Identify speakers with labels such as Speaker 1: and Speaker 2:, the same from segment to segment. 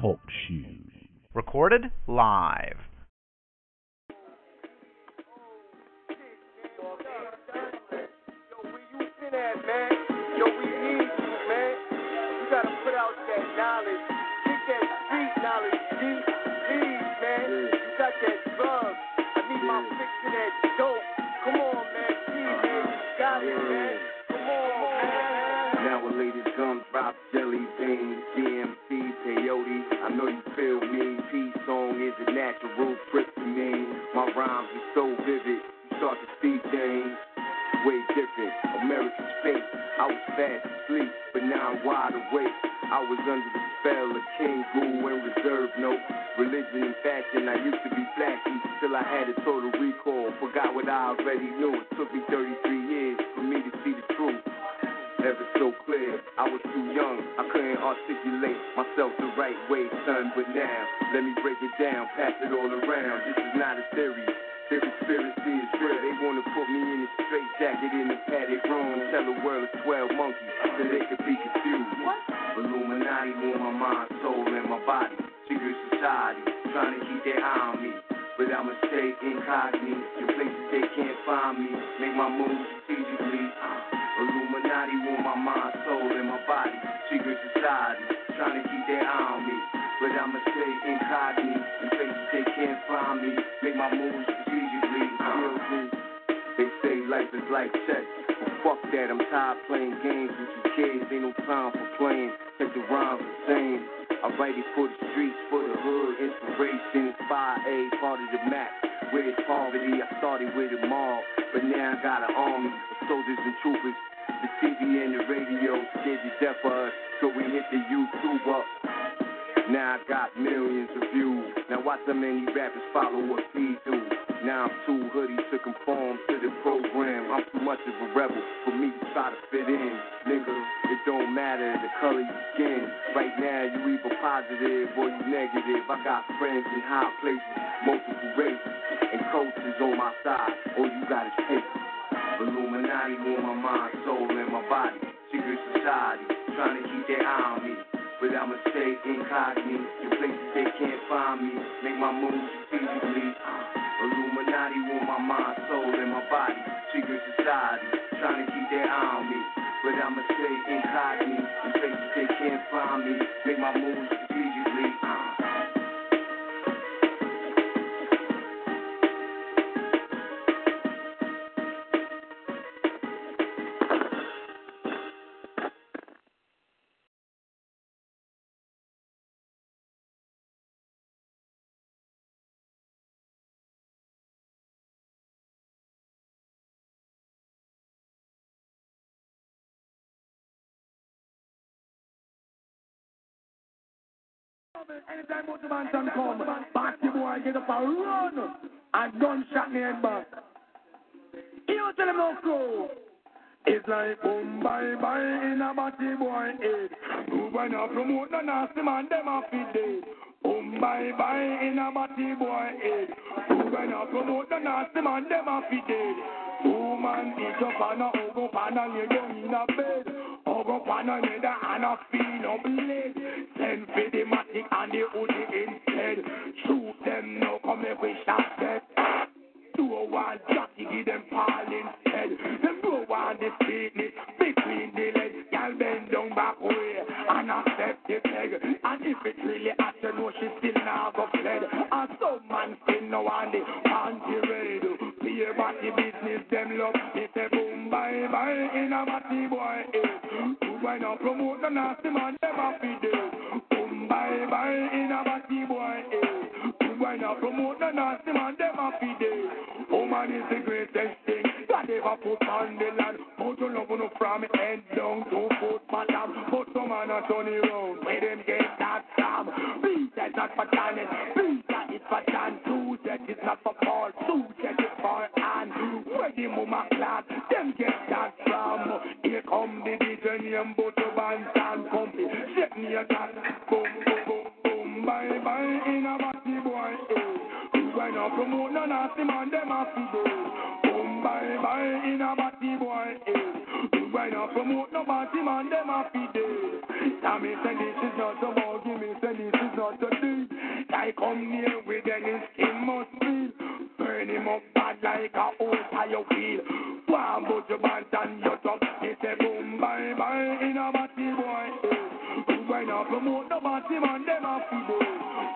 Speaker 1: Talk shoes. Recorded live.
Speaker 2: man. Yo, we need you, man. You gotta put out that knowledge. Kick that street knowledge, G. Please, man. You got that drug. I need my fix of that dope. Come on, man. Please, man. You got it, man.
Speaker 3: Latest jelly beans, DMT, peyote. I know you feel me. P song is a natural trip to me. My rhymes are so vivid, you start to see things way different. American space, I was fast asleep, but now I'm wide awake. I was under the spell of King Guru and Reserve Note. Religion and fashion, I used to be flashy till I had a total recall. Forgot what I already knew. It took me 33 years for me to see the truth. Ever so clear, I was too young, I couldn't articulate myself the right way, son. But now, let me break it down, pass it all around. This is not a theory. The conspiracy is real. They wanna put me in a straight jacket in a padded room. Tell the world it's 12 monkeys so they could be confused. Illuminati want my mind, soul, and my body. Secret society trying to keep their eye on me. But I'ma stay incognito in places they can't find me. Make my moves strategically. Uh. Illuminati want my mind, soul, and my body. Secret society trying to keep their eye on me. But I'ma stay incognito in places they can't find me. Make my moves strategically. Me? They say life is like chess. Fuck that, I'm tired playing games with you kids. Ain't no time for playing. Take the rhymes the same. I write it for the streets, for the hood. Inspiration, 5A, part of the map. Where it's poverty, I started with them all. But now I got an army of soldiers and troopers. The TV and the radio scared to death of us. So we hit the YouTube up. Now I got millions of views. Now watch how many rappers follow what we do. Now I'm too hoodie to conform to the program. I'm too much of a rebel for me to try to fit in. Nigga, it don't matter the color you skin. Right now you either positive or you negative. I got friends in high places, multiple races, and coaches on my side. All you got is paper. Illuminati want my mind, soul, and my body. Secret society trying to keep their eye on me. But I'ma stay incognito in places they can't find me. Make my moves strategically. Uh, Illuminati want my mind, soul, and my body. Secret society trying to keep their eye on me. But I'ma stay incognito in places they can't find me. Make my moves strategically. Uh.
Speaker 4: Anytime motivation come, party boy get up and run, and gunshot me head back. You tell him no crew. It's like boom bye bye in a batty boy head. You wanna promote the nasty man, them a feed dead. Boom bye bye in a batty boy head. You wanna promote the nasty man, them a feed dead. Two man each up and a hug up and a lay down in a bed. Hug up on another and a feel up blade. Send for the matic and the hoodie instead. Shoot them now, come we shot that. Do one jockey, give them fall instead. Them do one the sweetness between the legs. Y'all bend down back way and accept the peg. And if it's really hot, you know she still now go fled. And some man still no on the panty red. Fear body business, them love. They say boom, bye, bye, in a body boy. Eh. Why not promote the nasty man, them a feed. Boom, bye, bye, in a body boy. Eh. Why not promote the nasty man, them a feed. Woman is the greatest thing that ever put on the land. But But you love no from head down to foot bottom. But some man a turn around. Where them get that from? Beat that not for talent. Beat that is for Dan. Two that is not for Paul. Two that. The mama clad. Them get that from. Here come the DJ name Buju Banton Company. Shake me a cat. Boom, boom, boom, boom. Bye, bye. In a batty boy. Eh. When I promote no nasty man, them a fi do. Boom, bye, bye. In a batty boy. Eh. When I promote no batty man, them fi do. Now me say this is not a ball. Give me say this is not a deed. I come near with any skin must feel. Him up bad like a old tire wheel. One but your band and your top. He say boom, bye, bye. In a batty boy. Eh. When I promote no batty man, them a fi do.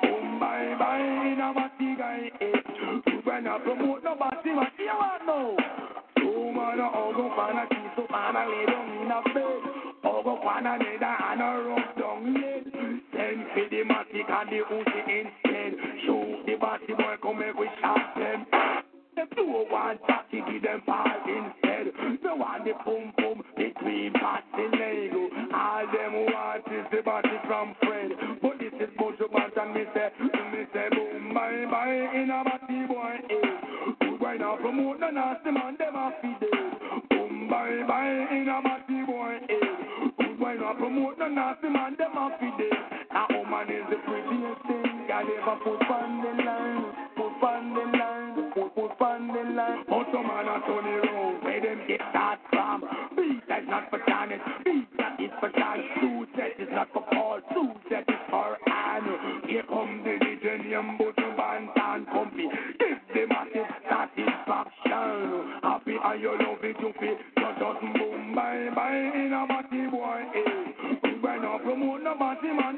Speaker 4: Boom, bye, bye. In a batty guy. Eh. When I promote no batty man, you want know. Two man a ogo pan a kiss up and a lay down in a bed. Ogo pan a nether and a rub down lid. Send for the matic and the Uzi instead. Shoot the batty boy come make we shot them. Two want taxi, give them pass instead. They want the pum pum between parts and Lego. All them want is the body from Fred. But this is Bojo Bant and me say, me say boom, bye bye in a batty boy. Eh. Good boy now promote the nasty man, them a feed. Boom, bye bye in a batty boy. Eh. Good boy now promote the nasty man, them a feed. A woman is the prettiest thing. God ever put on the line, some man a turn around, where them get that from? Beat that is not for Janet, beat that is for. Two set is not for Paul, set is for Anne. Here come the Legenium Buju Banton Company. Give the massive satisfaction. Happy and you love it, you feel. You just boom, bye bye in a batty boy. Eh. When I promote no batty man,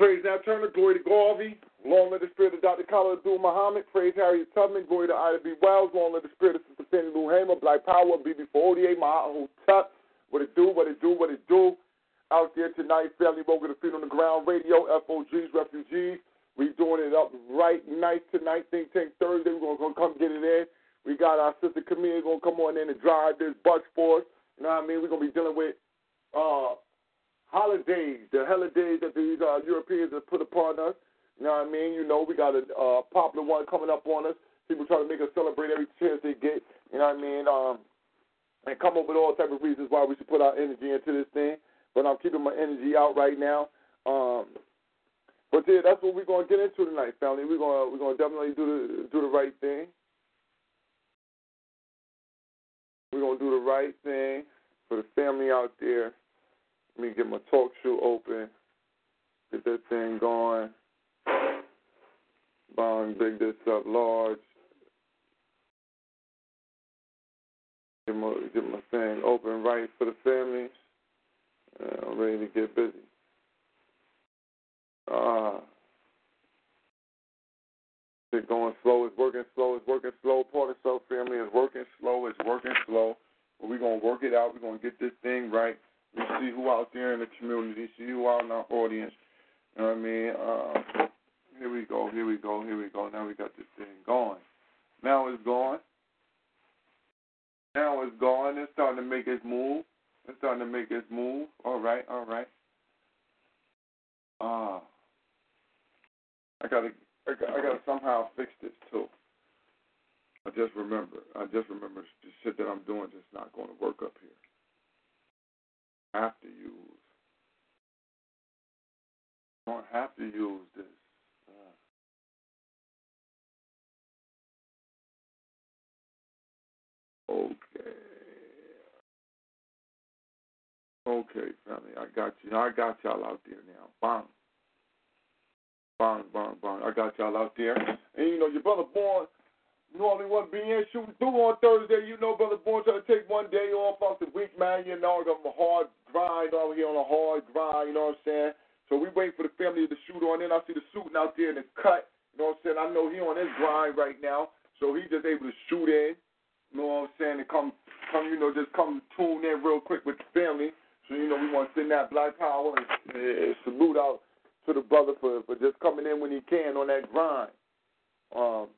Speaker 5: Praise Nat Turner, glory to Garvey, long live the spirit of Dr. Khalid Abdul Muhammad, praise Harriet Tubman, glory to Ida B. Wells, long live the spirit of Sister Fannie Lou Hamer, Black Power, BB48, Mahatma Hotep, what it do, what it do, what it do. Out there tonight, family woke the feet on the ground radio, FOGs, refugees. We doing it up right night tonight, Think Tank Thursday. We're gonna come get it in. We got our sister Camille gonna come on in and drive this bus for us. You know what I mean? We're gonna be dealing with uh holidays, the holidays that these uh, Europeans have put upon us. You know what I mean? You know, we got a uh, popular one coming up on us. People try to make us celebrate every chance they get. You know what I mean? Um, and come up with all type of reasons why we should put our energy into this thing. But I'm keeping my energy out right now. Um, but yeah, that's what we're gonna get into tonight, family. We're gonna we're gonna definitely do the do the right thing. We're gonna do the right thing for the family out there. Let me get my talk show open, get that thing going. Bond, big this up large. Get my, get my thing open right for the family. Uh, I'm ready to get busy. Ah. It's going slow. It's working slow. It's working slow. Part of Self Family is working slow. It's working slow. But we're going to work it out. We're going to get this thing right. We see who out there in the community, see who out in our audience. You know what I mean? Uh, here we go. Here we go. Here we go. Now we got this thing going. Now it's going. Now it's going. It's starting to make its move. It's starting to make its move. All right. All right. Ah. Uh, I gotta, I gotta, I gotta somehow fix this too. I just remember, I just remember the shit that I'm doing just not going to work up here. Have to use. I don't have to use this. Uh, okay. Okay, family, I got you. I got y'all out there now. Bang. Bang, bang, bang. I got y'all out there. And you know, your brother born normally wasn't being shooting through on Thursday. You know, brother born trying to take one day off off the week, man. You know, I'm a hard grind over here on a hard grind, you know what I'm saying? So we wait for the family to shoot on in. I see the shooting out there in the cut. You know what I'm saying? I know he on his grind right now. So he's just able to shoot in. You know what I'm saying? And come come, you know, just come tune in real quick with the family. So, you know, we want to send that black power and, and salute out to the brother for, for just coming in when he can on that grind. Um,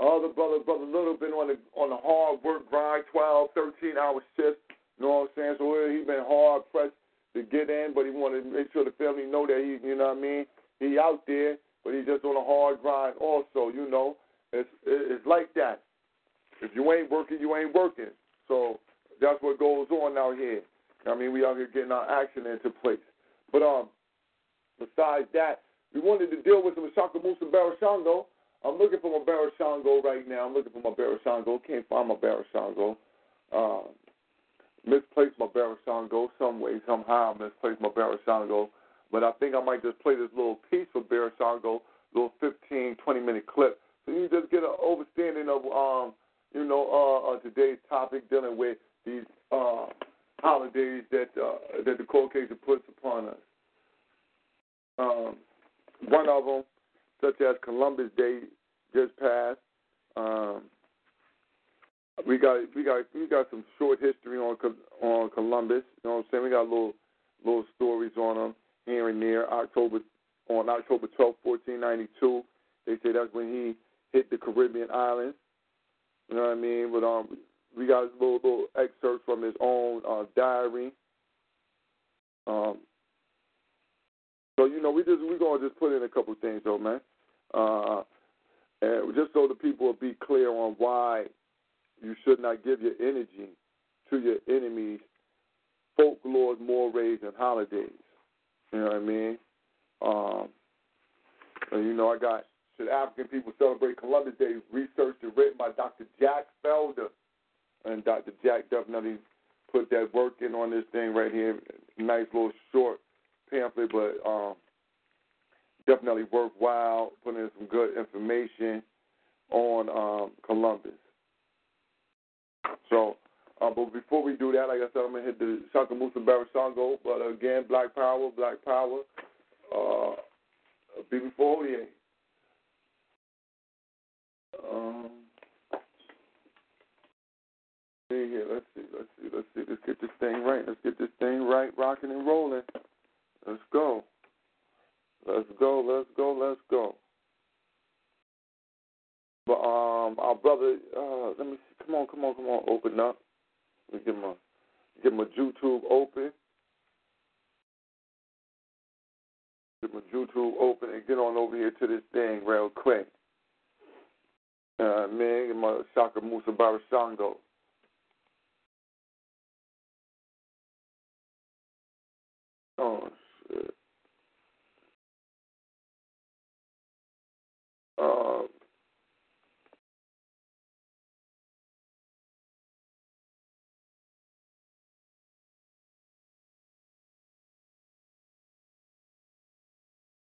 Speaker 5: other brother, brother Little been on the on the hard work grind, 12, 13 hour shifts. You know what I'm saying? So he been hard pressed to get in, but he wanted to make sure the family know that he, you know what I mean? He out there, but he just on a hard grind also. You know, it's it's like that. If you ain't working, you ain't working. So that's what goes on out here. I mean, we out here getting our action into place. But um, besides that, we wanted to deal with the Mashaka Musa Barashango. I'm looking for my Barashango right now. I'm looking for my Barashango. Can't find my Barashango. Um, misplaced my Barashango some way, somehow. I misplaced my Barashango. But I think I might just play this little piece for Barashango, little 15, 20 minute clip. So you just get an understanding of, um, you know, uh, uh, today's topic dealing with these uh, holidays that uh, that the Caucasian puts upon us. Um, one of them, such as Columbus Day, just passed. Um, we got we got we got some short history on on Columbus. You know what I'm saying? We got little little stories on them here and there. October on October 12, 1492, they say that's when he hit the Caribbean islands. You know what I mean? But um, we got little little excerpts from his own uh, diary. Um, so you know, we just we're gonna just put in a couple things though, man. Uh, and just so the people will be clear on why you should not give your energy to your enemies, folklore, mores, and holidays. You know what I mean? Um, and, you know, I got should African people celebrate Columbus Day? Researched and written by Dr. Jack Felder, and Dr. Jack definitely put that work in on this thing right here. Nice little short pamphlet, but um, definitely worthwhile. Putting in some good information on um, Columbus. So, uh, but before we do that, like I said, I'm gonna hit the Shaka Musa Barashango. But again, Black Power, Black Power, uh, BB488. Um, see here, let's see, let's see, let's see, let's get this thing right. Let's get this thing right, rocking and rolling. Let's go. Let's go, let's go, let's go. But um, our brother, uh, let me see. Come on, come on, come on. Open up. Let me get my get my YouTube open. Get my YouTube open and get on over here to this thing real quick. Uh, man, give my Shaka Musa Barashango. Oh Uh,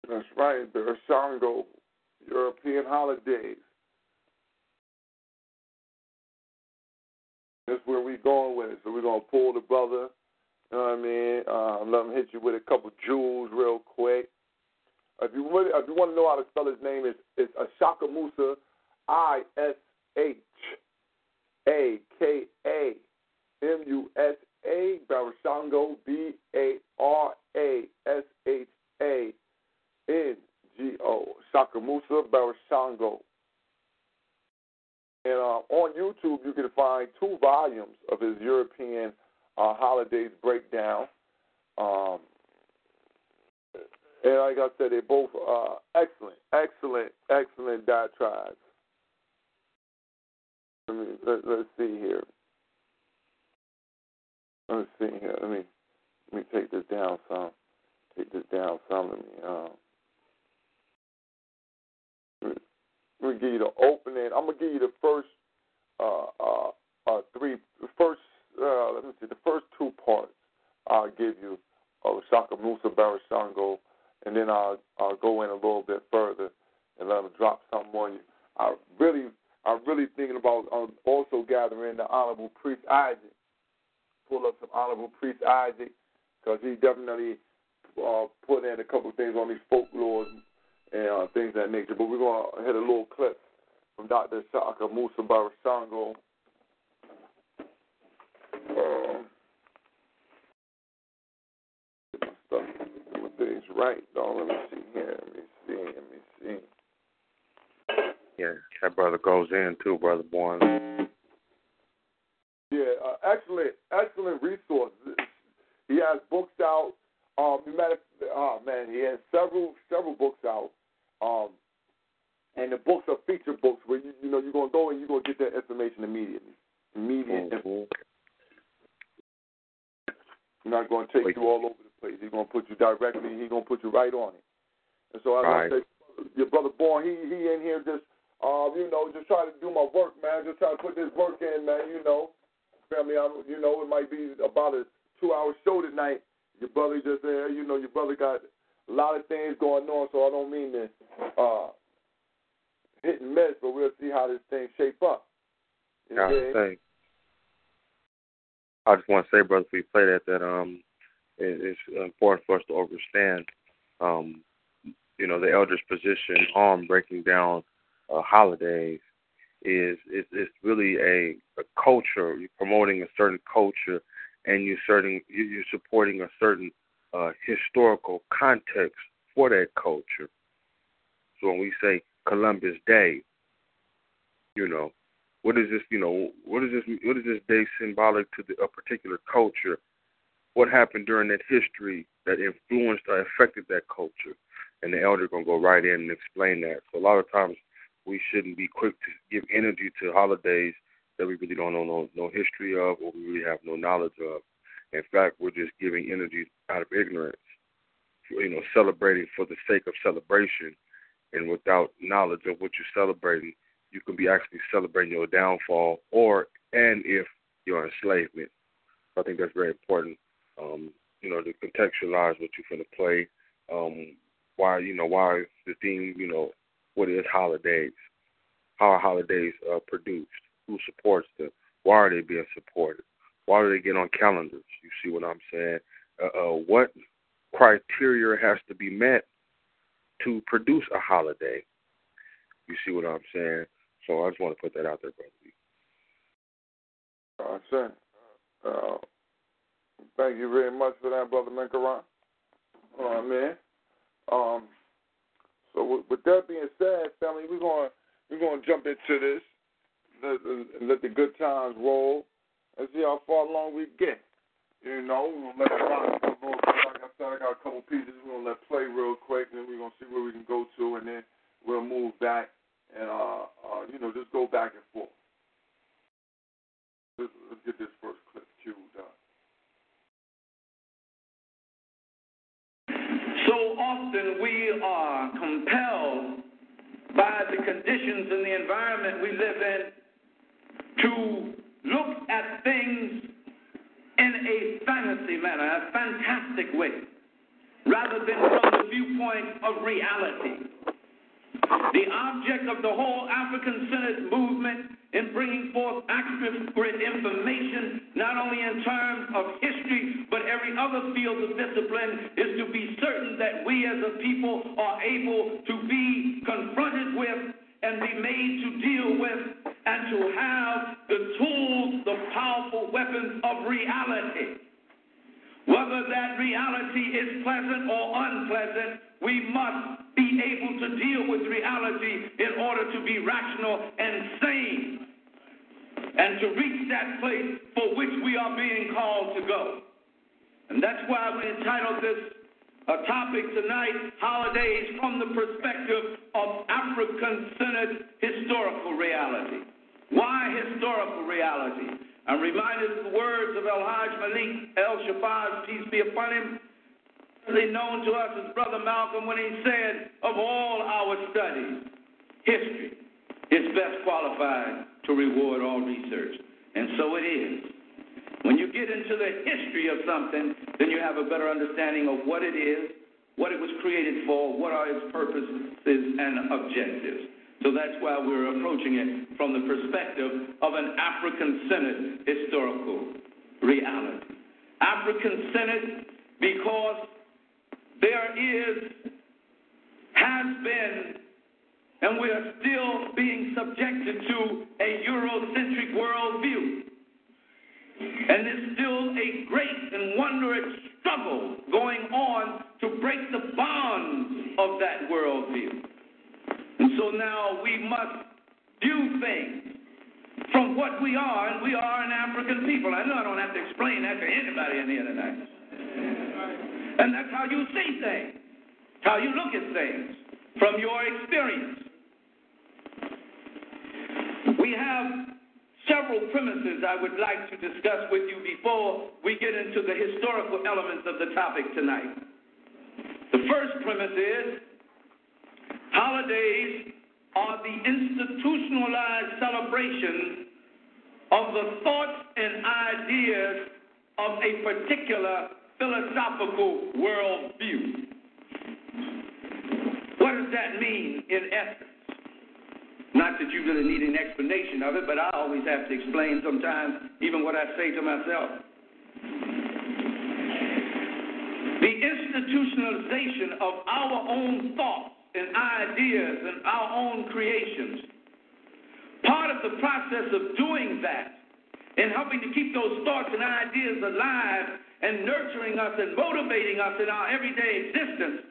Speaker 5: That's right, the Ashango European holidays. That's where we going with it. So we're gonna pull the brother, you know what I mean? Uh, let him hit you with a couple jewels real quick. If you really, if you want to know how to spell his name, it's it's Ishakamusa, I S H A K A M U S A Barashango B A R A S H A N G O Shaka Musa Barashango. And uh, on YouTube, you can find two volumes of his European uh, holidays breakdown. Um, and like I said, they're both uh, excellent, excellent, excellent diatribes. Let me let, let's see here. Let's see here. Let me let me take this down some. Take this down some. Let me um. Me give you the opening. I'm gonna give you the first uh uh uh three first uh let me see the first two parts I'll give you of Shaka Musa Barashango and then I'll I'll go in a little bit further and let them drop something on you. I really I'm really thinking about um, also gathering the Honorable Priest Isaac. Pull up some Honorable Priest Isaac because he definitely uh, put in a couple of things on these folklores and uh, things of that nature. But we're to hit a little clip from Dr. Shaka Musa Barashango. Uh, get my stuff, get my things right, though. Let me see here. Let me see. Let me see.
Speaker 6: Yeah, that brother goes in too, brother Born.
Speaker 5: Yeah, uh, excellent, excellent resource. He has books out. Um, matter, oh man, he has several several books out. Um, and the books are feature books where you you know you're gonna go and you're gonna get that information immediately. Immediate.
Speaker 6: Mm-hmm.
Speaker 5: Not gonna take you all over the place. He's gonna put you directly. He's gonna put you right on it. And so as
Speaker 6: Right.
Speaker 5: I say, your brother Born, he he in here just um, you know, just trying to do my work, man. Just trying to put this work in, man. You know, family. I'm, you know, it might be about a two-hour show tonight. Your brother just there. You know, your brother got a lot of things going on, so I don't mean to uh, hit and miss, but we'll see how this thing shape up. Know
Speaker 6: I.
Speaker 5: I
Speaker 6: just want to say, brother, if we play that, that um, it's important for us to understand, um, you know, the elders' position on breaking down uh, holidays is is it's really a, a culture. You're promoting a certain culture, and you're certain you- you're supporting a certain uh, historical context for that culture. So when we say Columbus Day, you know, what is this? You know, what is this? What is this day symbolic to the, a particular culture? What happened during that history that influenced or affected that culture? And the elder gonna go right in and explain that. So a lot of times we shouldn't be quick to give energy to holidays that we really don't know no, no history of or we really have no knowledge of. In fact, we're just giving energy out of ignorance, you know, celebrating for the sake of celebration, and without knowledge of what you're celebrating, you can be actually celebrating your downfall or and if your enslavement. I think that's very important. Um, you know, to contextualize what you're going to play. Um, why you know why the theme you know what is holidays? How are holidays uh, produced? Who supports them? Why are they being supported? Why do they get on calendars? You see what I'm saying? Uh, uh, what criteria has to be met to produce a holiday? You see what I'm saying? So I just want to put that out there, brother.
Speaker 5: Uh, sure. Uh, thank you very much for that, brother Menkaran. Oh man. Um. So with, with that being said, family, we're going we're going to jump into this. Let, let the good times roll and see how far along we get. You know, we're gonna let it rock. Like I said, I got a couple pieces we're gonna let play real quick, and then we're gonna see where we can go to, and then we'll move back and uh, uh you know just go back and forth. Let's, let's get this first
Speaker 7: often we are compelled by the conditions and the environment we live in to look at things in a fantasy manner, a fantastic way, rather than from the viewpoint of reality. The object of the whole African centered movement in bringing forth accurate information, not only in terms of history, but every other field of discipline, is to be certain that we as a people are able to be confronted with and be made to deal with and to have the tools, the powerful weapons of reality. Whether that reality is pleasant or unpleasant, we must be able to deal with reality in order to be rational and sane and to reach that place for which we are being called to go. And that's why we entitled this a topic tonight, Holidays from the Perspective of African centered Historical Reality. Why historical reality? I'm reminded of the words of El Hajj Malik El Shabazz, peace be upon him, known to us as Brother Malcolm, when he said, Of all our studies, history is best qualified to reward all research. And so it is. When you get into the history of something, then you have a better understanding of what it is, what it was created for, what are its purposes and objectives. So that's why we're approaching it from the perspective of an African centered historical reality. African centered because there is, has been, and we are still being subjected to a Eurocentric worldview. And there's still a great and wondrous struggle going on to break the bonds of that worldview. And so now we must do things from what we are, and we are an African people. I know I don't have to explain that to anybody in here tonight. And that's how you see things, how you look at things from your experience. We have several premises I would like to discuss with you before we get into the historical elements of the topic tonight. The first premise is holidays are the institutionalized celebration of the thoughts and ideas of a particular philosophical worldview. What does that mean in essence? Not that you really need an explanation of it, but I always have to explain sometimes even what I say to myself. The institutionalization of our own thoughts and ideas and our own creations. Part of the process of doing that and helping to keep those thoughts and ideas alive and nurturing us and motivating us in our everyday existence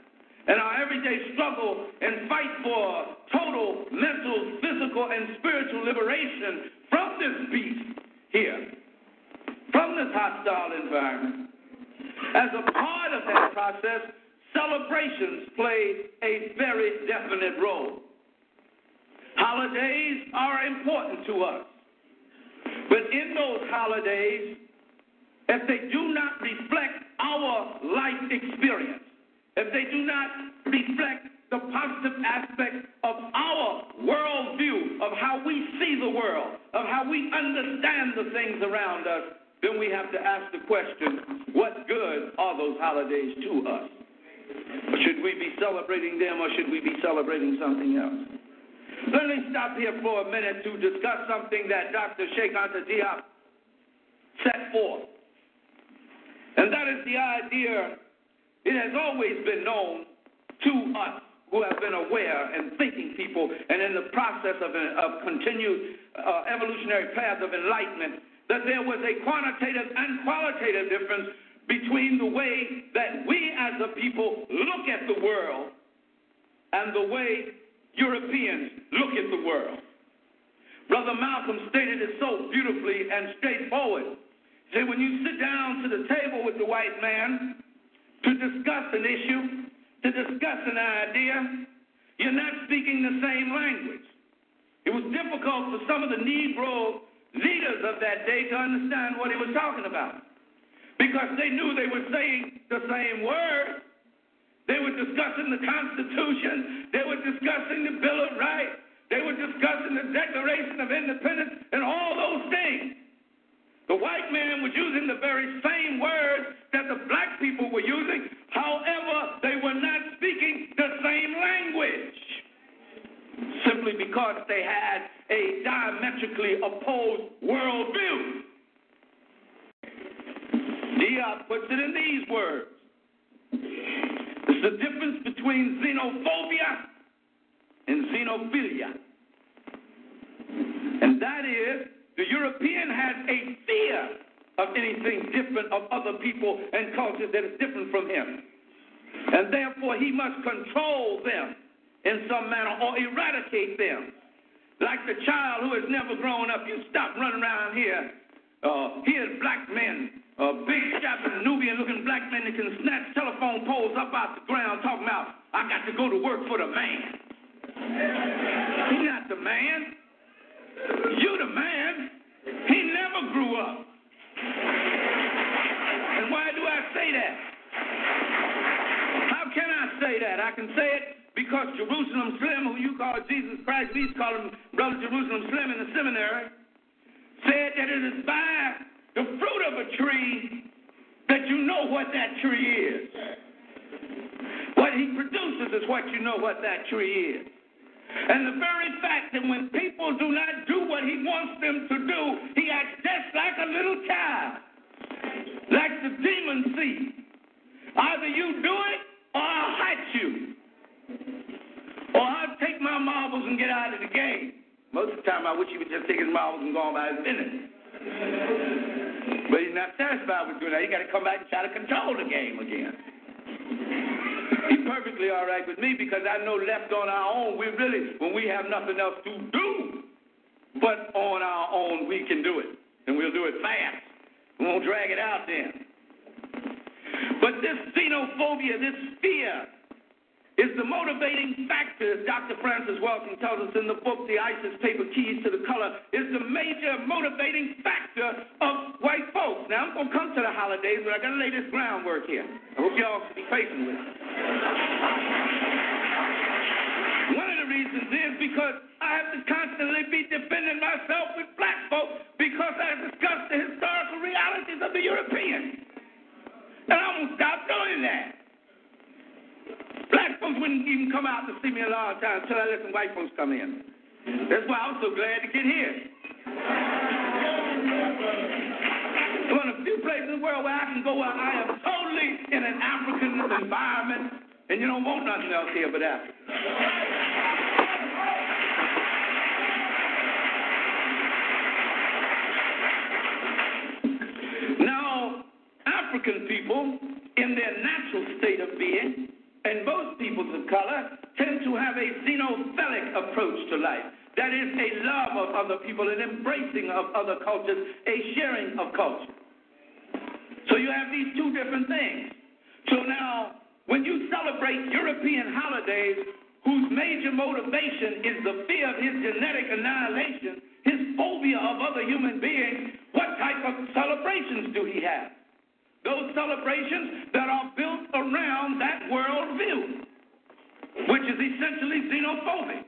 Speaker 7: and our everyday struggle and fight for total mental, physical, and spiritual liberation from this beast here, from this hostile environment. As a part of that process, celebrations play a very definite role. Holidays are important to us. But in those holidays, if they do not reflect our life experience, if they do not reflect the positive aspects of our worldview, of how we see the world, of how we understand the things around us, then we have to ask the question what good are those holidays to us? Should we be celebrating them or should we be celebrating something else? Let me stop here for a minute to discuss something that Dr. Cheikh Anta Diop set forth. And that is the idea, it has always been known to us who have been aware and thinking people and in the process of, of continued uh, evolutionary path of enlightenment that there was a quantitative and qualitative difference between the way that we as a people look at the world and the way Europeans look at the world. Brother Malcolm stated it so beautifully and straightforward. He when you sit down to the table with the white man to discuss an issue, to discuss an idea, you're not speaking the same language. It was difficult for some of the Negro leaders of that day to understand what he was talking about because they knew they were saying the same words. They were discussing the Constitution, they were discussing the Bill of Rights, they were discussing the Declaration of Independence, and all those things. The white man was using the very same words that the black people were using. However, they were not speaking the same language. simply because they had a diametrically opposed worldview. Diop puts it in these words. It's the difference between xenophobia and xenophilia. And that is, the European has a fear of anything different of other people and cultures that is different from him. And therefore, he must control them in some manner or eradicate them. Like the child who has never grown up. You stop running around here. Uh, here's black men, uh, big, strapping, Nubian looking black men that can snatch telephone poles up out the ground talking about, I got to go to work for the man. He's not the man. You the man. He never grew up. And why do I say that? How can I say that? I can say it because Jerusalem Slim, who you call Jesus Christ, we call him Brother Jerusalem Slim in the seminary, said that it is by the fruit of a tree that you know what that tree is. What he produces is what you know what that tree is. And the very fact that when people do not do what he wants them to do, he acts just like a little child, like the demon seed. Either you do it or I'll hurt you. Or I'll take my marbles and get out of the game. Most of the time, I wish he would just take his marbles and go on by his business. But he's not satisfied with doing that. He got to come back and try to control the game again. He's perfectly all right with me because I know left on our own, we really, when we have nothing else to do, but on our own, we can do it. And we'll do it fast. We won't drag it out then. But this xenophobia, this fear, is the motivating factor, as Dr. Frances Welsing tells us in the book, The ISIS Paper Keys to the Color, is the major motivating factor of white folks. Now, I'm going to come to the holidays, but I got to lay this groundwork here. I hope y'all can be patient with me. One of the reasons is because I have to constantly be defending myself with black folks because I discuss the historical realities of the European. And going to stop doing that. Black folks wouldn't even come out to see me a lot of times until I let some white folks come in. That's why I'm so glad to get here. It's One of the few places in the world where I can go where I am totally in an African environment, and you don't want nothing else here but Africa. Now, African people, in their natural state of being, and most peoples of color tend to have a xenophilic approach to life. That is a love of other people, an embracing of other cultures, a sharing of culture. So you have these two different things. So now, when you celebrate European holidays, whose major motivation is the fear of his genetic annihilation, his phobia of other human beings, what type of celebrations do he have? Those celebrations that are built around that worldview, which is essentially xenophobic.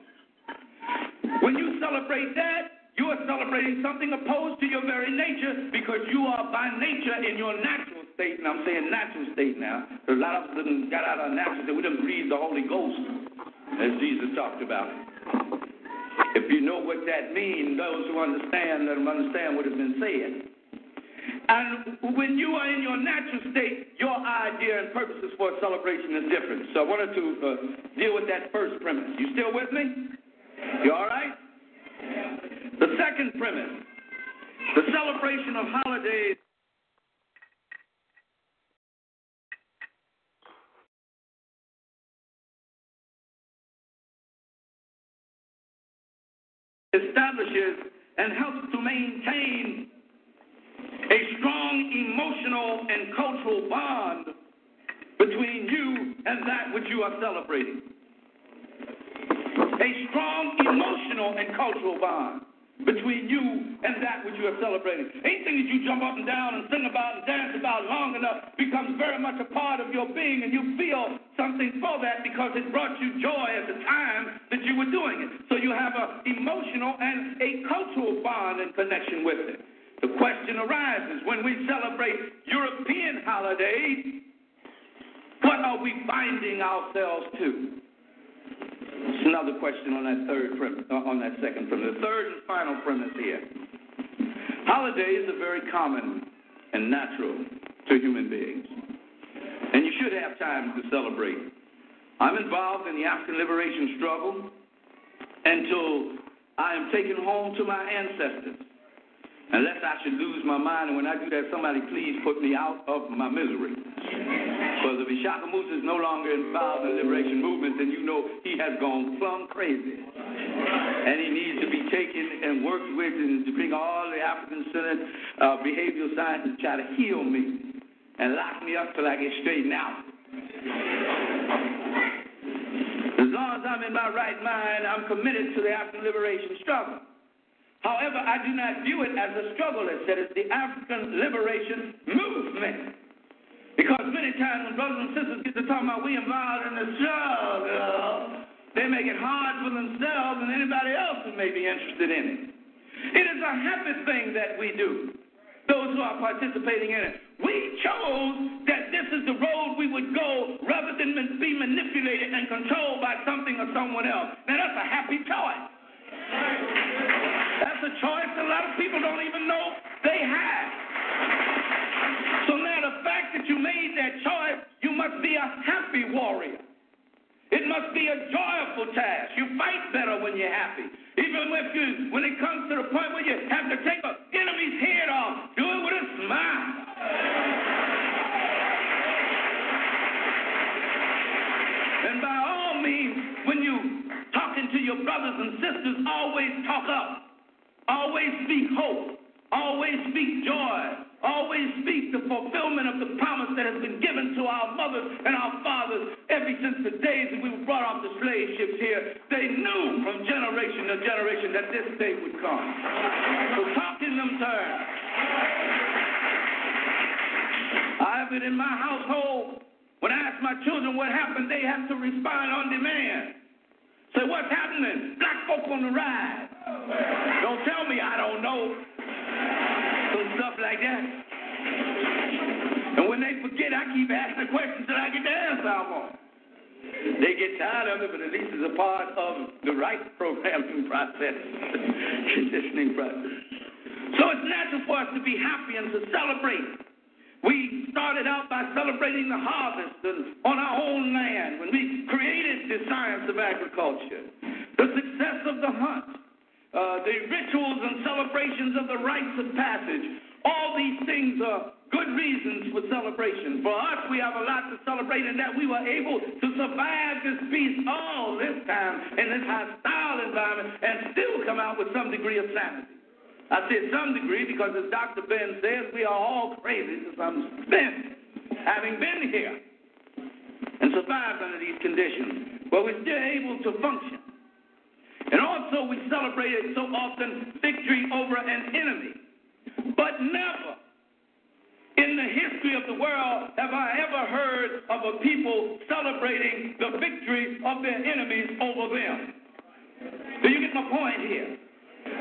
Speaker 7: When you celebrate that, you are celebrating something opposed to your very nature because you are by nature in your natural state. And I'm saying natural state now. A lot of us didn't got out of natural state. We didn't breathe the Holy Ghost, as Jesus talked about. If you know what that means, those who understand, let them understand what has been said. And when you are in your natural state, your idea and purposes for a celebration is different. So I wanted to uh, deal with that first premise. You still with me? You all right? The second premise the celebration of holidays. Establishes and helps to maintain a strong emotional and cultural bond between you and that which you are celebrating. A strong emotional and cultural bond between you and that which you are celebrating. Anything that you jump up and down and sing about and dance about long enough becomes very much a part of your being, and you feel something for that because it brought you joy at the time that you were doing it. So you have an emotional and a cultural bond and connection with it. The question arises when we celebrate European holidays, what are we binding ourselves to? It's another question on that third uh, on that second premise. The third and final premise here. Holidays are very common and natural to human beings. And you should have time to celebrate. I'm involved in the African liberation struggle until I am taken home to my ancestors. Unless I should lose my mind, and when I do that, somebody please put me out of my misery. Because if Ishakamusa is no longer involved in the liberation movement, then you know he has gone plumb crazy. And he needs to be taken and worked with and to bring all the African centered uh, behavioral science to try to heal me and lock me up till I get straightened out. As long as I'm in my right mind, I'm committed to the African liberation struggle. However, I do not view it as a struggle, as said, it's the African liberation movement. Because many times when brothers and sisters get to talking about we involved in the struggle, they make it hard for themselves and anybody else who may be interested in it. It is a happy thing that we do, those who are participating in it. We chose that this is the road we would go rather than be manipulated and controlled by something or someone else. Now, that's a happy choice. That's a choice that a lot of people don't even know they have. So now the fact that you made that choice, you must be a happy warrior. It must be a joyful task. You fight better when you're happy. Even if you, when it comes to the point where you have to take an enemy's head off, do it with a smile. And by all means, when you talking to your brothers and sisters, always talk up. Always speak hope. Always speak joy. Always speak the fulfillment of the promise that has been given to our mothers and our fathers ever since the days that we were brought off the slave ships here. They knew from generation to generation that this day would come. So talk in them terms. I have it in my household. When I ask my children what happened, they have to respond on demand. Say, what's happening? Black folk on the ride. Don't tell me I don't know. Some stuff like that. And when they forget, I keep asking questions till I get the answer I want. They get tired of it, but at least it's a part of the right programming process, conditioning process. So it's natural for us to be happy and to celebrate. We started out by celebrating the harvest on our own land when we created the science of agriculture, the success of the hunt, uh, the rituals and celebrations of the rites of passage. All these things are good reasons for celebration. For us, we have a lot to celebrate in that we were able to survive this beast all this time in this hostile environment and still come out with some degree of sanity. I said some degree because, as Dr. Ben says, we are all crazy to some extent, having been here and survived under these conditions. But we're still able to function. And also, we celebrated so often victory over an enemy. But never in the history of the world have I ever heard of a people celebrating the victory of their enemies over them. Do you get my point here?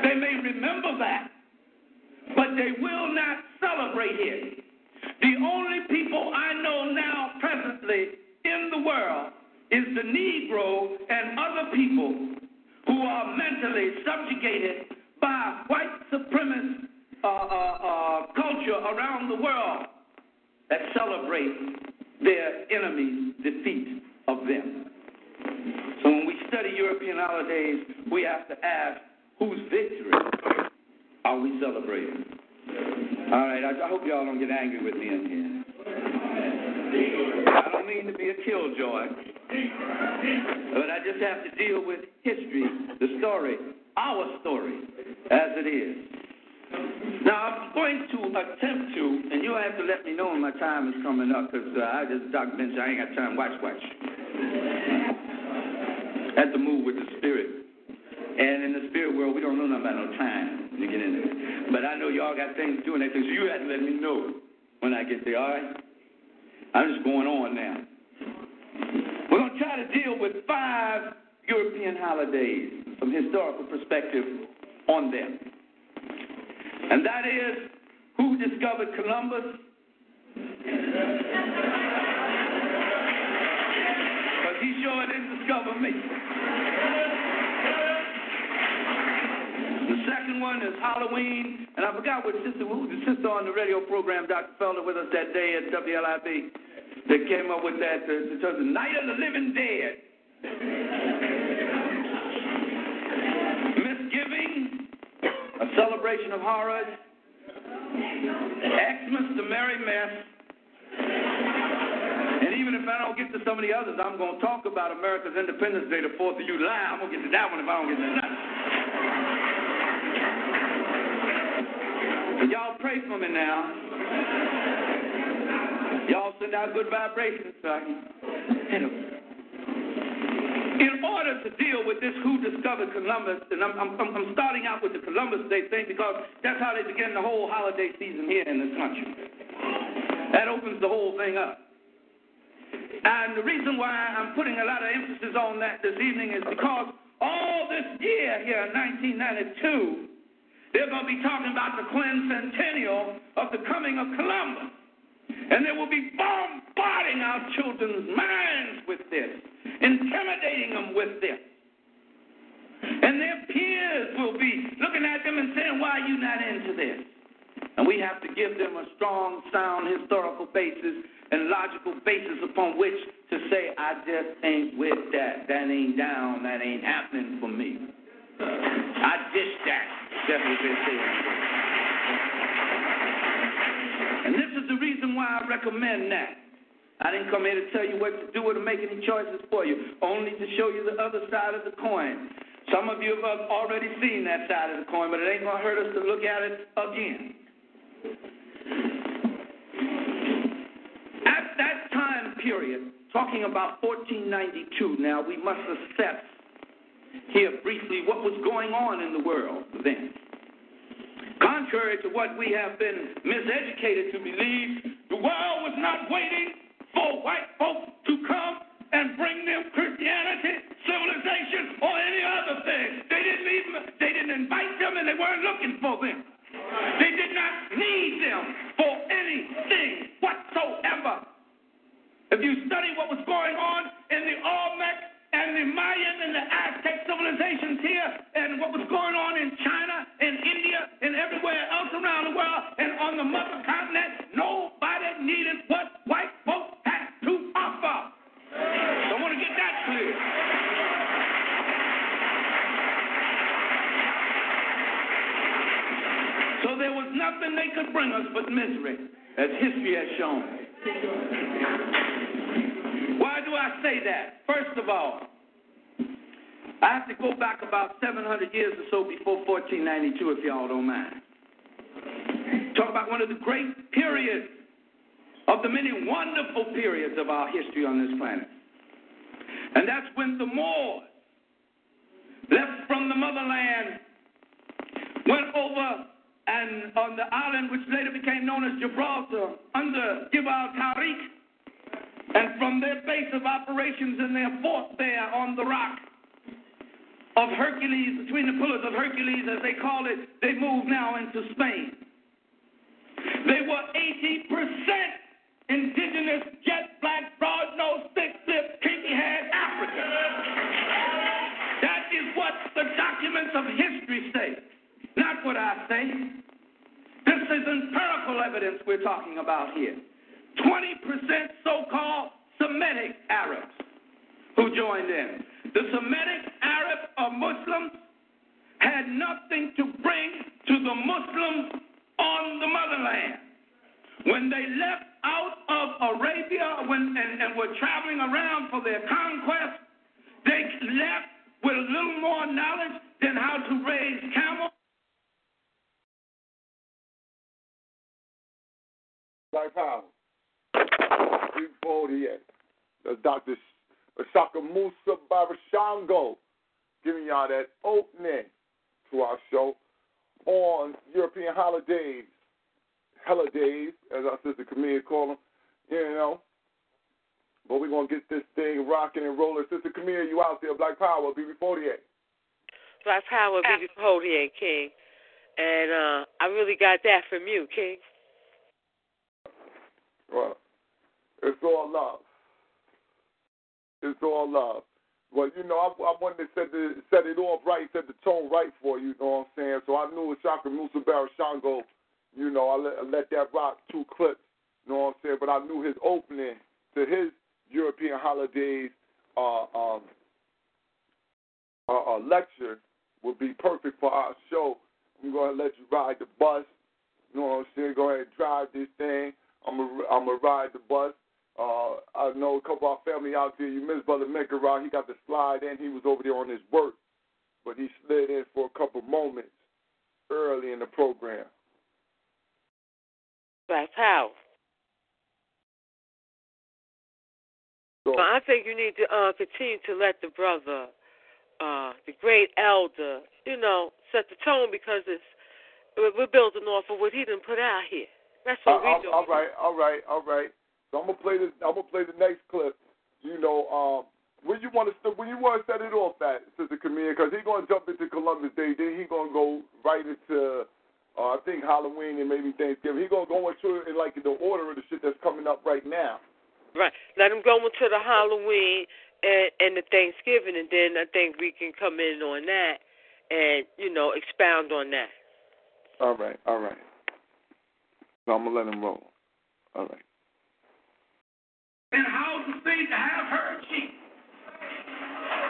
Speaker 7: They may remember that, but they will not celebrate it. The only people I know now presently in the world is the Negro and other people who are mentally subjugated by white supremacist uh, uh, uh, culture around the world that celebrate their enemy's defeat of them. So when we study European holidays, we have to ask whose victory are we celebrating? All right, I, I hope y'all don't get angry with me in here. I don't mean to be a killjoy, but I just have to deal with history, the story, our story, as it is. Now, I'm going to attempt to, and you'll have to let me know when my time is coming up, because uh, I just, Dr. Bench, I ain't got time. Watch, watch. Have to move with the spirit. And in the spirit world, we don't know nothing about no time to get in there. But I know y'all got things doing that, so you have to let me know when I get there, all right? I'm just going on now. We're going to try to deal with five European holidays, from historical perspective on them. And that is who discovered Columbus? Because he sure didn't discover me. Second one is Halloween, and I forgot what sister, who was the sister on the radio program, Dr. Felder, with us that day at WLIB, that came up with that, uh, the Night of the Living Dead. Misgiving, a celebration of horrors, Xmas, the Merry Mess, and even if I don't get to some of the others, I'm going to talk about America's Independence Day, the 4th of July. I'm going to get to that one if I don't get to that. Y'all pray for me now. Y'all send out good vibrations so I can. In order to deal with this who discovered Columbus, and I'm, I'm, I'm starting out with the Columbus Day thing because that's how they begin the whole holiday season here in this country. That opens the whole thing up. And the reason why I'm putting a lot of emphasis on that this evening is because all this year here in 1992, they're going to be talking about the quincentennial of the coming of Columbus. And they will be bombarding our children's minds with this, intimidating them with this. And their peers will be looking at them and saying, Why are you not into this? And we have to give them a strong, sound historical basis and logical basis upon which to say, I just ain't with that. That ain't down. That ain't happening for me. I dish that. Say. And this is the reason why I recommend that. I didn't come here to tell you what to do or to make any choices for you, only to show you the other side of the coin. Some of you have already seen that side of the coin, but it ain't going to hurt us to look at it again. At that time period, talking about 1492, now we must assess here briefly what was going on in the world then. Contrary to what we have been miseducated to believe, the world was not waiting for white folks to come and bring them Christianity, civilization, or any other thing. They didn't even they didn't invite them and they weren't looking for them. They did not need them for anything whatsoever. If you study what was going on in the Olmec and the Mayan and the Aztec civilizations here, and what was going on in China and India and everywhere else around the world and on the mother continent, nobody needed what white folks had to offer. So I want to get that clear. So there was nothing they could bring us but misery, as history has shown. Why do I say that? First of all, I have to go back about 700 years or so before 1492, if y'all don't mind. Talk about one of the great periods of the many wonderful periods of our history on this planet. And that's when the Moors left from the motherland, went over and on the island which later became known as Gibraltar under Gibal Tariq, and from their base of operations and their fort there on the rock of Hercules, between the pillars of Hercules, as they call it, they moved now into Spain. They were 80% indigenous, jet black, broad nosed, thick lipped, kinky haired African. That is what the documents of history say, not what I say. This is empirical evidence we're talking about here. 20% so called Semitic Arabs who joined in. The Semitic Arabs or Muslims had nothing to bring to the Muslims on the motherland. When they left out of Arabia when, and, and were traveling around for their conquest, they left with a little more knowledge than how to raise camels.
Speaker 5: Black Power. 348. That's Dr. Ishakamusa Barashango giving y'all that opening to our show on European holidays, holidays, as our sister Camille call them, you know. But we're going to get this thing rocking and rolling. Sister Camille, you out there, Black Power, BB48.
Speaker 8: Black Power, BB48, King. And uh, I really got that from you, King.
Speaker 5: Well, it's all love. It's all love. Well, you know, I, I wanted to set, the, set it off right, set the tone right for you, you know what I'm saying? So I knew Shaka Musa Barashango, you know, I let, I let that rock two clips, you know what I'm saying? But I knew his opening to his European holidays uh, um, uh, uh, lecture would be perfect for our show. I'm going to let you ride the bus. You know what I'm saying? Go ahead and drive this thing. I'm going to ride the bus. Uh, I know a couple of our family out there. You miss Brother Mekara. He got to slide in. He was over there on his work, but he slid in for a couple moments early in the program.
Speaker 8: That's how.
Speaker 5: So,
Speaker 8: But I think you need to uh, continue to let the brother, uh, the great elder, you know, set the tone because it's we're building off of what he didn't put out here. That's
Speaker 5: uh,
Speaker 8: what we do.
Speaker 5: all right, all right, all right. So I'm gonna play this. I'm gonna play the next clip. You know, um, when you want to when you want to set it off at Sister Camille, because he's gonna jump into Columbus Day, then he's gonna go right into uh, I think Halloween and maybe Thanksgiving. He's gonna go into it in like the order of the shit that's coming up right now.
Speaker 8: Right. Let him go into the Halloween and, and the Thanksgiving, and then I think we can come in on that and you know expound on that.
Speaker 5: All right, all right. So I'm gonna let him roll. All right.
Speaker 7: And how to say to have her cheek.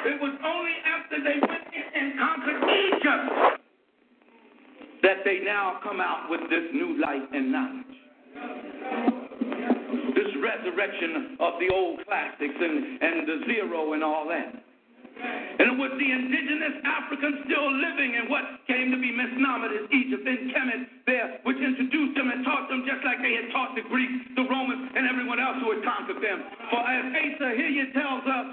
Speaker 7: It was only after they went in and conquered Egypt that they now come out with this new light and knowledge. This resurrection of the old classics and, and the zero and all that. And it was the indigenous Africans still living in what came to be misnomered as Egypt and Kemet there, which introduced them and taught them just like they had taught the Greeks, the Romans, and everyone else who had conquered them. For as Asa Hilliard tells us,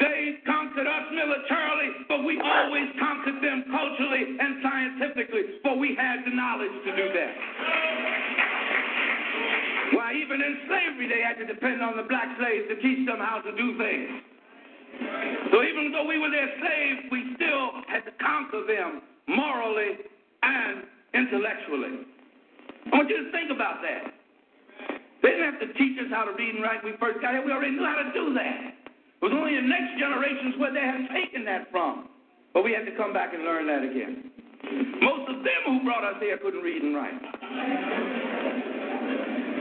Speaker 7: they conquered us militarily, but we always conquered them culturally and scientifically, for we had the knowledge to do that. Why, even in slavery, they had to depend on the black slaves to teach them how to do things. So even though we were their slaves, we still had to conquer them morally and intellectually. I want you to think about that. They didn't have to teach us how to read and write when we first got here. We already knew how to do that. It was only the next generations where they had taken that from. But we had to come back and learn that again. Most of them who brought us here couldn't read and write.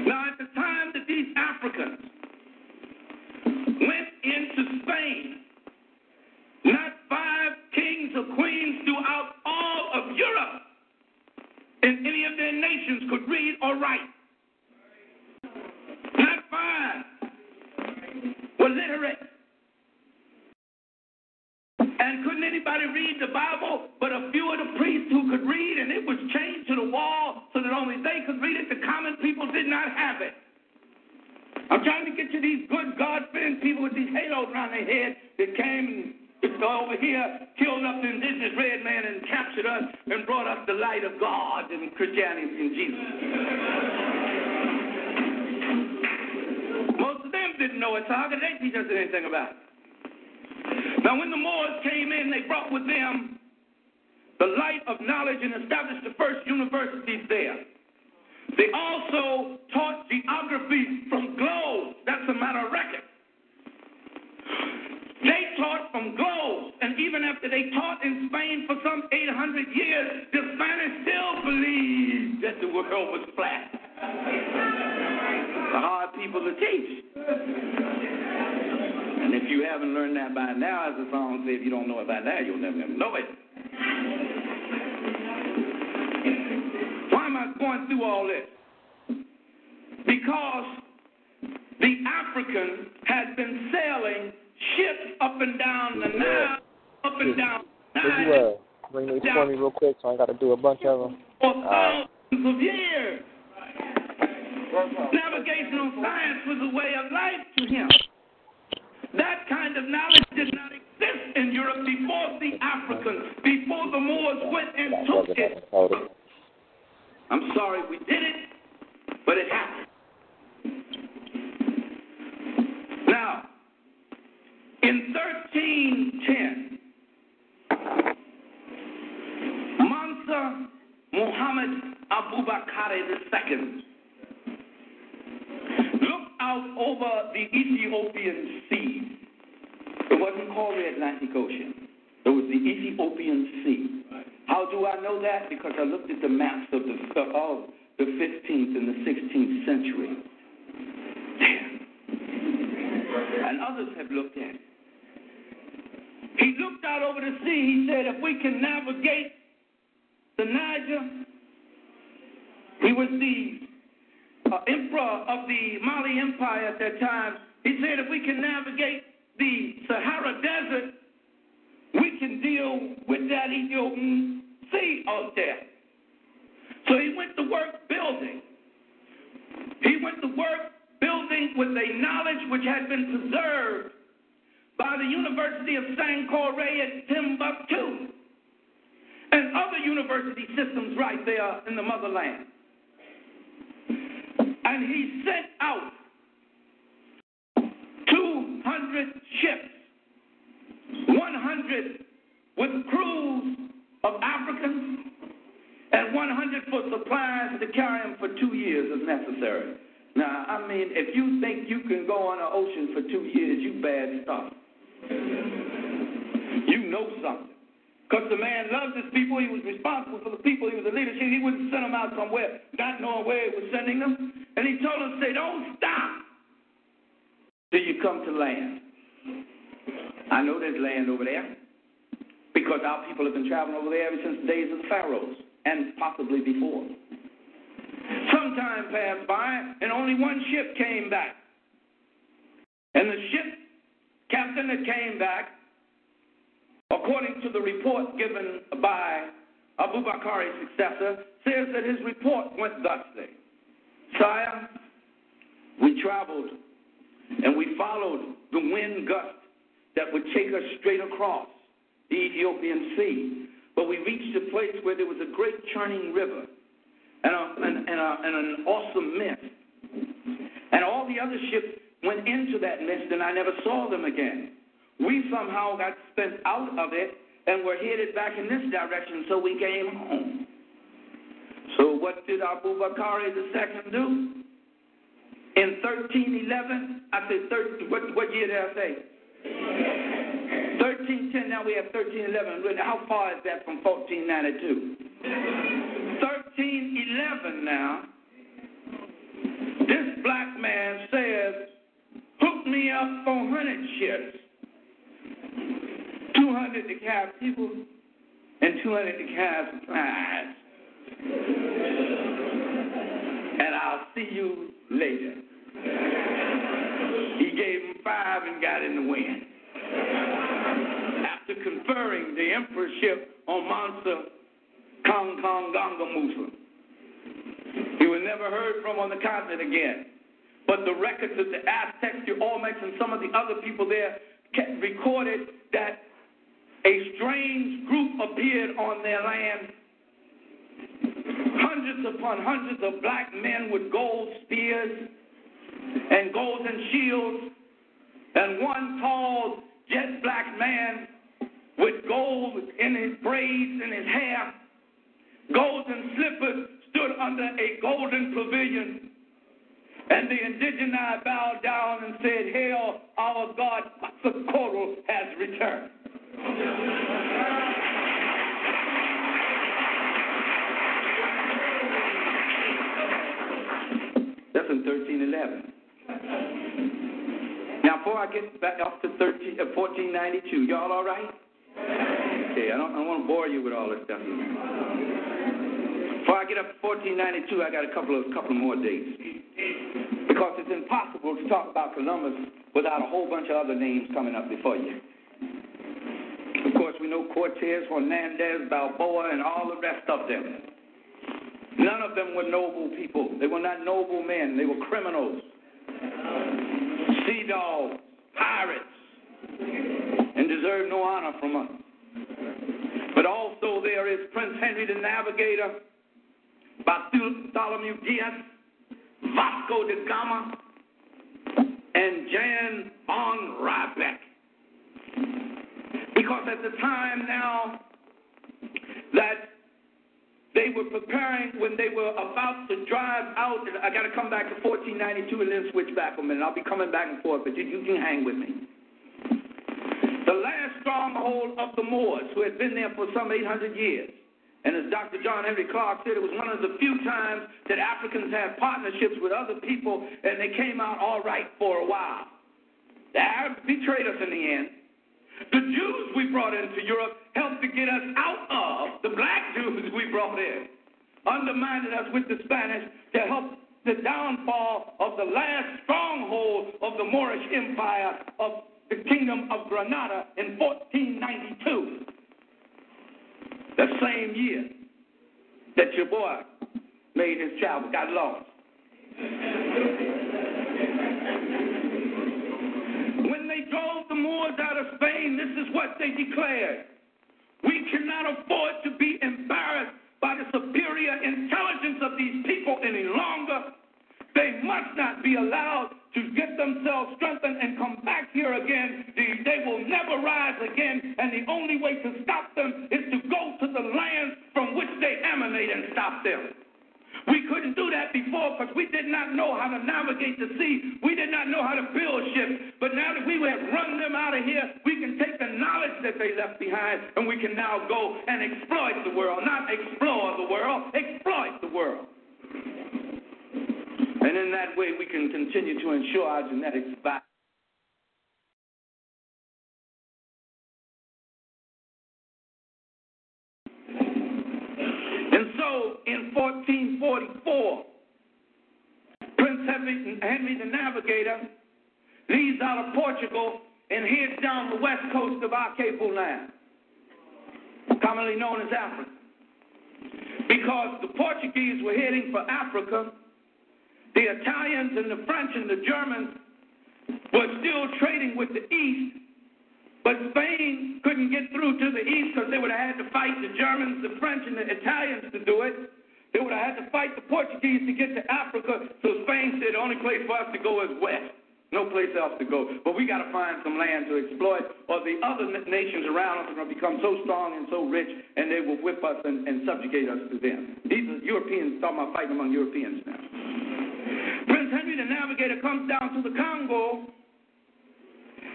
Speaker 7: Now, at the time that these Africans into Spain, not five kings or queens throughout all of Europe in any of their nations could read or write. Not five were literate. And couldn't anybody read the Bible but a few of the priests who could read, and it was chained to the wall so that only they could read it. The common people did not have it. I'm trying to get you these good God-fearing people with these halos around their head that came over here, killed up the indigenous red man, and captured us and brought us the light of God and Christianity and Jesus. Most of them didn't know it, so how could they teach us anything about it? Now, when the Moors came in, they brought with them the light of knowledge and established the first universities there. They also taught geography from globes. That's a matter of record. They taught from globes, and even after they taught in Spain for some 800 years, the Spanish still believed that the world was flat. The hard people to teach. And if you haven't learned that by now, as the song says, if you don't know it by now, you'll never, never know it. Going through all this? Because the African has been sailing ships up and down the Nile, up and down the Nile
Speaker 9: bring these for me real quick so I got to do a bunch of them?
Speaker 7: for thousands of years. Navigational science was a way of life to him. That kind of knowledge did not exist in Europe before the Africans, before the Moors went and took it. I'm sorry we did it, but it happened. Now, in 1310, Mansa Muhammad Abubakar II looked out over the Ethiopian sea. It wasn't called the Atlantic Ocean. It was the Ethiopian Sea. How do I know that? Because I looked at the maps of the of the 15th and the 16th century. And others have looked at it. He looked out over the sea. He said, if we can navigate the Niger, he was the uh, emperor of the Mali Empire at that time. He said, if we can navigate the Sahara Desert, we can deal with that Ethiopian sea out there. So he went to work building. He went to work building with a knowledge which had been preserved by the University of Sankore at Timbuktu and other university systems right there in the motherland. And he sent out 200 ships, 100 with crews of Africans, and 100 for supplies to carry them for two years if necessary. Now, I mean, if you think you can go on the ocean for two years, you bad stuff. You know something. Because the man loved his people. He was responsible for the people. He was a leadership. He wouldn't send them out somewhere not knowing where he was sending them. And he told them, say, don't stop till you come to land. I know there's land over there because our people have been traveling over there ever since the days of the pharaohs and possibly before. Some time passed by and only one ship came back. And the ship captain that came back, according to the report given by Abu Bakari's successor, says that his report went thusly Sire, we traveled and we followed the wind gust that would take us straight across the Ethiopian Sea. But we reached a place where there was a great churning river and, a, and, and, a, and an awesome mist. And all the other ships went into that mist, and I never saw them again. We somehow got spent out of it and were headed back in this direction, so we came home. So what did Abu Bakr II do? In 1311, I said, 13, what, what year did I say? 1310, now we have 1311. How far is that from 1492? 1311 now. This black man says, hook me up 400 ships. 200 to carry people and 200 to carry supplies. And I'll see you later. Gave him five and got in the wind. After conferring the emperorship on Mansa Kong Kong Gonga Musa. He was never heard from on the continent again. But the records of the Aztecs, the Olmecs, and some of the other people there recorded that a strange group appeared on their land. Hundreds upon hundreds of black men with gold spears and golden shields, and one tall, jet black man with gold in his braids and his hair, golden slippers stood under a golden pavilion. And the indigeni bowed down and said, Hail, our God, Socorro has returned. In 1311. Now, before I get back up to 13, uh, 1492, y'all all right? Okay, I don't, I want to bore you with all this stuff. Before I get up to 1492, I got a couple of couple more dates because it's impossible to talk about Columbus without a whole bunch of other names coming up before you. Of course, we know Cortez, Hernandez, Balboa, and all the rest of them. None of them were noble people. They were not noble men. They were criminals, sea dogs, pirates, and deserved no honor from us. But also there is Prince Henry the Navigator, Bartholomew Diaz, Vasco da Gama, and Jan von Riebeeck. Because at the time now that they were preparing when they were about to drive out. I got to come back to 1492 and then switch back a minute. I'll be coming back and forth, but you, you can hang with me. The last stronghold of the Moors, who had been there for some 800 years. And as Dr. John Henrik Clarke said, it was one of the few times that Africans had partnerships with other people and they came out all right for a while. The Arabs betrayed us in the end. The Jews we brought into Europe helped to get us out of, the black Jews we brought in, undermined us with the Spanish to help the downfall of the last stronghold of the Moorish Empire of the Kingdom of Granada in 1492. The same year that your boy made his travel, got lost. when they drove the Moors out of Spain, this is what they declared. We cannot afford to be embarrassed by the superior intelligence of these people any longer. They must not be allowed to get themselves strengthened and come back here again. They, will never rise again, and the only way to stop them is to go to the lands from which they emanate and stop them. We couldn't do that before because we did not know how to navigate the sea. We did not know how to build ships. But now that we have run them out of here, we can take the knowledge that they left behind and we can now go and exploit the world. Not explore the world, exploit the world. And in that way, we can continue to ensure our genetic survival. So in 1444, Prince Henry, Henry the Navigator leaves out of Portugal and heads down the west coast of Alkebulan, commonly known as Africa. Because the Portuguese were heading for Africa, the Italians and the French and the Germans were still trading with the East, but Spain couldn't get through to the East because they would have had to fight the Germans, the French, and the Italians to do it. They would have had to fight the Portuguese to get to Africa, so Spain said the only place for us to go is west. No place else to go. But we got to find some land to exploit, or the other nations around us are going to become so strong and so rich, and they will whip us and, and subjugate us to them. These are Europeans talking about fighting among Europeans now. Prince Henry the Navigator comes down to the Congo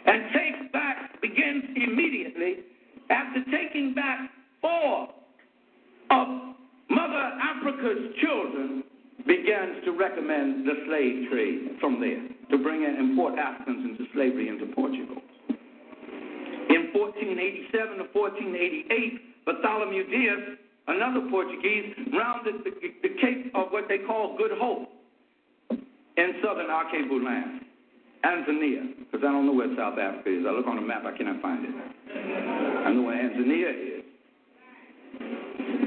Speaker 7: and takes back, begins immediately, after taking back four of Mother Africa's children, begins to recommend the slave trade from there to bring and import Africans into slavery into Portugal. In 1487 to 1488, Bartholomew Diaz, another Portuguese, rounded the, the Cape of what they call Good Hope in southern land, Azania, because I don't know where South Africa is. I look on the map, I cannot find it. I know where Azania is.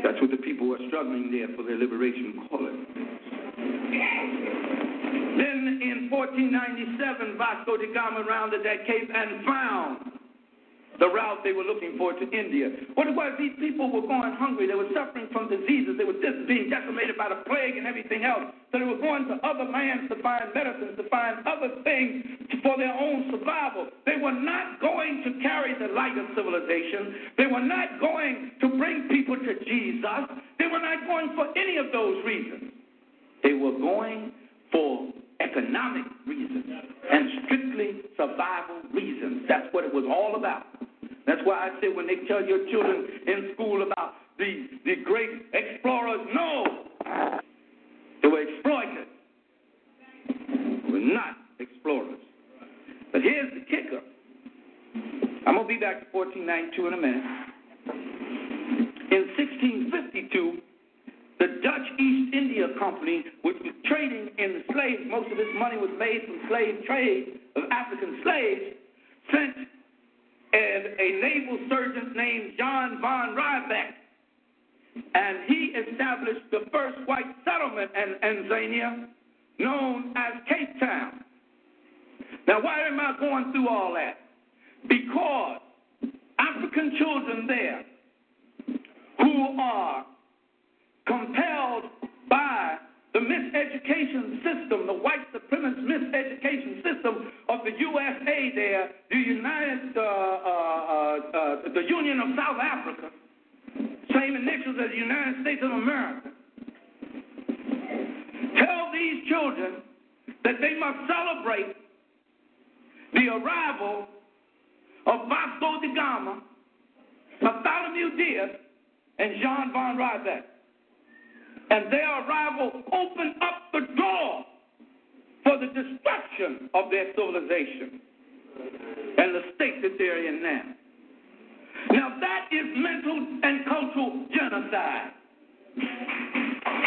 Speaker 7: That's what the people who are struggling there for their liberation call it. Then in 1497, Vasco da Gama rounded that cape and found the route they were looking for to India. What it was, these people were going hungry. They were suffering from diseases. They were just being decimated by the plague and everything else. So they were going to other lands to find medicines, to find other things for their own survival. They were not going to carry the light of civilization. They were not going to bring people to Jesus. They were not going for any of those reasons. They were going for economic reasons and strictly survival reasons. That's what it was all about. That's why I say when they tell your children in school about the, the great explorers, no, they were exploiters. They were not explorers. But here's the kicker. I'm going to be back to 1492 in a minute. In 1652, the Dutch East India Company, which was trading in slaves, most of its money was made from slave trade of African slaves, sent and a naval surgeon named John von Riebeeck. And he established the first white settlement in Azania known as Cape Town. Now, why am I going through all that? Because African children there who are compelled by the miseducation system, the white supremacist miseducation system of the USA there, the United, uh, uh, uh, the Union of South Africa, same initials as the United States of America, tell these children that they must celebrate the arrival of Vasco da Gama Bartholomew Diaz and John von Riebeeck. And their arrival opened up the door for the destruction of their civilization and the state that they're in now. Now, that is mental and cultural genocide.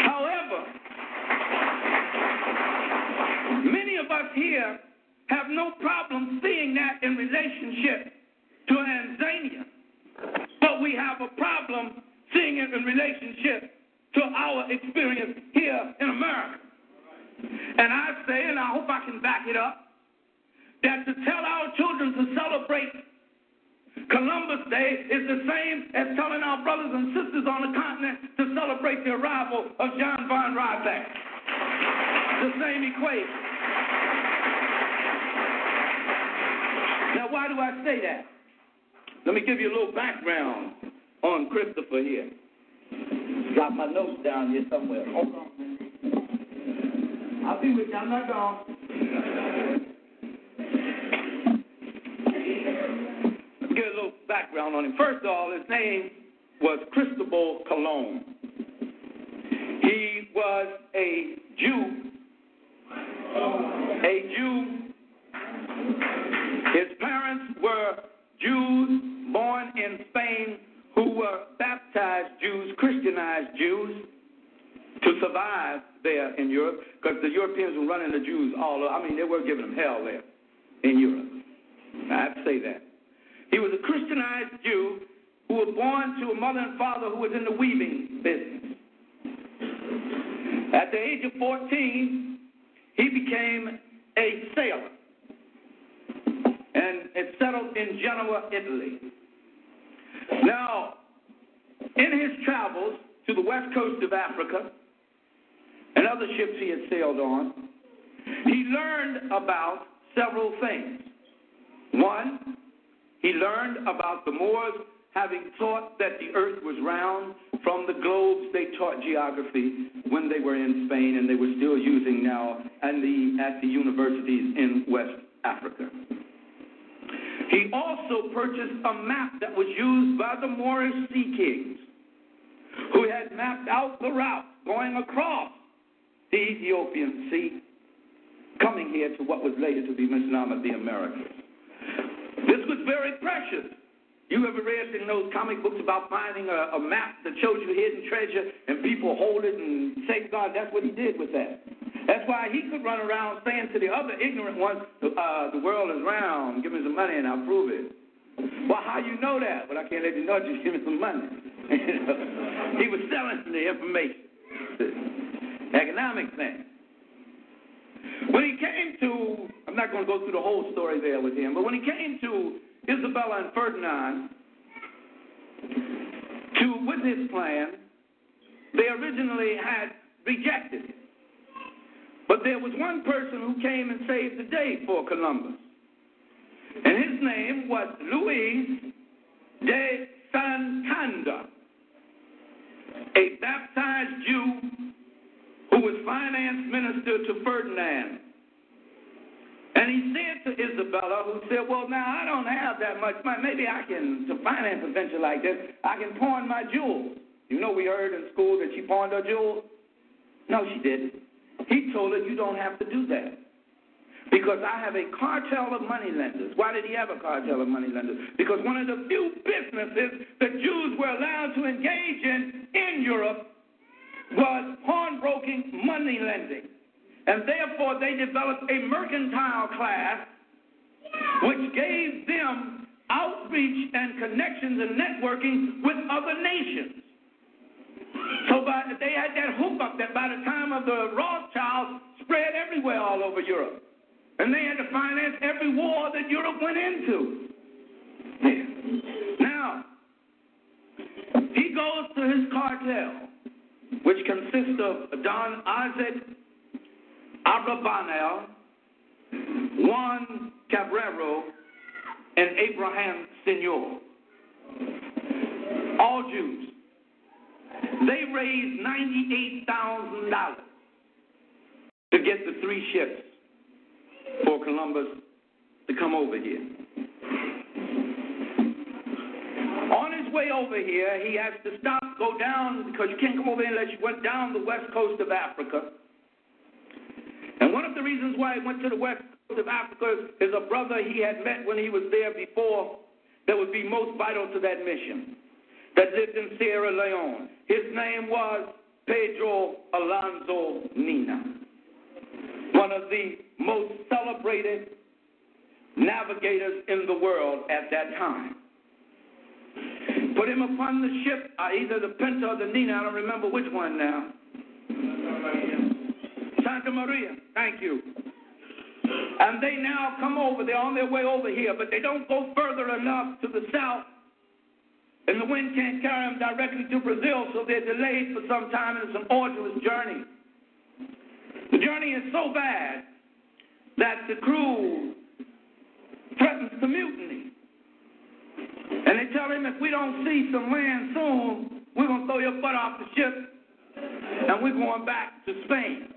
Speaker 7: However, many of us here have no problem seeing that in relationship to Azania, but we have a problem seeing it in relationship to our experience here in America. And I say, and I hope I can back it up, that to tell our children to celebrate Columbus Day is the same as telling our brothers and sisters on the continent to celebrate the arrival of John von Riebeeck. The same equation. Now, why do I say that? Let me give you a little background on Christopher here. Got my notes down here somewhere. Hold on. I'll be with you. I'm not gone. Let me give a little background on him. First of all, his name was Cristobal Colon. He was a Jew. A Jew. His parents were Jews born in Spain who were baptized Jews, Christianized Jews, to survive there in Europe, because the Europeans were running the Jews all over. I mean, they were giving them hell there in Europe. I have to say that. He was a Christianized Jew who was born to a mother and father who was in the weaving business. At the age of 14, he became a sailor and it settled in Genoa, Italy. Now, in his travels to the west coast of Africa and other ships he had sailed on, he learned about several things. One, he learned about the Moors having taught that the earth was round from the globes they taught geography when they were in Spain and they were still using now and the, at the universities in West Africa. He also purchased a map that was used by the Moorish sea kings who had mapped out the route going across the Ethiopian Sea, coming here to what was later to be misnomed the Americas. This was very precious. You ever read in those comic books about finding a, a map that shows you hidden treasure and people hold it and say, God, that's what he did with that. That's why he could run around saying to the other ignorant ones, uh, the world is round, give me some money and I'll prove it. Well, how you know that? Well, I can't let you know, just give me some money. he was selling the information. Economic thing. When he came to, I'm not going to go through the whole story there with him, but when he came to Isabella and Ferdinand to witness plan, they originally had rejected it. But there was one person who came and saved the day for Columbus. And his name was Luis de Santangel, a baptized Jew who was finance minister to Ferdinand. And he said to Isabella, who said, Well, now I don't have that much money. Maybe I can, to finance a venture like this, I can pawn my jewels. You know, we heard in school that she pawned her jewels? No, she didn't. He told her, You don't have to do that. Because I have a cartel of money lenders. Why did he have a cartel of money lenders? Because one of the few businesses that Jews were allowed to engage in in Europe was pawnbroking money lending. And therefore, they developed a mercantile class which gave them outreach and connections and networking with other nations. So by, they had that hookup that by the time of the Rothschilds spread everywhere all over Europe. And they had to finance every war that Europe went into. Now, he goes to his cartel, which consists of Don Isaac Abrabanel, Juan Cabrero, and Abraham Senor. All Jews. They raised $98,000 to get the three ships for Columbus to come over here. On his way over here, he has to stop, go down, because you can't come over here unless you went down the west coast of Africa. And one of the reasons why he went to the west coast of Africa is a brother he had met when he was there before that would be most vital to that mission, that lived in Sierra Leone. His name was Pedro Alonso Nina, one of the most celebrated navigators in the world at that time. Put him upon the ship, uh, either the Pinta or the Nina, I don't remember which one now. Santa Maria, thank you. And they now come over, they're on their way over here, but they don't go further enough to the south. And the wind can't carry them directly to Brazil, so they're delayed for some time, and it's an arduous journey. The journey is so bad that the crew threatens to mutiny. And they tell him if we don't see some land soon, we're going to throw your butt off the ship and we're going back to Spain.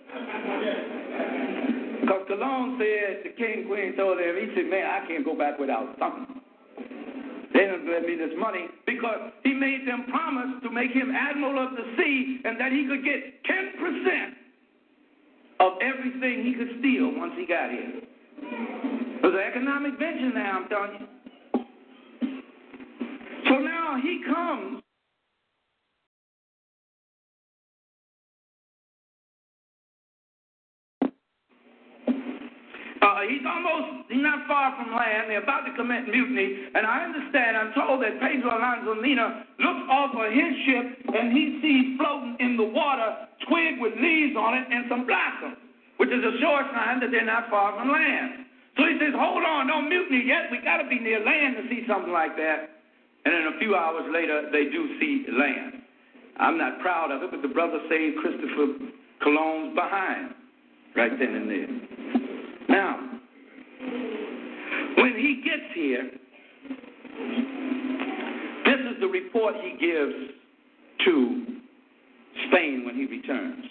Speaker 7: Because Colon said, the king, queen told him, he said, man, I can't go back without something. They didn't let me this money because he made them promise to make him admiral of the sea and that he could get 10% of everything he could steal once he got here. It was an economic venture now, I'm telling you. So now he comes. Uh, he's almost, he's not far from land. They're about to commit mutiny. And I understand, I'm told that Pedro Alonso Nina looks off of his ship and he sees floating in the water twig with leaves on it and some blossoms, which is a sure sign that they're not far from land. So he says, hold on, don't mutiny yet. We got to be near land to see something like that. And then a few hours later, they do see land. I'm not proud of it, but the brother saved Christopher Colon's behind right then and there. Now, when he gets here, this is the report he gives to Spain when he returns.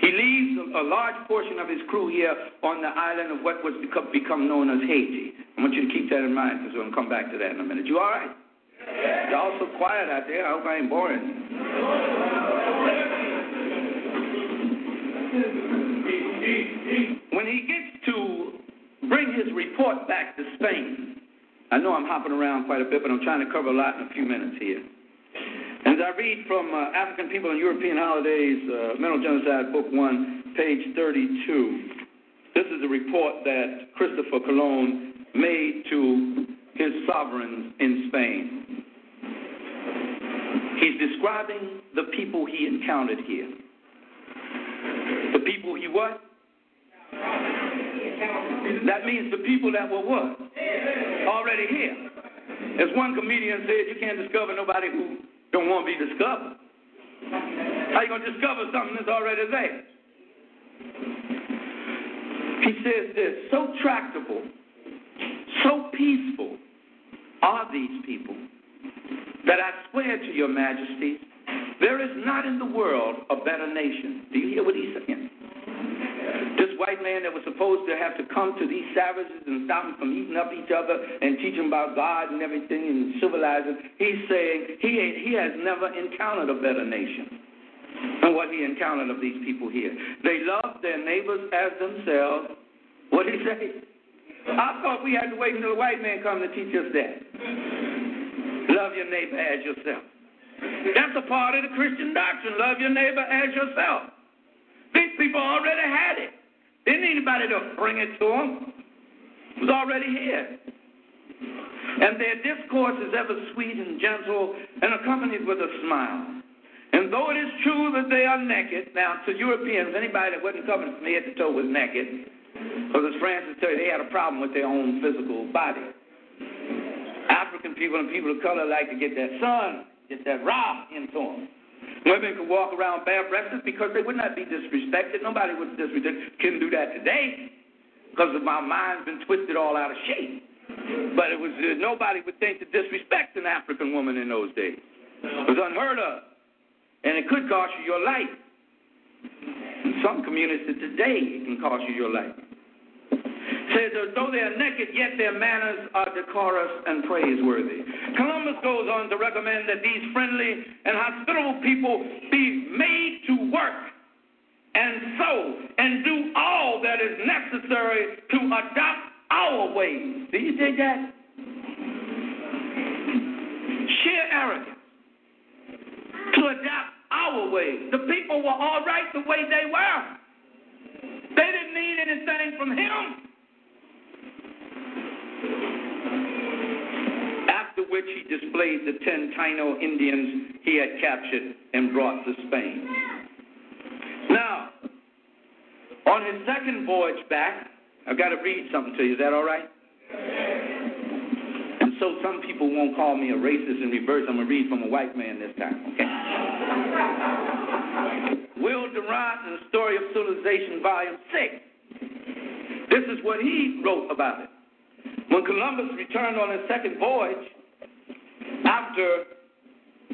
Speaker 7: He leaves a, large portion of his crew here on the island of what was become, become known as Haiti. I want you to keep that in mind because we're going to come back to that in a minute. You all right? Y'all so quiet out there. I hope I ain't boring. When he gets to bring his report back to Spain, I know I'm hopping around quite a bit, but I'm trying to cover a lot in a few minutes here. And as I read from uh, African People and European Holidays, uh, Mental Genocide, Book 1, page 32, this is a report that Christopher Colon made to his sovereigns in Spain. He's describing the people he encountered here. The people he what? That means the people that were what? Already here. As one comedian said, you can't discover nobody who don't want to be discovered. How you gonna discover something that's already there? He says this, so tractable, so peaceful are these people that I swear to your majesties, there is not in the world a better nation. Do you hear what he's saying? This white man that was supposed to have to come to these savages and stop them from eating up each other and teach them about God and everything and civilize them, he's saying he, he has never encountered a better nation than what he encountered of these people here. They love their neighbors as themselves. What did he say? I thought we had to wait until the white man come to teach us that. Love your neighbor as yourself. That's a part of the Christian doctrine. Love your neighbor as yourself. These people already had it. Didn't anybody to bring it to them. It was already here. And their discourse is ever sweet and gentle and accompanied with a smile. And though it is true that they are naked, now to Europeans, anybody that wasn't covered from head to toe was naked, because as Frances tell you, they had a problem with their own physical body. African people and people of color like to get that sun, get that raw into them. Women could walk around bare-breasted because they would not be disrespected. Nobody would disrespect. Couldn't do that today because my mind's been twisted all out of shape. But it was uh, nobody would think to disrespect an African woman in those days. It was unheard of, and it could cost you your life. In some communities today, it can cost you your life. Says, though they are naked, yet their manners are decorous and praiseworthy. Columbus goes on to recommend that these friendly and hospitable people be made to work and sow and do all that is necessary to adopt our ways. Do you dig that? Sheer arrogance to adopt our ways. The people were all right the way they were. They didn't need anything from him. Which he displayed the ten Taino Indians he had captured and brought to Spain. Now, on his second voyage back, I've got to read something to you. Is that all right? And so some people won't call me a racist in reverse. I'm going to read from a white man this time, okay? Will Durant the Story of Civilization, Volume 6. This is what he wrote about it. When Columbus returned on his second voyage, after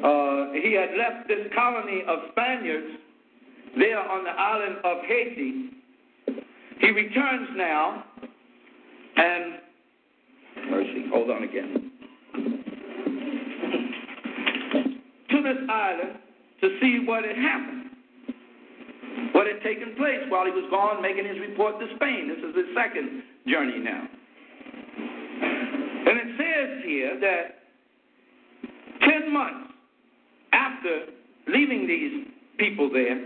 Speaker 7: uh, he had left this colony of Spaniards there on the island of Haiti, he returns now and, mercy, hold on again, to this island to see what had happened, what had taken place while he was gone making his report to Spain. This is his second journey now. And it says here that 10 months after leaving these people there,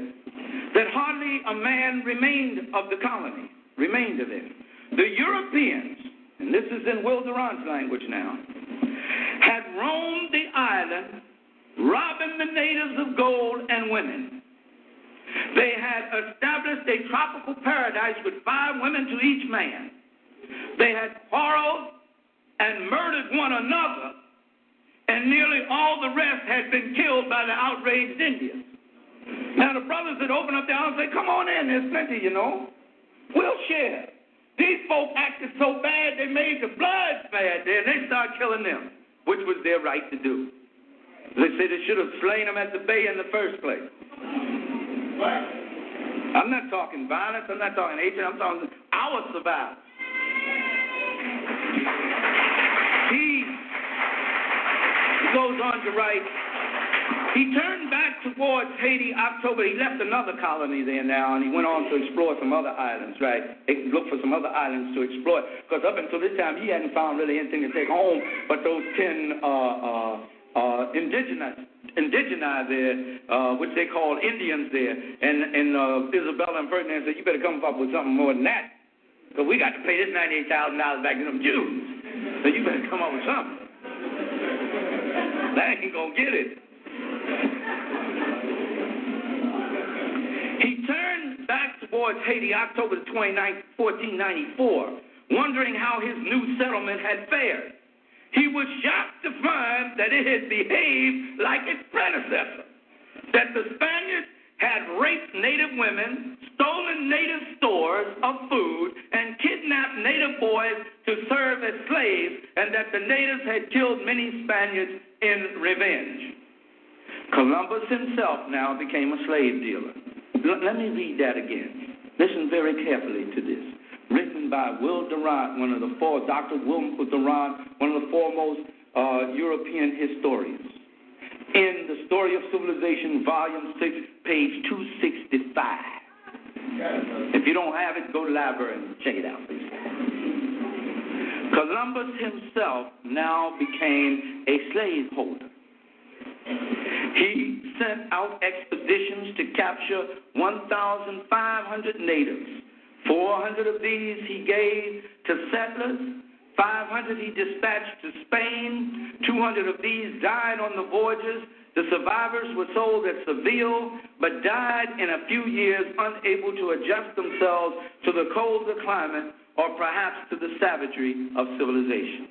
Speaker 7: that hardly a man remained of the colony, remained of it. The Europeans, and this is in Will Durant's language now, had roamed the island, robbing the natives of gold and women. They had established a tropical paradise with five women to each man. They had quarreled and murdered one another, and nearly all the rest had been killed by the outraged Indians. Now the brothers had opened up their arms and said, Come on in, there's plenty, you know. We'll share. These folk acted so bad they made the bloods bad there, and they started killing them, which was their right to do. They said they should have slain them at the bay in the first place. What? I'm not talking violence, I'm not talking hatred, I'm talking our survival. He goes on to write, he turned back towards Haiti October. He left another colony there now, and he went on to explore some other islands, right? He looked for some other islands to explore. Because up until this time, he hadn't found really anything to take home but those 10 uh, uh, uh, indigenous indigeni there, uh, which they called Indians there. And, and uh, Isabella and Ferdinand said, you better come up with something more than that. Because we got to pay this $98,000 back to them Jews. So you better come up with something. That ain't going to get it. He turned back towards Haiti October 29, 1494, wondering how his new settlement had fared. He was shocked to find that it had behaved like its predecessor, that the Spaniards had raped native women, stolen native stores of food, and kidnapped native boys to serve as slaves, and that the natives had killed many Spaniards in revenge. Columbus himself now became a slave dealer. L- let me read that again. Listen very carefully to this. Written by Will Durant, one of the four, Dr. Will Durant, one of the foremost uh, European historians. In The Story of Civilization, Volume 6, page 265. If you don't have it, go to the library and check it out, please. Columbus himself now became a slaveholder. He sent out expeditions to capture 1,500 natives. 400 of these he gave to settlers. 500 he dispatched to Spain. 200 of these died on the voyages. The survivors were sold at Seville, but died in a few years unable to adjust themselves to the colder climate or perhaps to the savagery of civilization.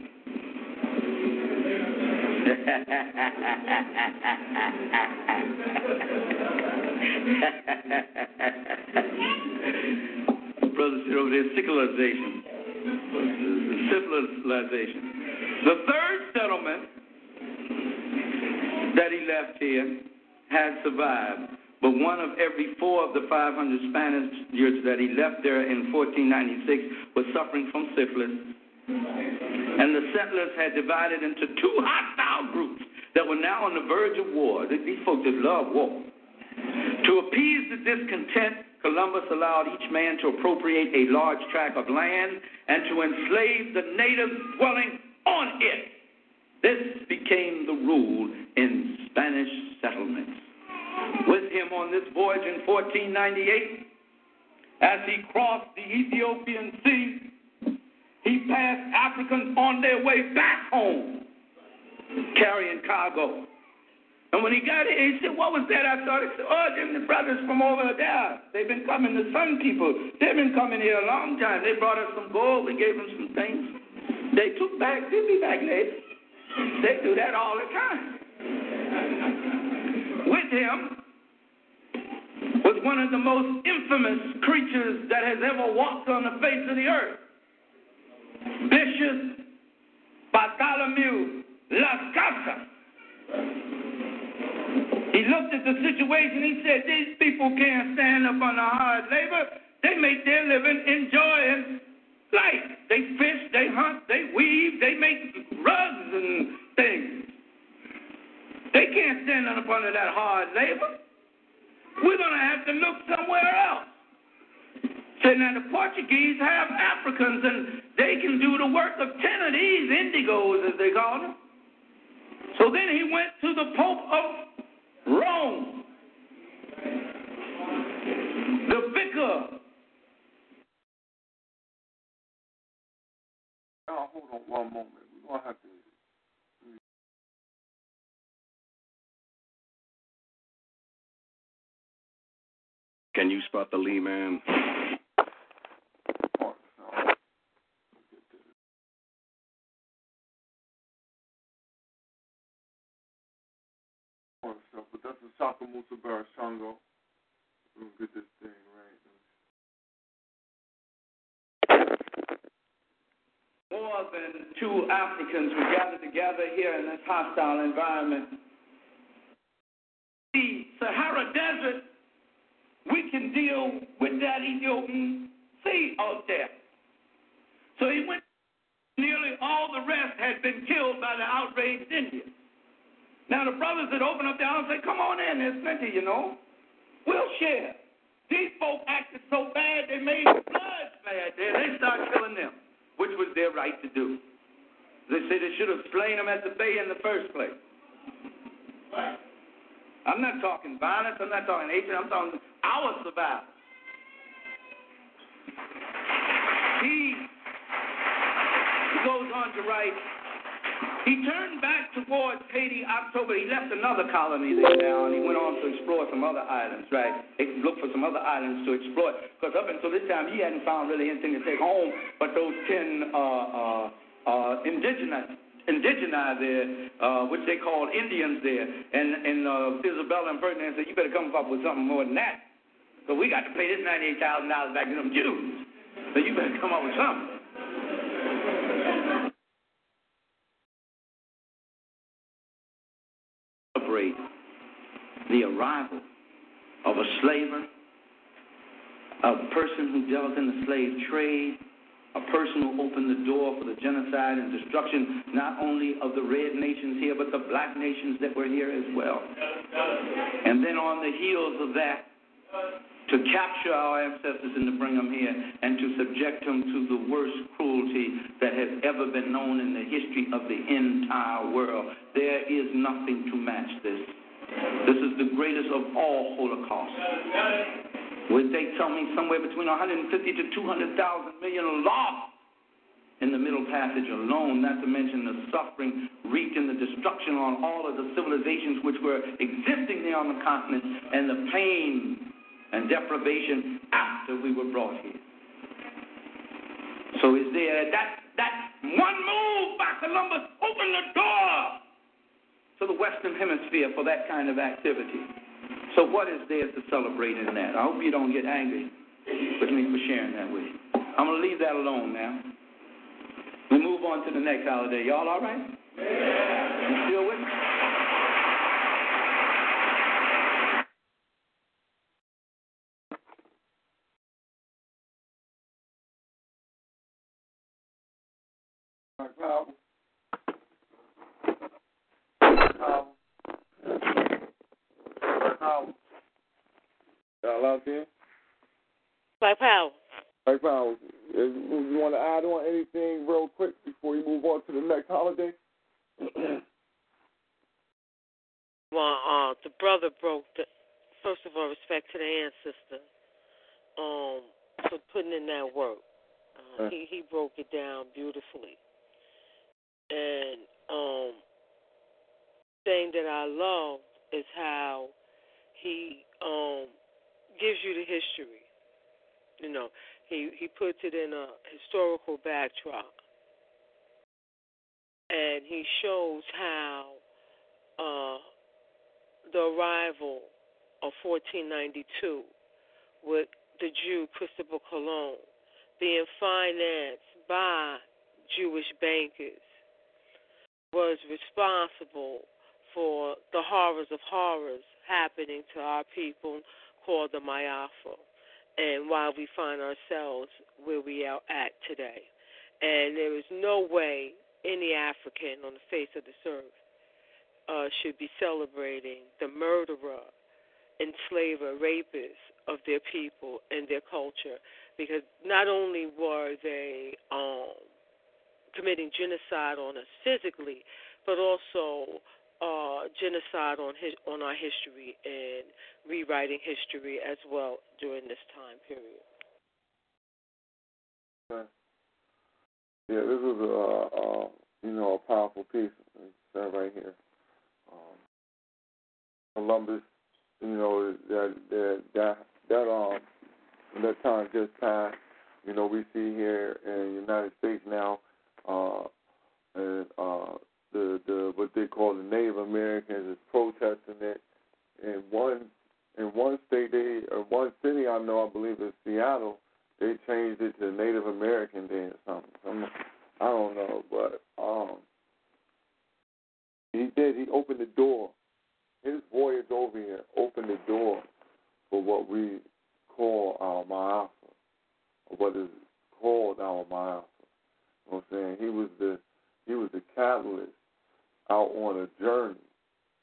Speaker 7: Brother said over there. Civilization. The third settlement that he left here had survived, but one of every four of the 500 Spaniards that he left there in 1496 was suffering from syphilis. And the settlers had divided into two hostile groups that were now on the verge of war. These folks just love war. To appease the discontent, Columbus allowed each man to appropriate a large tract of land and to enslave the natives dwelling on it. This became the rule in Spanish settlements. With him on this voyage in 1498, as he crossed the Ethiopian Sea, he passed Africans on their way back home, carrying cargo. And when he got here, he said, What was that I thought? He said, Oh, them the brothers from over there. They've been coming, the Sun people. They've been coming here a long time. They brought us some gold. We gave them some things. They took back, they'll be back later. They do that all the time. Him was one of the most infamous creatures that has ever walked on the face of the earth. Bishop Bartholomew Las Casas. He looked at the situation. He said, These people can't stand up under hard labor. They make their living enjoying life. They fish, they hunt, they weave, they make rugs and things. They can't stand up under that hard labor. We're going to have to look somewhere else. So now the Portuguese have Africans, and they can do the work of 10 of these indigos, as they call them. So then he went to the Pope of Rome, the vicar.
Speaker 5: Hold on one moment. We're going to have to.
Speaker 10: Can you spot the Lee man?
Speaker 5: But that's the Sakamusa Barashango. We'll get this thing right.
Speaker 7: More than two Africans were gathered together here in this hostile environment. The Sahara Desert, we can deal with that Ethiopian sea out there. So he went, nearly all the rest had been killed by the outraged Indians. Now the brothers had opened up their arms and said, Come on in, there's plenty, you know. We'll share. These folk acted so bad they made the bloods bad there. They started killing them, which was their right to do. They said they should have slain them at the bay in the first place. I'm not talking violence, I'm not talking hatred, I'm talking our survival. He goes on to write he turned back towards Haiti October. He left another colony there now, and he went on to explore some other islands, right? He looked for some other islands to explore. Because up until this time, he hadn't found really anything to take home but those 10 uh, uh, uh, indigenous indigeni there, uh, which they called Indians there. And, and uh, Isabella and Ferdinand said, you better come up with something more than that. So we got to pay this $98,000 back to them Jews. So you better come up with something. celebrate the arrival of a slaver, a person who dealt in the slave trade, a person who opened the door for the genocide and destruction not only of the red nations here, but the black nations that were here as well. And then on the heels of that, to capture our ancestors and to bring them here and to subject them to the worst cruelty that has ever been known in the history of the entire world. There is nothing to match this. This is the greatest of all holocausts. Would they tell me somewhere between 150 to 200,000 million lost in the Middle Passage alone, not to mention the suffering wreaked and the destruction on all of the civilizations which were existing there on the continent and the pain and deprivation after we were brought here. So is there that that one move by Columbus opened the door to the Western Hemisphere for that kind of activity. So what is there to celebrate in that? I hope you don't get angry with me for sharing that with you. I'm gonna leave that alone now. We move on to the next holiday. Y'all all right? Yeah. You still with me?
Speaker 11: There?
Speaker 8: Black Power.
Speaker 11: Black Power. Uh, You want to add on anything real quick before we move on to the next holiday?
Speaker 8: Well, uh, the brother broke the. First of all, respect to the ancestor, um, for putting in that work. Uh,
Speaker 11: Right.
Speaker 8: He he broke it down beautifully, and um, thing that I love is how he um gives you the history. You know, he he puts it in a historical backdrop, and he shows how uh, the arrival of 1492 with the Jew Christopher Colon being financed by Jewish bankers was responsible for the horrors of horrors happening to our people called the Ma'afa and why we find ourselves where we are at today. And there is no way any African on the face of this earth uh, should be celebrating the murderer, enslaver, rapist of their people and their culture, because not only were they um, committing genocide on us physically, but also uh, genocide on his, on our history and rewriting history as well during this time period.
Speaker 11: Okay. Yeah, this is a uh, you know a powerful piece. Right here. Um, Columbus, you know that that that that um that time just passed. You know we see here in the United States now, uh, and uh, the the what they call the Native Americans is protesting it. In one in one state, they or one city I know, I believe it's Seattle they changed it to Native American Day or something. Some, I don't know, but um, he did. He opened the door. His voyage over here opened the door for what we call our Ma'afa, or what is called our Ma'afa. You know what I'm saying? He was the he was a catalyst out on a journey.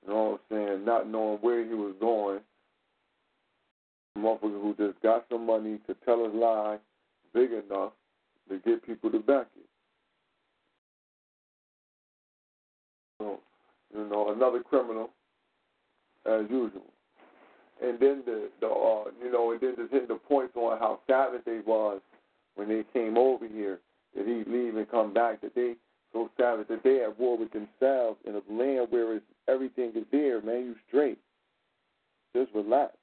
Speaker 11: You know what I'm saying? Not knowing where he was going, a motherfucker who just got some money to tell a lie big enough to get people to back it. So, you know, another criminal as usual. And then the the uh, you know, and then just hitting the points on how savage they was when they came over here, that he leave and come back, that they so savage that they at war with themselves in a land where it's, everything is there, man, you straight. Just relax.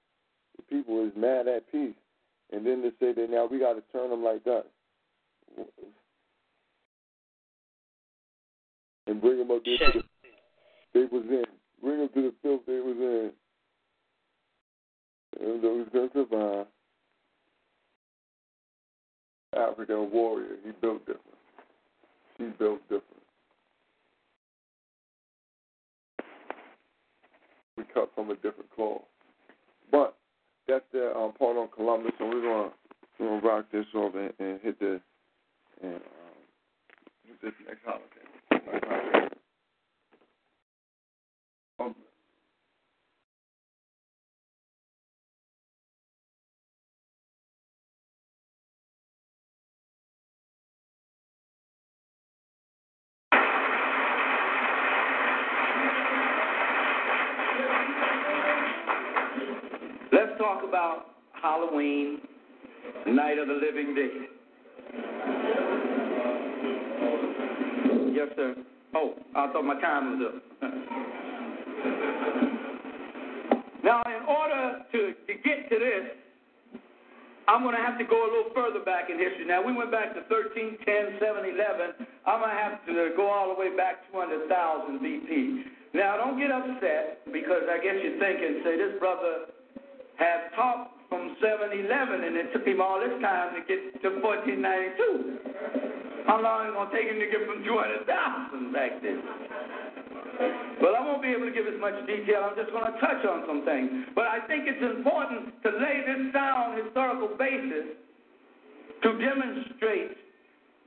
Speaker 11: The people is mad at peace. And then they say that now we got to turn them like that. And bring them up there to the, they was in. Bring them to the filth they was in. And those going to survive. African warrior, he built different. He built different. We cut from a different cloth. But that's the um, part on Columbus, and we're gonna we're gonna rock this off and, and hit the and um, hit this next holiday. Next holiday. Um,
Speaker 7: about Halloween, Night of the Living Dead. Yes, sir. Oh, I thought my time was up. now, in order to, to get to this, I'm going to have to go a little further back in history. Now, we went back to 13, 10, 7, 11. I'm going to have to go all the way back 200,000 BP. Now, don't get upset because I guess you're thinking, say, this brother has taught from 711 and it took him all this time to get to 1492. How long is it going to take him to get from 200,000 back then? Well, I won't be able to give as much detail. I'm just going to touch on some things. But I think it's important to lay this down historical basis to demonstrate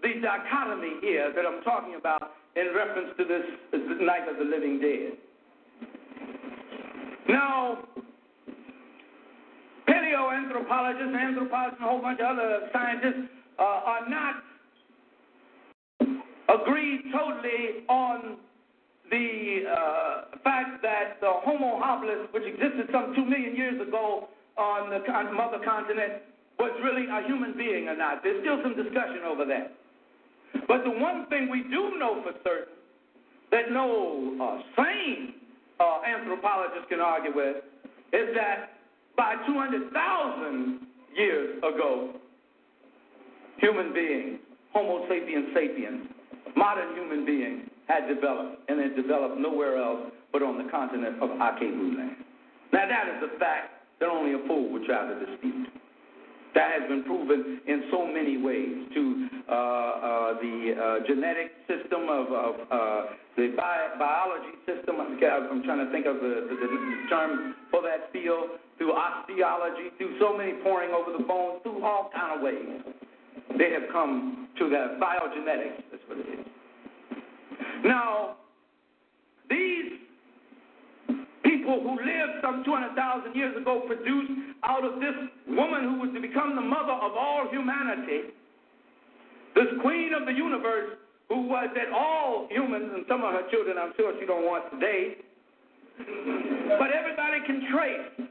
Speaker 7: the dichotomy here that I'm talking about in reference to this, this night of the living dead. Now, paleoanthropologists, anthropologists, and a whole bunch of other scientists uh, are not agreed totally on the uh, fact that the Homo habilis, which existed some two million years ago on the con- mother continent, was really a human being or not. There's still some discussion over that. But the one thing we do know for certain that no uh, sane uh, anthropologist can argue with is that by 200,000 years ago, human beings, Homo sapiens sapiens, modern human beings, had developed, and had developed nowhere else but on the continent of Alkebulan. Now, that is a fact that only a fool would try to dispute. That has been proven in so many ways to uh, uh, the uh, genetic system of, of uh, the bi- biology system. I'm trying to think of the, the, the term for that field. Through osteology, through so many poring over the bones, through all kind of ways, they have come to that biogenetics. That's what it is. Now, these people who lived some 200,000 years ago produced out of this woman who was to become the mother of all humanity, this queen of the universe who was that all humans and some of her children I'm sure she don't want today, but everybody can trace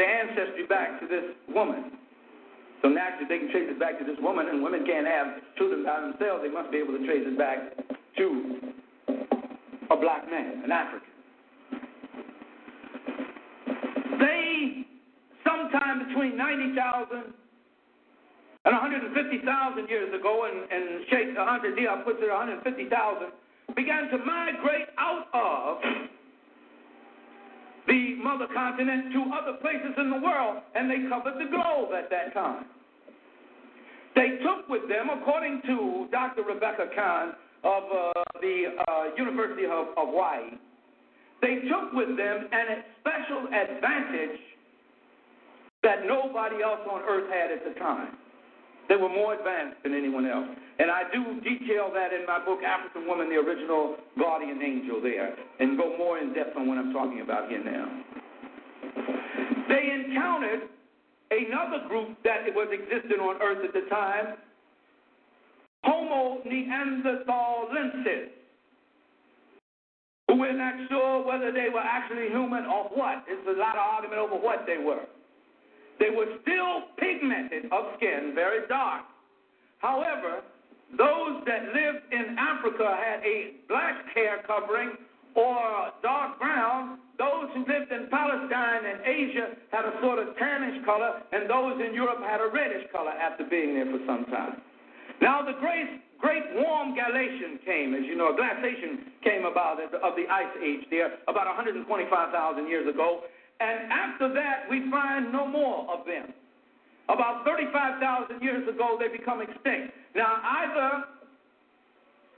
Speaker 7: their ancestry back to this woman. So naturally, they can trace it back to this woman, and women can't have children by themselves. They must be able to trace it back to a black man, an African. They, sometime between 90,000 and 150,000 years ago, and, and Cheikh Anta Diop puts it 150,000, began to migrate out of the mother continent to other places in the world, and they covered the globe at that time. They took with them, according to Dr. Rebecca Cann of uh, the uh, University of, of Hawaii, they took with them an special advantage that nobody else on earth had at the time. They were more advanced than anyone else. And I do detail that in my book, African Woman, the Original Guardian Angel, there, and go more in depth on what I'm talking about here now. They encountered another group that was existing on earth at the time, Homo neanderthalensis, who we're not sure whether they were actually human or what. There's a lot of argument over what they were. They were still pigmented of skin, very dark. However, those that lived in Africa had a black hair covering or dark brown. Those who lived in Palestine and Asia had a sort of tannish color, and those in Europe had a reddish color after being there for some time. Now, the great, great warm glaciation came, as you know, a glaciation came about of the ice age there about 125,000 years ago, and after that, we find no more of them. About 35,000 years ago, they become extinct. Now, either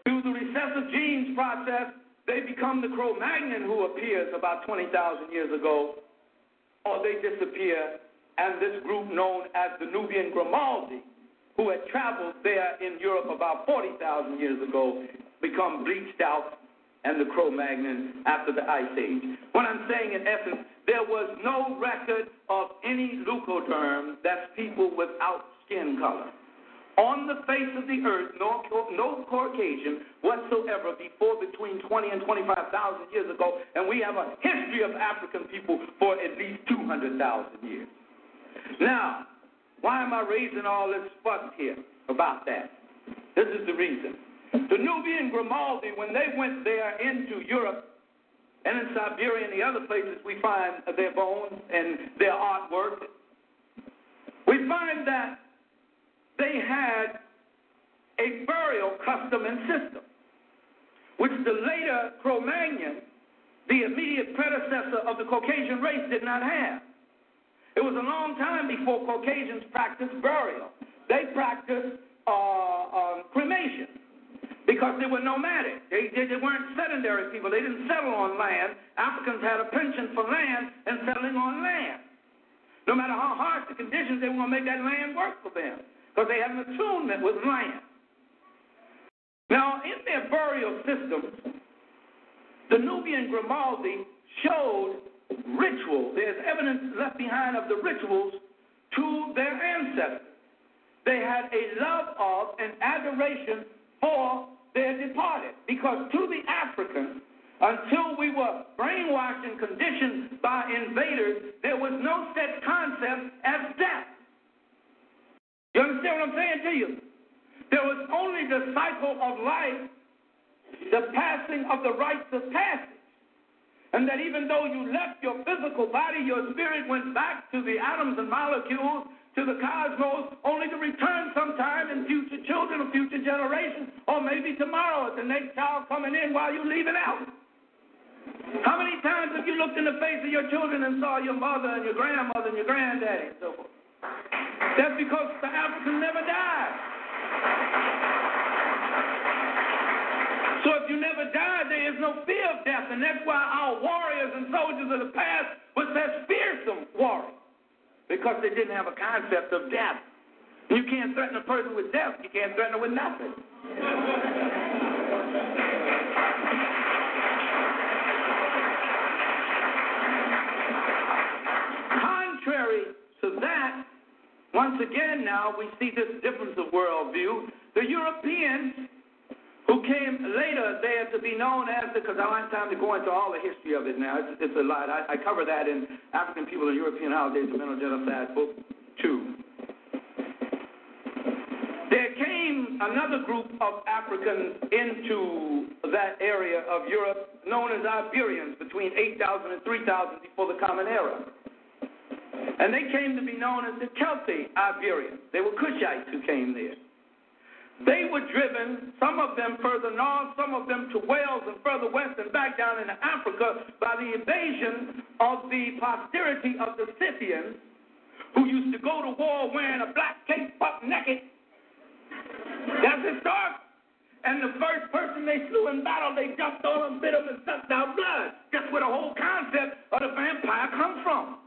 Speaker 7: through the recessive genes process, they become the Cro Magnon who appears about 20,000 years ago, or they disappear, and this group known as the Nubian Grimaldi, who had traveled there in Europe about 40,000 years ago, become bleached out and the Cro Magnon after the Ice Age. What I'm saying in essence, there was no record of any leucoderm, that's people without skin color. On the face of the earth, no, no Caucasian whatsoever before between 20 and 25,000 years ago, and we have a history of African people for at least 200,000 years. Now, why am I raising all this fuss here about that? This is the reason. The Nubian Grimaldi, when they went there into Europe and in Siberia and the other places, we find their bones and their artwork. We find that they had a burial custom and system, which the later Cro Magnon, the immediate predecessor of the Caucasian race, did not have. It was a long time before Caucasians practiced burial. They practiced uh, uh, cremation because they were nomadic. They, they, they weren't sedentary people. They didn't settle on land. Africans had a penchant for land and settling on land. No matter how harsh the conditions, they going to make that land work for them because they had an attunement with land. Now, in their burial systems, the Nubian Grimaldi showed ritual. There's evidence left behind of the rituals to their ancestors. They had a love of and adoration for their departed. Because to the African, until we were brainwashed and conditioned by invaders, there was no set concept as death. You understand what I'm saying to you? There was only the cycle of life, the passing of the rites of passage. And that even though you left your physical body, your spirit went back to the atoms and molecules, to the cosmos, only to return sometime in future children or future generations, or maybe tomorrow at the next child coming in while you're leaving out. How many times have you looked in the face of your children and saw your mother and your grandmother and your granddaddy and so forth? That's because the African never died. So if you never died, there is no fear of death, and that's why our warriors and soldiers of the past was that fearsome warrior, because they didn't have a concept of death. You can't threaten a person with death. You can't threaten them with nothing. Contrary to that, once again now we see this difference of worldview. The Europeans who came later there to be known as the, because I don't have time to go into all the history of it now, it's, it's a lot. I, I cover that in African People and European Holidays, the Mental Genocide, Book 2. There came another group of Africans into that area of Europe known as Iberians between 8,000 and 3,000 before the Common Era. And they came to be known as the Celtic Iberians. They were Cushites who came there. They were driven, some of them further north, some of them to Wales and further west and back down into Africa by the invasion of the posterity of the Scythians who used to go to war wearing a black cape, buck naked. That's historic. And the first person they slew in battle, they jumped on them, bit them, and sucked out blood. That's where the whole concept of the vampire comes from.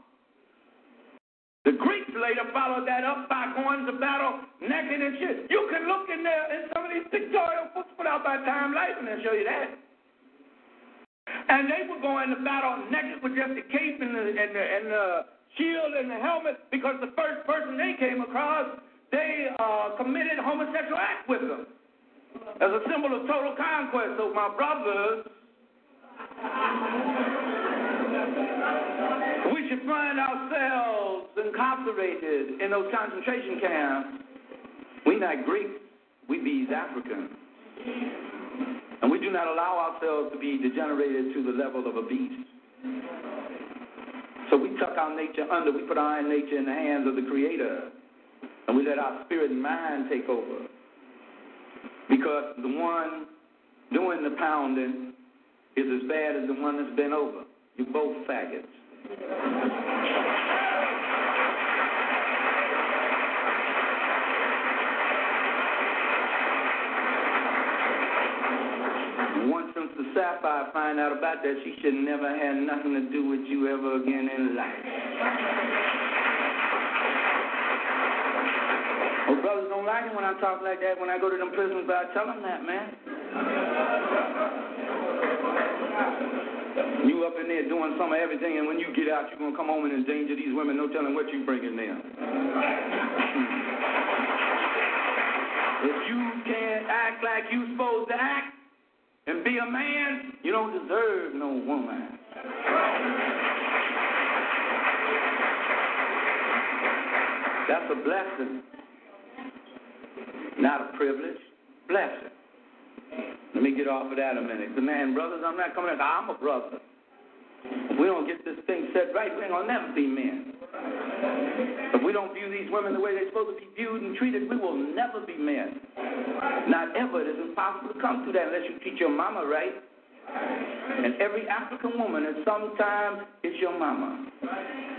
Speaker 7: The Greeks later followed that up by going to battle naked and shit. You can look in there in some of these pictorial books put out by Time Life and they'll show you that. And they were going to battle naked with just the cape and the, and the, and the shield and the helmet because the first person they came across, they uh, committed homosexual act with them as a symbol of total conquest. So my brothers, we should find ourselves incarcerated in those concentration camps. We not Greeks, we be Africans. And we do not allow ourselves to be degenerated to the level of a beast. So we tuck our nature under, we put our nature in the hands of the Creator, and we let our spirit and mind take over. Because the one doing the pounding is as bad as the one that's been over. You're both faggots. The sapphire find out about that, she should never have nothing to do with you ever again in life. Oh, brothers don't like it when I talk like that when I go to them prisons, but I tell them that, man. You up in there doing some of everything, and when you get out, you're going to come home and endanger these women. No telling what you bringing there. if you can't act like you supposed to act and be a man, you don't deserve no woman. That's a blessing, not a privilege. Blessing. Let me get off of that a minute. The man, brothers, I'm not coming. I'm a brother. If we don't get this thing set right, we ain't gonna never be men. If we don't view these women the way they're supposed to be viewed and treated, we will never be men. Not ever. It is impossible to come through that unless you treat your mama right. And every African woman at some time is your mama.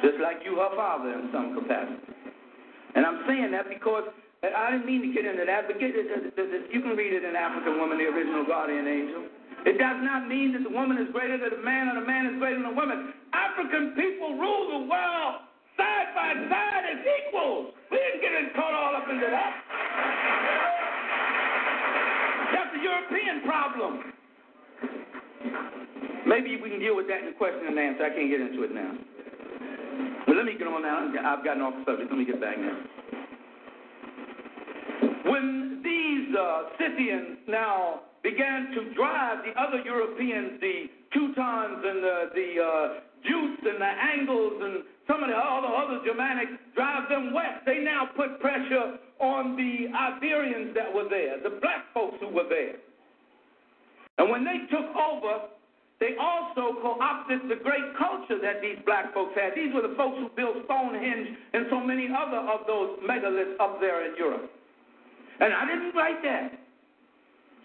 Speaker 7: Just like you her father in some capacity. And I'm saying that because I didn't mean to get into that, but get it, uh, uh, uh, you can read it in African Woman, the original guardian angel. It does not mean that the woman is greater than the man or the man is greater than the woman. African people rule the world side by side as equals. We didn't get caught all up into that. That's a European problem. Maybe we can deal with that in question and answer. I can't get into it now. But let me me get on now. I've gotten off the subject. Let me get back now. When these uh, Scythians now began to drive the other Europeans, the Teutons and the, the uh, Jutes and the Angles and some of the other, other Germanics, drive them west. They now put pressure on the Iberians that were there, the black folks who were there. And when they took over, they also co-opted the great culture that these black folks had. These were the folks who built Stonehenge and so many other of those megaliths up there in Europe. And I didn't write that.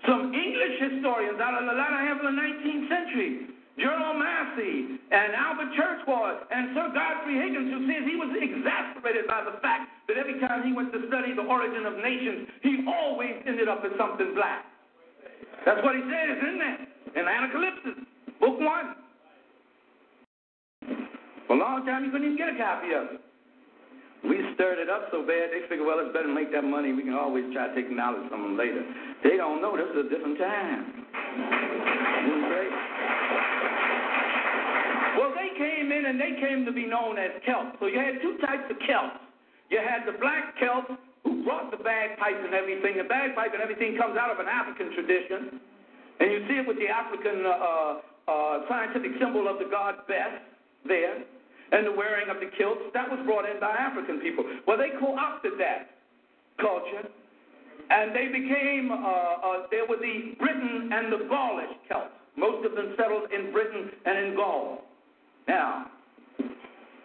Speaker 7: Some English historians out of the latter half of the 19th century, Gerald Massey and Albert Churchward and Sir Godfrey Higgins, who says he was exasperated by the fact that every time he went to study the origin of nations, he always ended up with something black. That's what he says, isn't it? In Anacalypsis, book one. For a long time, you couldn't even get a copy of it. We stirred it up so bad, they figured, well, it's better to make that money. We can always try to take knowledge from them later. They don't know this is a different time. Well, they came in and they came to be known as Celts. So you had two types of Celts. You had the black Celts who brought the bagpipe and everything. The bagpipe and everything comes out of an African tradition. And you see it with the African uh, uh, scientific symbol of the god Beth there and the wearing of the kilts, that was brought in by African people. Well, they co opted that culture, and they became, uh, uh, there were the Briton and the Gaulish Celts. Most of them settled in Britain and in Gaul. Now,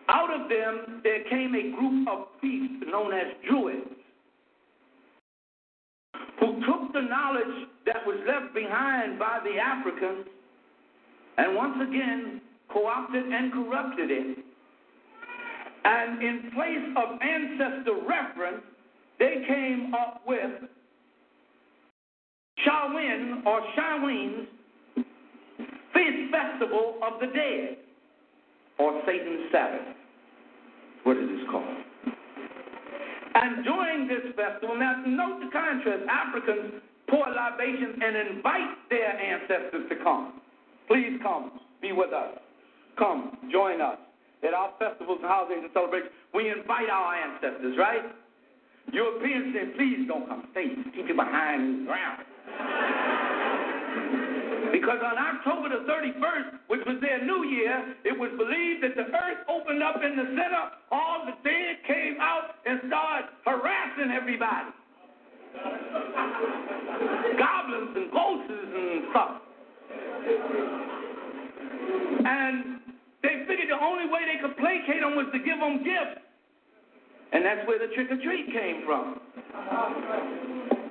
Speaker 7: out of them, there came a group of priests known as Druids who took the knowledge that was left behind by the Africans and once again co opted and corrupted it and in place of ancestor reference, they came up with Samhain or Samhain's Feast Festival of the Dead or Satan's Sabbath. What is this called? And during this festival, now note the contrast Africans pour libations and invite their ancestors to come. Please come, be with us. Come, join us at our festivals and holidays and celebrations, we invite our ancestors, right? Europeans say, please don't come. Stay. Keep you behind the ground. because on October the 31st, which was their new year, it was believed that the earth opened up in the center, all the dead came out and started harassing everybody. Goblins and ghosts and stuff. And they figured the only way they could placate them was to give them gifts. And that's where the trick or treat came from.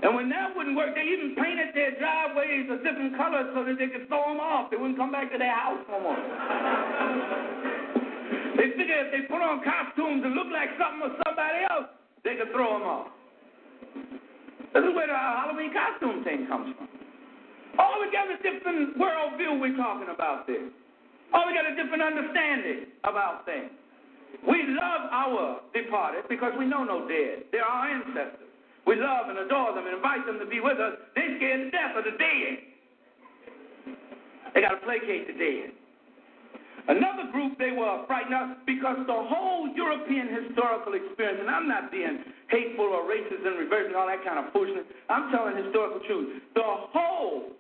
Speaker 7: And when that wouldn't work, they even painted their driveways a different color so that they could throw them off. They wouldn't come back to their house no more. they figured if they put on costumes and look like something or somebody else, they could throw them off. This is where the uh, Halloween costume thing comes from. Altogether different worldview we're talking about there. Oh, we got a different understanding about things. We love our departed because we know no dead. They're our ancestors. We love and adore them and invite them to be with us. They scared to death of the dead. They got to placate the dead. Another group they were frightened of because the whole European historical experience, and I'm not being hateful or racist and reversing all that kind of foolishness. I'm telling historical truth. The whole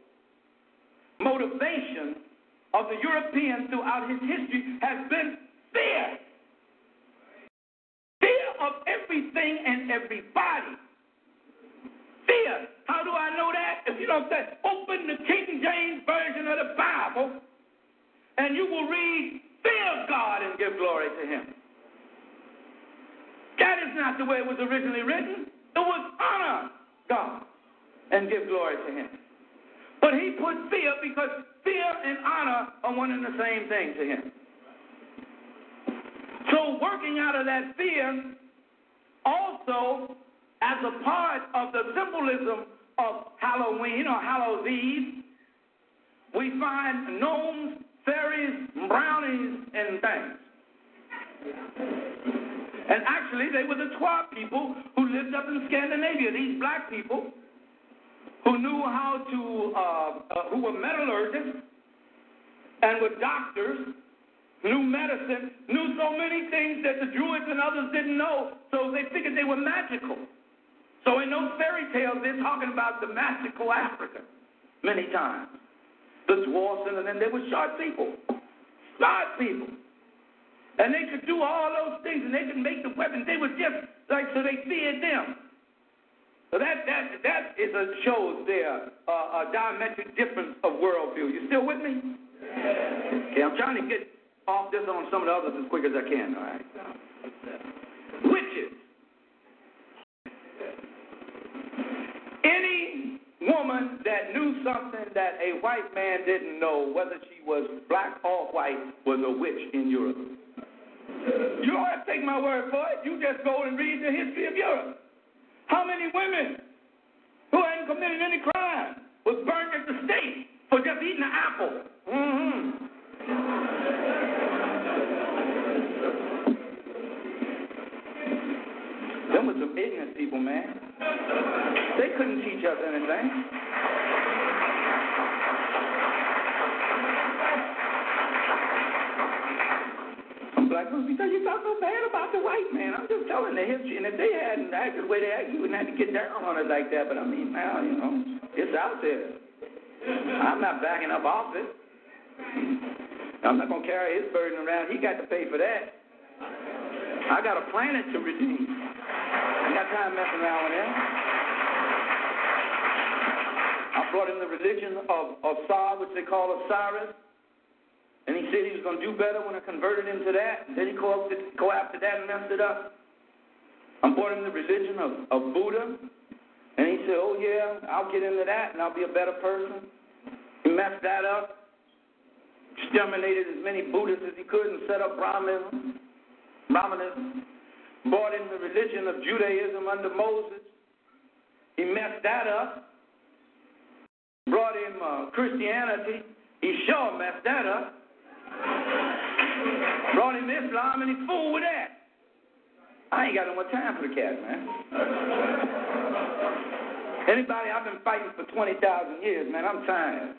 Speaker 7: motivation of the European throughout his history has been fear. Fear of everything and everybody. Fear. How do I know that? If you don't say, open the King James Version of the Bible, and you will read, fear God and give glory to him. That is not the way it was originally written. It was honor God and give glory to him. But he put fear because fear and honor are one and the same thing to him. So, working out of that fear, also as a part of the symbolism of Halloween or Hallows Eve, we find gnomes, fairies, brownies, and things. And actually, they were the Twa people who lived up in Scandinavia, these black people who knew how to, uh, uh, who were metallurgists and were doctors knew medicine, knew so many things that the Druids and others didn't know, so they figured they were magical. So in those fairy tales, they're talking about the magical Africa many times. The dwarfs and then they were sharp people. Smart people. And they could do all those things and they could make the weapons. They were just like so they feared them. So that that that is a shows there uh, a diametric difference of worldview. You still with me? Okay, I'm trying to get off this on some of the others as quick as I can. All right. Witches. Any woman that knew something that a white man didn't know, whether she was black or white, was a witch in Europe. You don't have to take my word for it. You just go and read the history of Europe. How many women who hadn't committed any crime was burned at the stake for just eating an apple? Mm-hmm. Them was some ignorant people, man. They couldn't teach us anything. Black folks because you talk so bad about the white man. I'm just telling the history. And if they hadn't acted the way they acted, you wouldn't have to get down on it like that. But I mean, now, you know, it's out there. I'm not backing up off it. I'm not going to carry his burden around. He got to pay for that. I got a planet to redeem. I got time messing around with him. I brought him the religion of Osar, which they call Osiris. And he said he was going to do better when I converted him to that. And then he after that and messed it up. I brought him the religion of, of Buddha. And he said, oh, yeah, I'll get into that and I'll be a better person. He messed that up. Exterminated as many Buddhists as he could and set up Brahmanism. Brahmanism. Brought in the religion of Judaism under Moses. He messed that up. Brought him uh, Christianity. He sure messed that up. Brought him Islam and he fooled with that. I ain't got no more time for the cat, man. Anybody, I've been fighting for 20,000 years, man. I'm tired.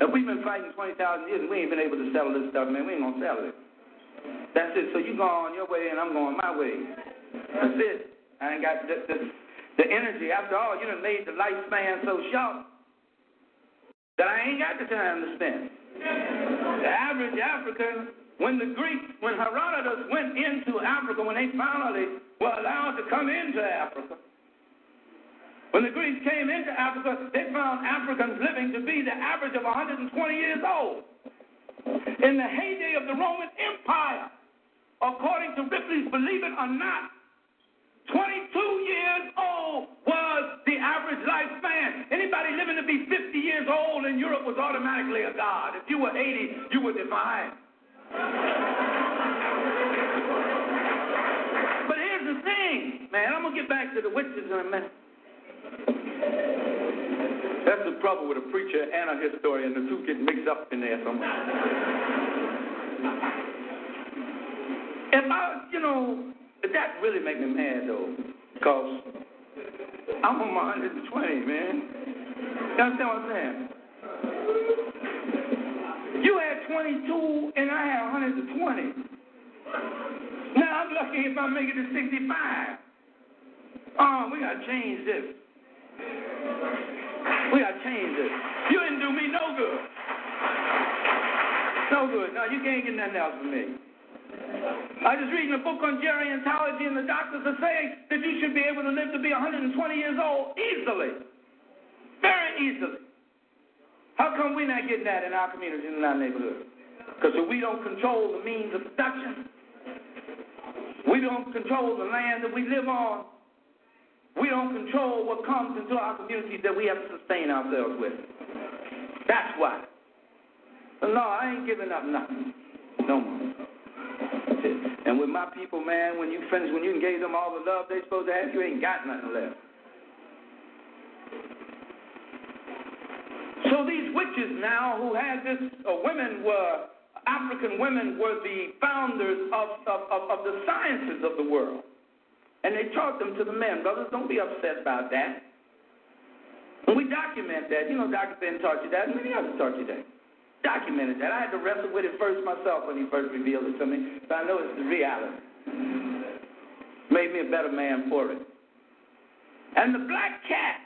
Speaker 7: If we've been fighting 20,000 years and we ain't been able to settle this stuff, man, we ain't gonna settle it. That's it. So you go on your way and I'm going my way. That's it. I ain't got the, the, the energy. After all, you done made the lifespan so short that I ain't got the time to spend. The average African, when the Greeks, when Herodotus went into Africa, when they finally were allowed to come into Africa, when the Greeks came into Africa, they found Africans living to be the average of 120 years old. In the heyday of the Roman Empire, according to Ripley's Believe It or Not, 22 years old was the average lifespan. Anybody living to be 50 years old in Europe was automatically a god. If you were 80, you were divine. but here's the thing, man. I'm going to get back to the witches in a minute. That's the trouble with a preacher and a historian. The two get mixed up in there somewhere. If I, you know, that really make me mad though, because I'm on my 120, man. You understand what I'm saying? You had 22 and I had 120. Now I'm lucky if I make it to 65. Oh, we gotta change this. We gotta change this. You didn't do me no good. No good. No, you can't get nothing else from me. I was reading a book on gerontology, and the doctors are saying that you should be able to live to be 120 years old easily. Very easily. How come we're not getting that in our communities and in our neighborhoods? Because if we don't control the means of production. We don't control the land that we live on. We don't control what comes into our communities that we have to sustain ourselves with. That's why. But no, I ain't giving up nothing. No more. And with my people, man, when you finish, when you gave them all the love they're supposed to have, you ain't got nothing left. So these witches now, who had this, uh, women were, African women were the founders of, of, of, of the sciences of the world. And they taught them to the men. Brothers, don't be upset about that. And we document that. You know, Dr. Ben taught you that, and many others taught you that. Documented that. I had to wrestle with it first myself when he first revealed it to me, but I know it's the reality. Made me a better man for it. And the black cat,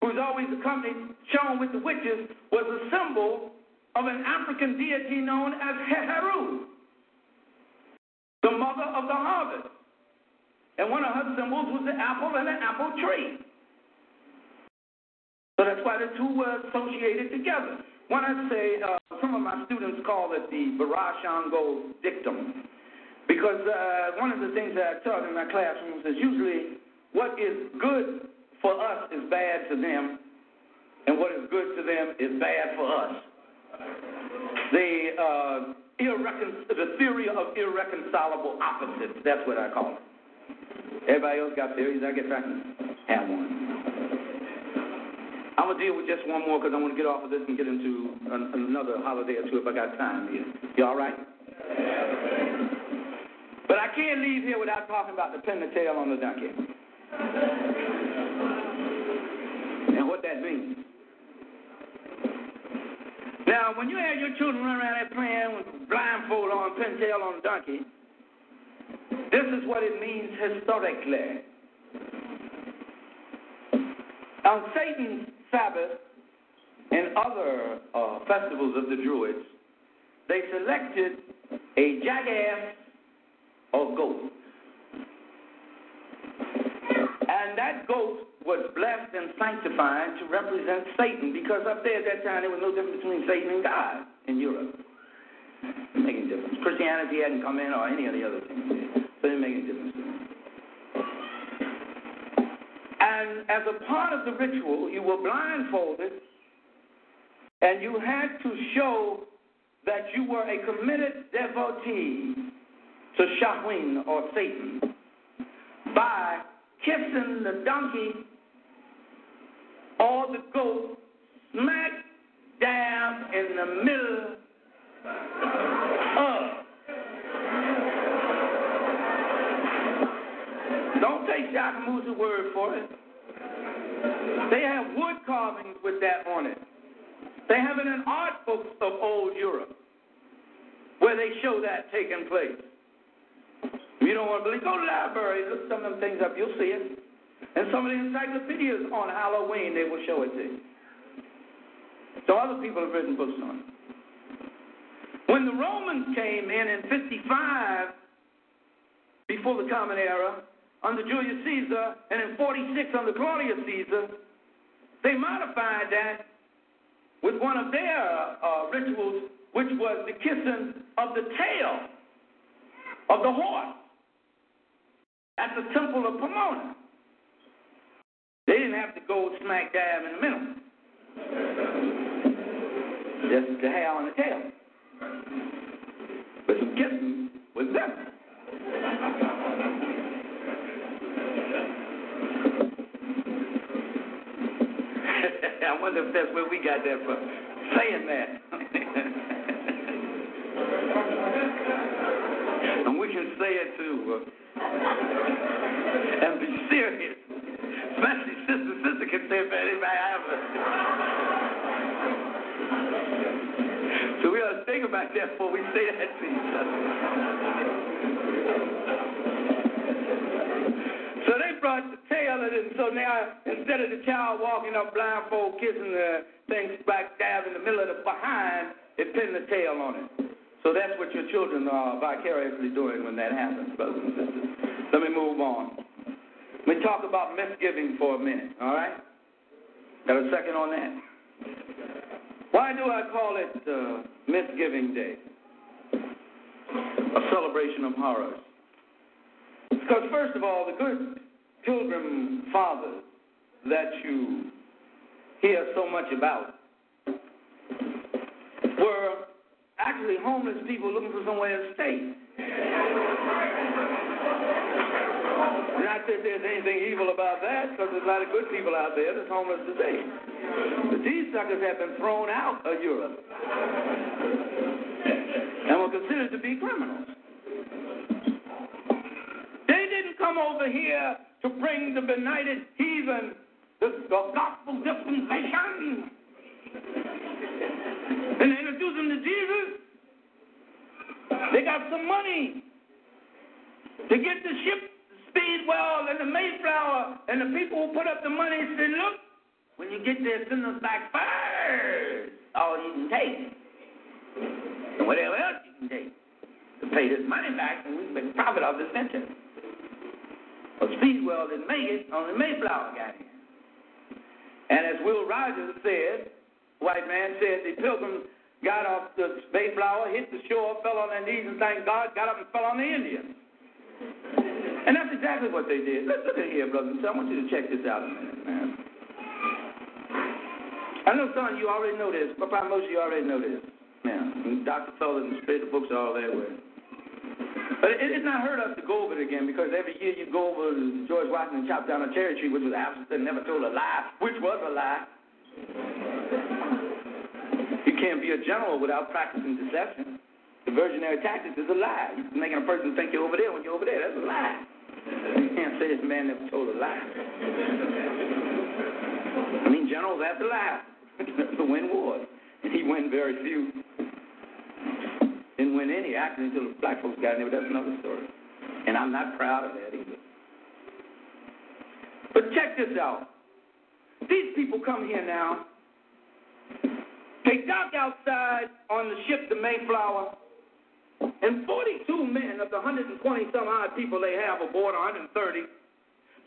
Speaker 7: who's always accompanied, shown with the witches, was a symbol of an African deity known as Heru, the mother of the harvest. And one of her symbols was the apple and an apple tree. So that's why the two were associated together. When I say, uh, some of my students call it the Barashango dictum. Because uh, one of the things that I taught in my classrooms is usually what is good for us is bad to them, and what is good to them is bad for us. The, uh, irrecon- the theory of irreconcilable opposites, that's what I call it. Everybody else got theories, I guess I can have one. I'm gonna deal with just one more because I want to get off of this and get into an, another holiday or two if I got time here. You all right? But I can't leave here without talking about the pin the tail on the donkey and what that means. Now, when you have your children run around there playing with blindfold on, pin tail on the donkey, this is what it means historically. On Satan's Sabbath and other uh, festivals of the Druids, they selected a jackass or goat. And that goat was blessed and sanctified to represent Satan because up there at that time there was no difference between Satan and God in Europe. Didn't make difference. Christianity hadn't come in or any of the other things. So it didn't make any difference And as a part of the ritual, you were blindfolded and you had to show that you were a committed devotee to Samhain or Satan by kissing the donkey or the goat smack dab in the middle of. Don't take Ishakamusa's word for it. They have wood carvings with that on it. They have it in art books of old Europe where they show that taking place. You don't want to believe? Go to the library, look some of them things up, you'll see it. And some of the encyclopedias on Halloween, they will show it to you. So other people have written books on it. When the Romans came in in 55, before the Common Era, under Julius Caesar, and in 46 under Claudius Caesar, they modified that with one of their uh, rituals, which was the kissing of the tail of the horse at the temple of Pomona. They didn't have to go smack dab in the middle. Just the hair on the tail. But the kissing was them. I wonder if that's where we got that from. Saying that. and we can say it too. Uh, and be serious. Especially sister, sister can say it than anybody ever. So we ought to think about that before we say that to each other. Brought the tail of it, and so now instead of the child walking up blindfold, kissing the thing back dab in the middle of the behind, it pinned the tail on it. So that's what your children are vicariously doing when that happens, brothers and sisters. Let me move on. Let me talk about misgiving for a minute, all right? Got a second on that? Why do I call it uh, Misgiving Day? A celebration of horrors. Because, first of all, the good pilgrim fathers that you hear so much about were actually homeless people looking for somewhere to stay. Not that there's anything evil about that, because there's a lot of good people out there that's homeless today. But these suckers have been thrown out of Europe and were considered to be criminals. They didn't come over here to bring the benighted heathen the, the gospel dispensation. And introduce them to Jesus. They got some money to get the ship Speedwell and the Mayflower and the people who put up the money said, look, when you get there, send us back first. All you can take. And whatever else you can take. To pay this money back and we can profit off this venture. But Speedwell didn't make it, only Mayflower got. And as Will Rogers said, white man said the pilgrims got off the Mayflower, hit the shore, fell on their knees and thanked God, got up and fell on the Indians. And that's exactly what they did. Let's look at here, brothers and. I want you to check this out a minute, man. I know some of you already know this, but probably most of you already know this. Yeah. Dr. Feller and the books are all that way. But it, it's not hurt us to go over it again because every year you go over to George Washington chopped down a cherry tree, which was absent and never told a lie, which was a lie. You can't be a general without practicing deception. Diversionary tactics is a lie. You're making a person think you're over there when you're over there. That's a lie. You can't say this man never told a lie. I mean, generals have to lie to win wars. And he won very few. Didn't win any actually until the black folks got in there, but that's another story. And I'm not proud of that either. But check this out. These people come here now. They dock outside on the ship, the Mayflower, and 42 men of the 120 some odd people they have aboard, 130,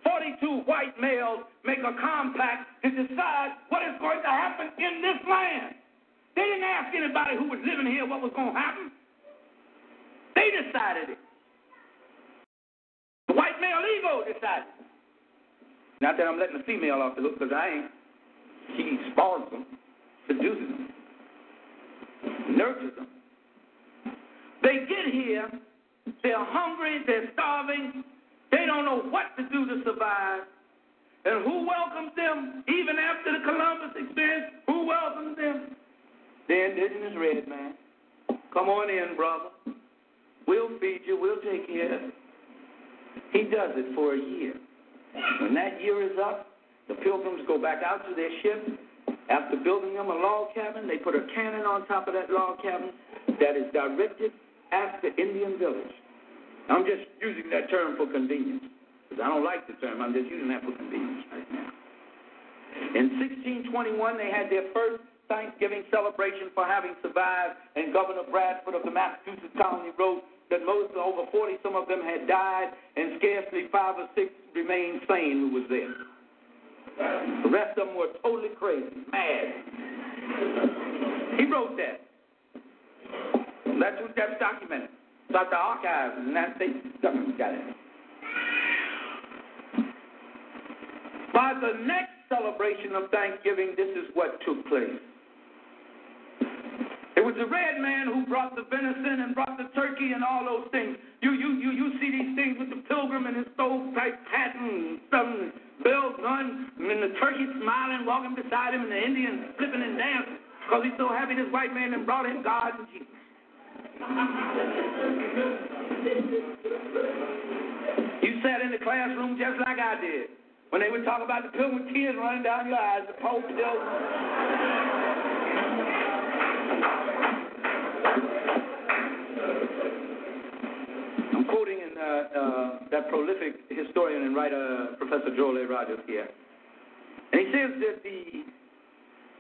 Speaker 7: 42 white males make a compact to decide what is going to happen in this land. They didn't ask anybody who was living here what was going to happen. They decided it. The white male ego decided. Not that I'm letting the female off the hook, because I ain't. She spawns them, seduces them, nurtures them. They get here, they're hungry, they're starving, they don't know what to do to survive. And who welcomes them, even after the Columbus experience? Who welcomes them? The indigenous red man. Come on in, brother. We'll feed you. We'll take care of you. He does it for a year. When that year is up, the pilgrims go back out to their ship. After building them a log cabin, they put a cannon on top of that log cabin that is directed at the Indian village. I'm just using that term for convenience because I don't like the term. I'm just using that for convenience right now. In 1621, they had their first Thanksgiving celebration for having survived, and Governor Bradford of the Massachusetts colony wrote that most, over 40, some of them had died, and scarcely five or six remained sane who was there. The rest of them were totally crazy, mad. He wrote that. That's what that's documented. It's at the archives in the United States government got it. By the next celebration of Thanksgiving, this is what took place. It was the red man who brought the venison and brought the turkey and all those things. You you you you see these things with the pilgrim and his stovepipe hat and some bells on, and the turkey smiling, walking beside him, and the Indian flipping and dancing because he's so happy this white man and brought him God and Jesus. You sat in the classroom just like I did. When they would talk about the pilgrim, tears running down your eyes, the Pope still. Uh, that prolific historian and writer, Professor Joel A. Rogers here. And he says that the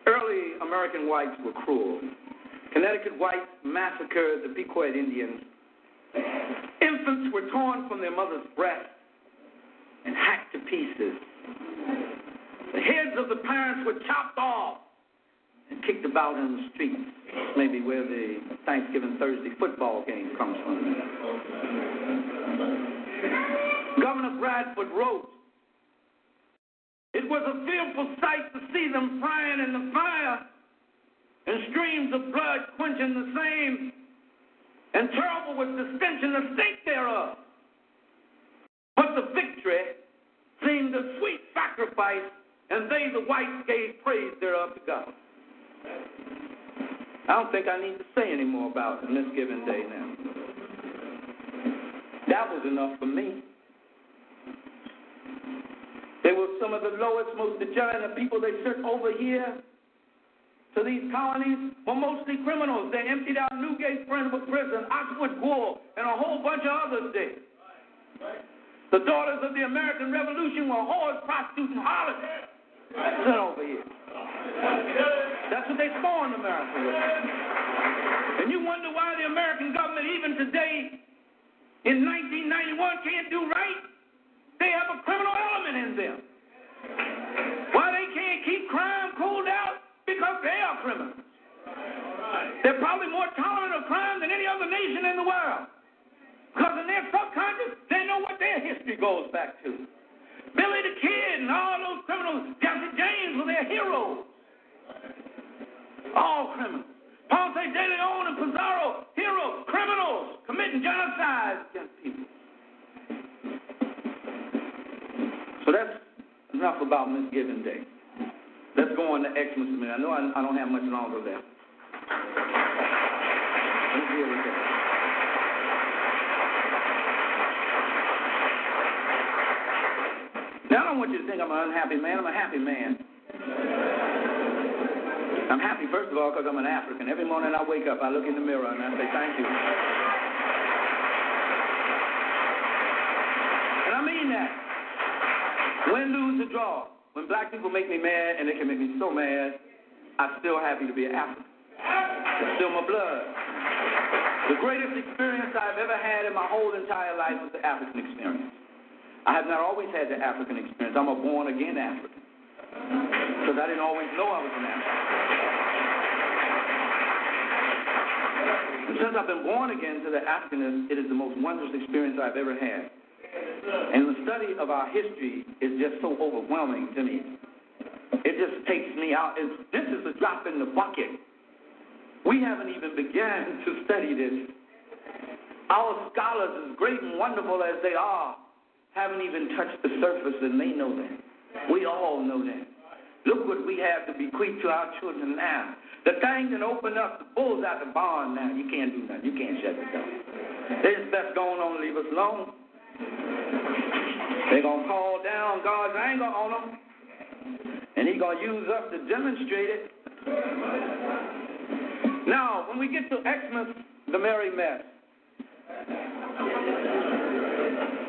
Speaker 7: early American whites were cruel. Connecticut whites massacred the Pequot Indians. Infants were torn from their mother's breast and hacked to pieces. The heads of the parents were chopped off and kicked about in the streets. Maybe where the Thanksgiving Thursday football game comes from. Governor Bradford wrote, It was a fearful sight to see them frying in the fire and streams of blood quenching the same, and terrible was the stench and the stink thereof. But the victory seemed a sweet sacrifice, and they, the whites, gave praise thereof to God. I don't think I need to say any more about on day now. That was enough for me. They were some of the lowest, most degenerate people. They sent over here to these colonies were mostly criminals. They emptied out Newgate Prison, Oxford Gore, and a whole bunch of others did. The daughters of the American Revolution were whores, prostitutes, and harlots. Sit over here. That's what they spawned America with. And you wonder why the American government, even today, in 1991, can't do right? They have a criminal element in them. Why they can't keep crime cooled out? Because they are criminals. They're probably more tolerant of crime than any other nation in the world. Because in their subconscious, they know what their history goes back to. Billy the Kid and all those criminals, Jesse James were their heroes. All criminals. Ponce de Leon and Pizarro, heroes, criminals, committing genocide against people. So that's enough about Misgiving Day. Let's go on to Xmas a minute. I know I, I don't have much longer left. Let's deal with that. Now, I don't want you to think I'm an unhappy man. I'm a happy man. I'm happy, first of all, because I'm an African. Every morning I wake up, I look in the mirror and I say, thank you. And I mean that. Lose, draw. When black people make me mad, and they can make me so mad, I'm still happy to be an African. It's still my blood. The greatest experience I've ever had in my whole entire life was the African experience. I have not always had the African experience. I'm a born again African. Because I didn't always know I was an African. And since I've been born again to the Africanism, it is the most wondrous experience I've ever had. And the study of our history is just so overwhelming to me. It just takes me out. It's, this is a drop in the bucket. We haven't even begun to study this. Our scholars, as great and wonderful as they are, haven't even touched the surface, and they know that. We all know that. Look what we have to bequeath to our children now. The thing that opened up the bulls out the barn now, you can't do nothing. You can't shut it down. They just best go on leave us alone. They're going to call down God's anger on them, and He's going to use us to demonstrate it. Now, when we get to Xmas, the merry mess.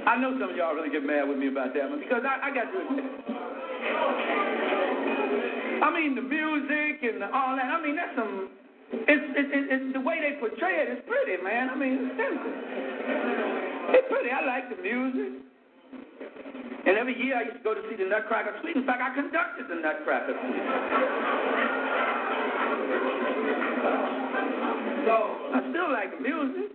Speaker 7: I know some of y'all really get mad with me about that one because I, I got to. I mean, the music and the, all that. I mean, that's some. It's, it's, the way they portray. It's pretty, man. I mean, it's simple. It's pretty. I like the music. And every year I used to go to see the Nutcracker Suite. In fact, I conducted the Nutcracker Suite. So I still like the music.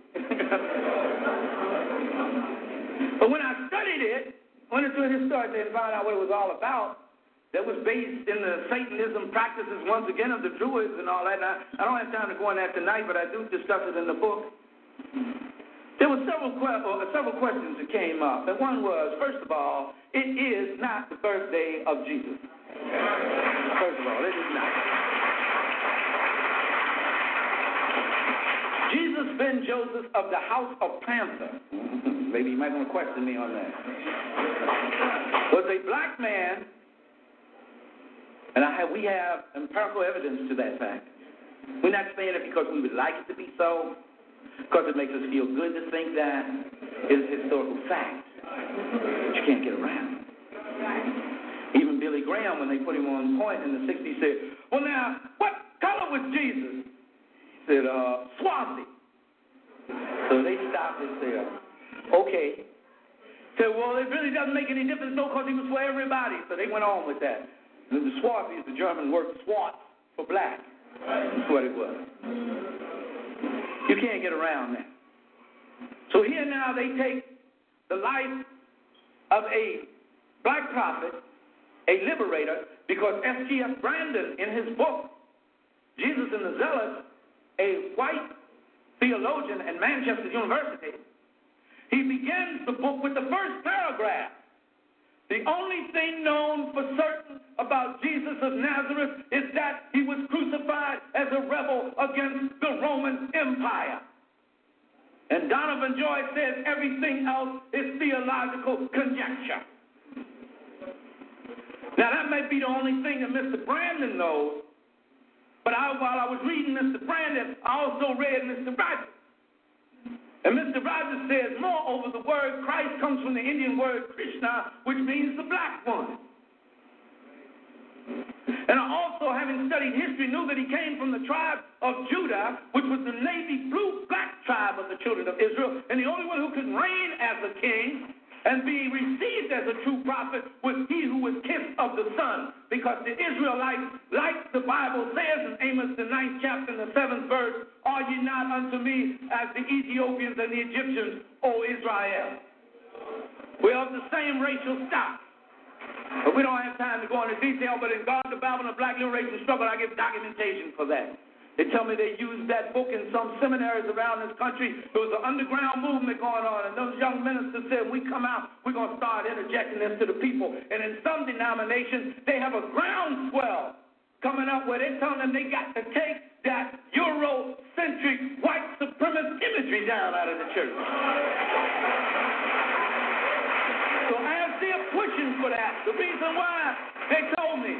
Speaker 7: but when I studied it, went into it historically and found out what it was all about, that was based in the Satanism practices once again of the Druids and all that. Now, I don't have time to go on that tonight, but I do discuss it in the book. There were several que- uh, several questions that came up, and one was, first of all, it is not the birthday of Jesus. First of all, it is not. Jesus ben Joseph of the house of Panther. Maybe you might want to question me on that. Was a black man, and I have, we have empirical evidence to that fact. We're not saying it because we would like it to be so, because it makes us feel good to think that. Is historical fact. But you can't get around. Even Billy Graham, when they put him on point in the 60s, said, Well, now, what color was Jesus? He said, uh, Swazi. So they stopped and said, Okay. Said, Well, it really doesn't make any difference, no, because he was for everybody. So they went on with that. And the Swazi is the German word swat for black. That's what it was. You can't get around that. So here now they take the life of a black prophet, a liberator, because S.G.F. Brandon, in his book, Jesus and the Zealots, a white theologian at Manchester University, he begins the book with the first paragraph. The only thing known for certain about Jesus of Nazareth is that he was crucified as a rebel against the Roman Empire. And Donovan Joy says everything else is theological conjecture. Now, that may be the only thing that Mr. Brandon knows, But I, while I was reading Mr. Brandon, I also read Mr. Rogers. And Mr. Rogers says, moreover, the word Christ comes from the Indian word Krishna, which means the black one. And I also, having studied history, knew that he came from the tribe of Judah, which was the navy blue black tribe of the children of Israel, and the only one who could reign as a king and be received as a true prophet was he who was kissed of the sun. Because the Israelites, like the Bible says in Amos, the ninth chapter, and the seventh verse, are ye not unto me as the Ethiopians and the Egyptians, O Israel? We're of the same racial stock. But we don't have time to go into detail, but in God, the Bible, and the Black Liberation Struggle, I give documentation for that. They tell me they used that book in some seminaries around this country. There was an underground movement going on, and those young ministers said, we come out, we're going to start interjecting this to the people. And in some denominations, they have a groundswell coming up where they're telling them they got to take that Eurocentric white supremacist imagery down out of the church. So as they're pushing for that, the reason why they told me,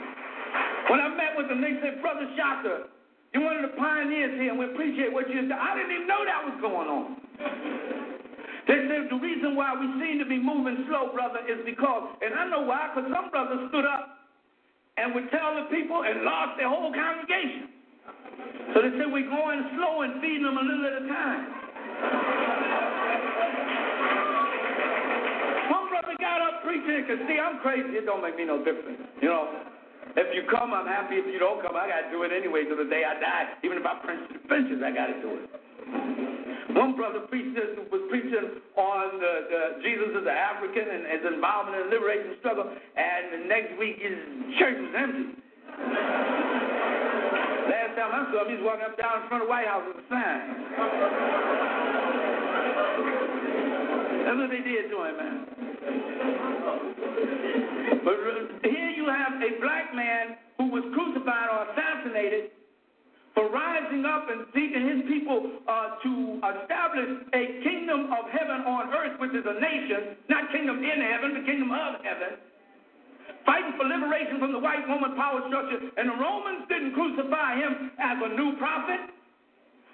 Speaker 7: when I met with them, they said, Brother Shaka, you're one of the pioneers here, and we appreciate what you've done. I didn't even know that was going on. They said the reason why we seem to be moving slow, brother, is because, and I know why, because some brothers stood up and would tell the people and lost their whole congregation. So they said we're going slow and feeding them a little at a time. One brother got up preaching, see, I'm crazy. It don't make me no difference. You know, if you come, I'm happy. If you don't come, I got to do it anyway till the day I die. Even if I to the benches, I got to do it. One brother preached this, was preaching on the, the Jesus as an African and his involvement in the liberation struggle, and the next week his church was empty. Last time I saw him, he was walking up down in front of the White House with a sign. That's what they did to him, man. But here you have a black man who was crucified or assassinated for rising up and seeking his people uh, to establish a kingdom of heaven on earth, which is a nation, not kingdom in heaven, but kingdom of heaven. Fighting for liberation from the white Roman power structure. And the Romans didn't crucify him as a new prophet.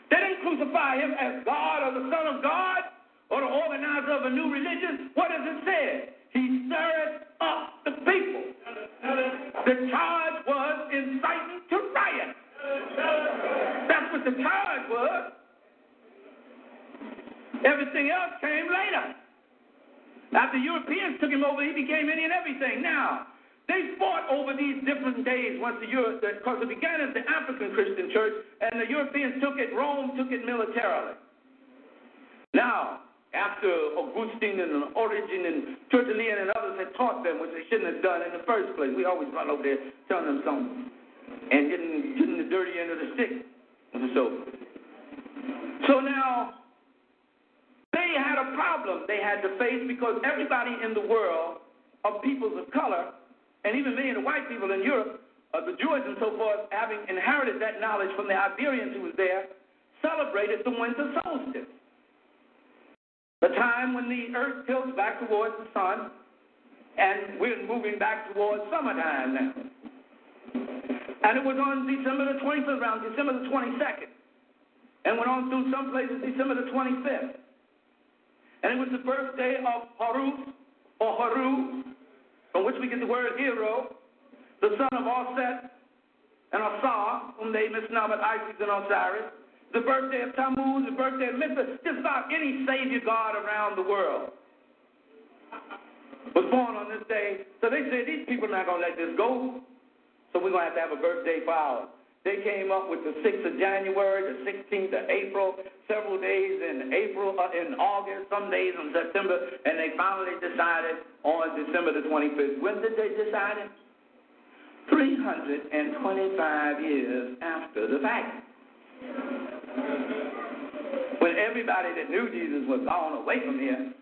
Speaker 7: They didn't crucify him as God or the Son of God or the organizer of a new religion. What does it say? He stirred up the people. The charge was inciting to riot. That's what the charge was. Everything else came later. After Europeans took him over, he became any and everything. Now, they fought over these different days once the Europe, because it began as the African Christian church, and the Europeans took it, Rome took it militarily. Now, after Augustine and Origen and Tertullian and others had taught them, which they shouldn't have done in the first place. We always run over there telling them something and getting, getting the dirty end of the stick. So, so now they had a problem they had to face because everybody in the world of peoples of color, and even many of the white people in Europe, uh, the Jews and so forth, having inherited that knowledge from the Iberians who was there, celebrated the winter solstice. The time when the earth tilts back towards the sun, and we're moving back towards summertime now. And it was on December the 25th, around December the 22nd, and went on through some places December the 25th. And it was the birthday of Horus, or Haru, from which we get the word hero, the son of Osset and Asar, whom they misnomed Isis and Osiris the birthday of Tammuz, the birthday of Mithra, just about any savior god around the world was born on this day. So they said, these people are not going to let this go. So we're going to have to have a birthday for ours. They came up with the 6th of January, the 16th of April, several days in April, uh, in August, some days in September, and they finally decided on December the 25th. When did they decide it? 325 years after the fact. When everybody that knew Jesus was gone away from here.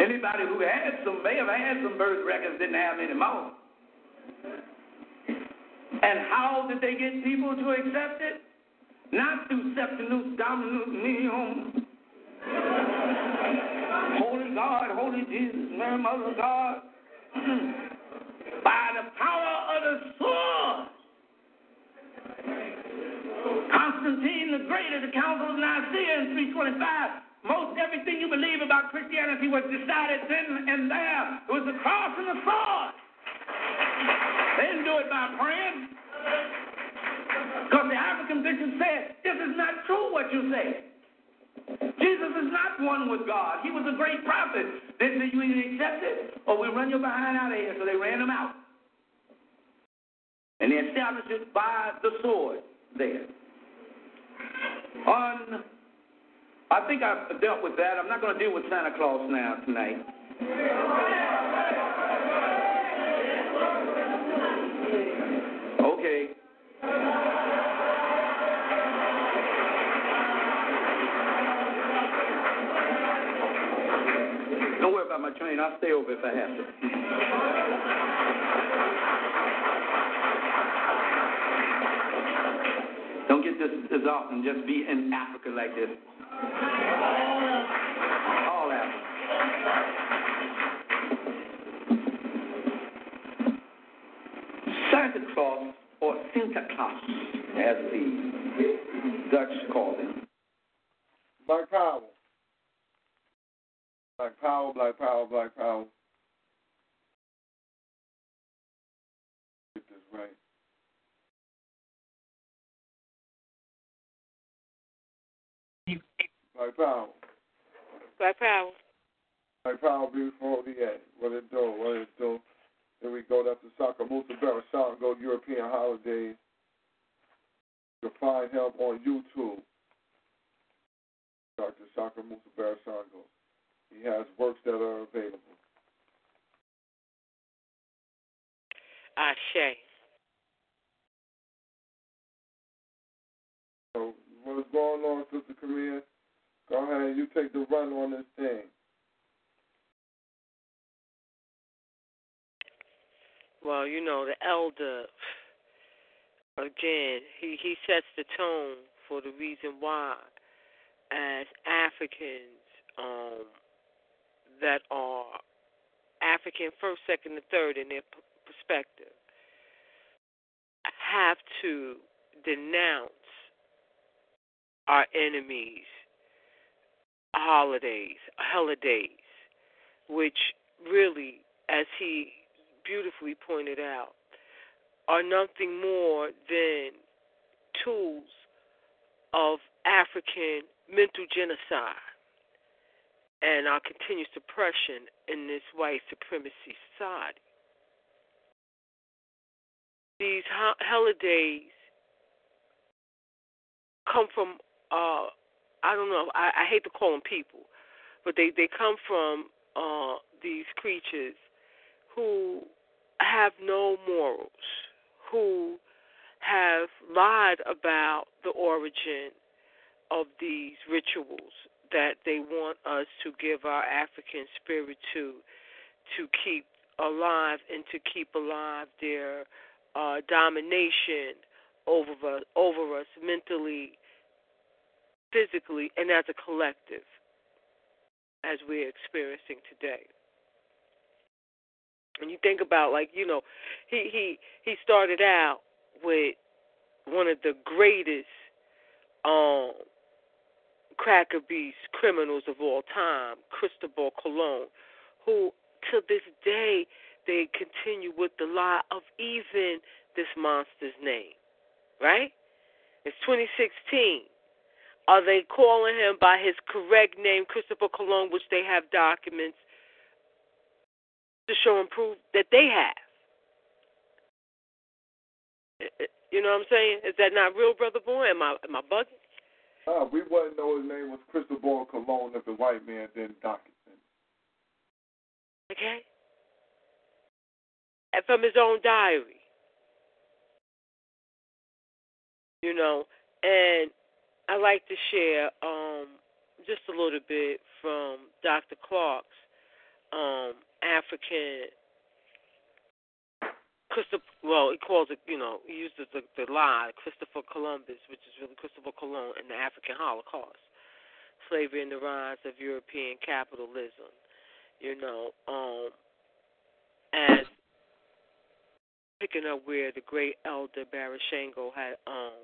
Speaker 7: Anybody who had some may have had some birth records didn't have any more. And how did they get people to accept it? Not through Septimus Dominus. Holy God, Holy Jesus, Mary Mother of God. Hmm. By the power of the sword Constantine the Great at the Council of Nicaea in 325. Most everything you believe about Christianity was decided then and there. It was the cross and the sword. They didn't do it by praying. Because the African bishop said, this is not true what you say. Jesus is not one with God. He was a great prophet. They said, you either accept it or we run your behind out of here. So they ran him out. And they established it by the sword there. On, I think I've dealt with that. I'm not going to deal with Santa Claus now tonight. Okay. Don't worry about my train. I'll stay over if I have to. Get this this often. Just be in Africa like this. All Africa. Santa Claus or Santa Claus, as the Dutch call him.
Speaker 5: Black Power. Black Power, Black Power, Black Power. Get this right. Black Power.
Speaker 8: Black Power.
Speaker 5: Black Power, beautiful. Yeah. What it do? What it do? Then we go up to Ishakamusa Barashan, go European holidays. You can find him on YouTube. Dr. Ishakamusa Barashango. He has works that are available.
Speaker 8: Ashe.
Speaker 5: So what is going on, Sister Korea? Go ahead, you take the run on this thing.
Speaker 8: Well, you know, the elder, again, he, he sets the tone for the reason why, as Africans um, that are African first, second, and third in their p- perspective, have to denounce our enemies' holidays, holidays, which really, as he beautifully pointed out, are nothing more than tools of African mental genocide and our continued suppression in this white supremacy society. These holidays come from, uh, I don't know, I, I hate to call them people, but they, they come from uh, these creatures who have no morals, who have lied about the origin of these rituals that they want us to give our African spirit to, to keep alive and to keep alive their uh, domination over us, over us mentally, physically, and as a collective, as we're experiencing today. And you think about like you know, he he he started out with one of the greatest um cracker beast criminals of all time, Cristobal Colon, who to this day they continue with the lie of even this monster's name. Right? It's 2016. Are they calling him by his correct name, Christopher Colon, which they have documents to show and prove that they have? You know what I'm saying? Is that not real, brother boy? Am I am I bugging?
Speaker 5: Uh, we wouldn't know his name was Cristobal Colon if the white man didn't document
Speaker 8: Okay? And from his own diary. You know, and I like to share um, just a little bit from Dr. Clarke's um, African Christopher, well, he calls it, you know, he uses the, the lie, Christopher Columbus, which is really Christopher Colon and the African Holocaust, slavery and the rise of European capitalism, you know, um, as picking up where the great elder Barashango had um,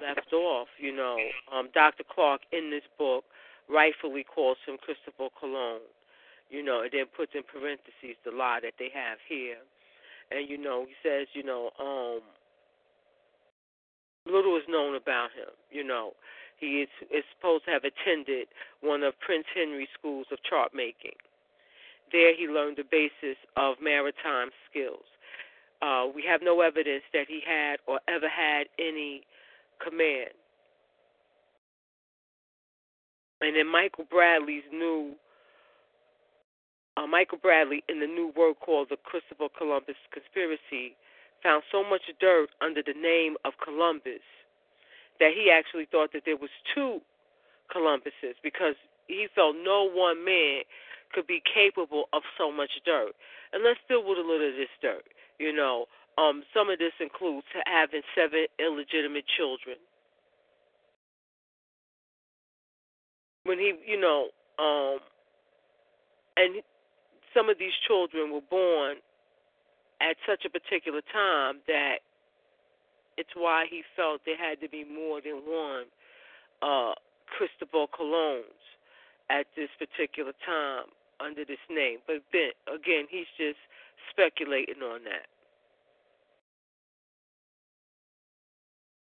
Speaker 8: left off. You know, um, Dr. Clarke in this book rightfully calls him Christopher Cologne. You know, and then puts in parentheses the lie that they have here. And you know, he says, you know, um, little is known about him. You know, he is, is supposed to have attended one of Prince Henry's schools of chart making. There, he learned the basis of maritime skills. Uh, we have no evidence that he had or ever had any command. And then Michael Bradley's new uh, Michael Bradley in the new work called the Christopher Columbus Conspiracy found so much dirt under the name of Columbus that he actually thought that there was two Columbuses because he felt no one man could be capable of so much dirt. And let's deal with a little of this dirt. You know, um, some of this includes having seven illegitimate children. When he, you know, um, and some of these children were born at such a particular time that it's why he felt there had to be more than one uh, Cristobal Colognes at this particular time under this name. But then, again, he's just speculating on that.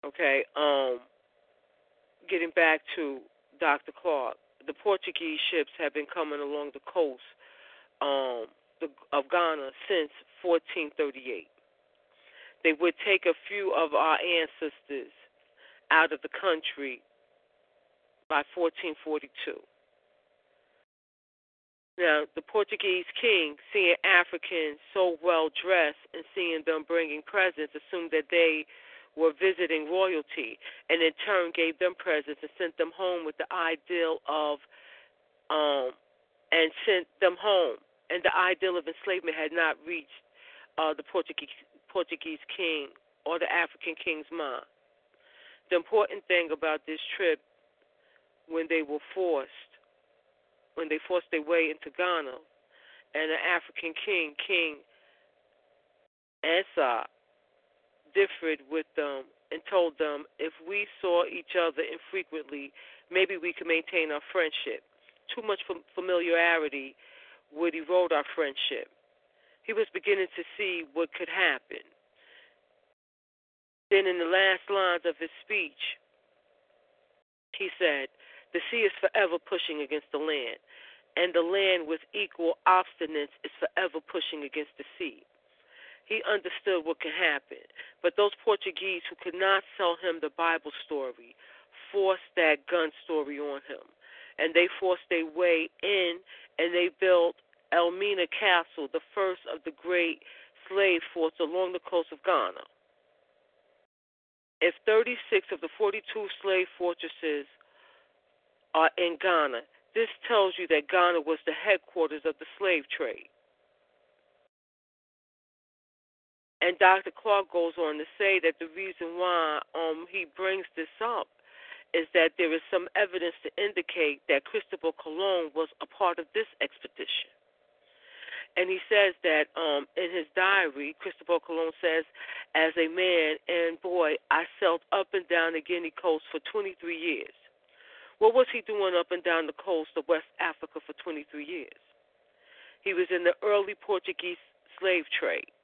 Speaker 8: Okay, um, getting back to Dr. Clarke, the Portuguese ships have been coming along the coast um, the, of Ghana since 1438. They would take a few of our ancestors out of the country by 1442. Now, the Portuguese king, seeing Africans so well dressed and seeing them bringing presents, assumed that they were visiting royalty, and in turn gave them presents and sent them home with the ideal of, um, and sent them home. And the ideal of enslavement had not reached uh, the Portuguese Portuguese king or the African king's mind. The important thing about this trip, when they were forced when they forced their way into Ghana, and the African king, King Asa, differed with them and told them if we saw each other infrequently, maybe we could maintain our friendship. Too much familiarity would erode our friendship. He was beginning to see what could happen. Then, in the last lines of his speech, he said, The sea is forever pushing against the land and the land with equal obstinance is forever pushing against the sea. He understood what could happen, but those Portuguese who could not sell him the Bible story forced that gun story on him. And they forced their way in and they built Elmina Castle, the first of the great slave forts along the coast of Ghana. If 36 of the 42 slave fortresses are in Ghana, this tells you that Ghana was the headquarters of the slave trade. And Dr. Clarke goes on to say that the reason why um, he brings this up is that there is some evidence to indicate that Cristobal Colon was a part of this expedition. And he says that um, in his diary, Cristobal Colon says, as a man and boy, I sailed up and down the Guinea coast for 23 years. What was he doing up and down the coast of West Africa for 23 years? He was in the early Portuguese slave trade.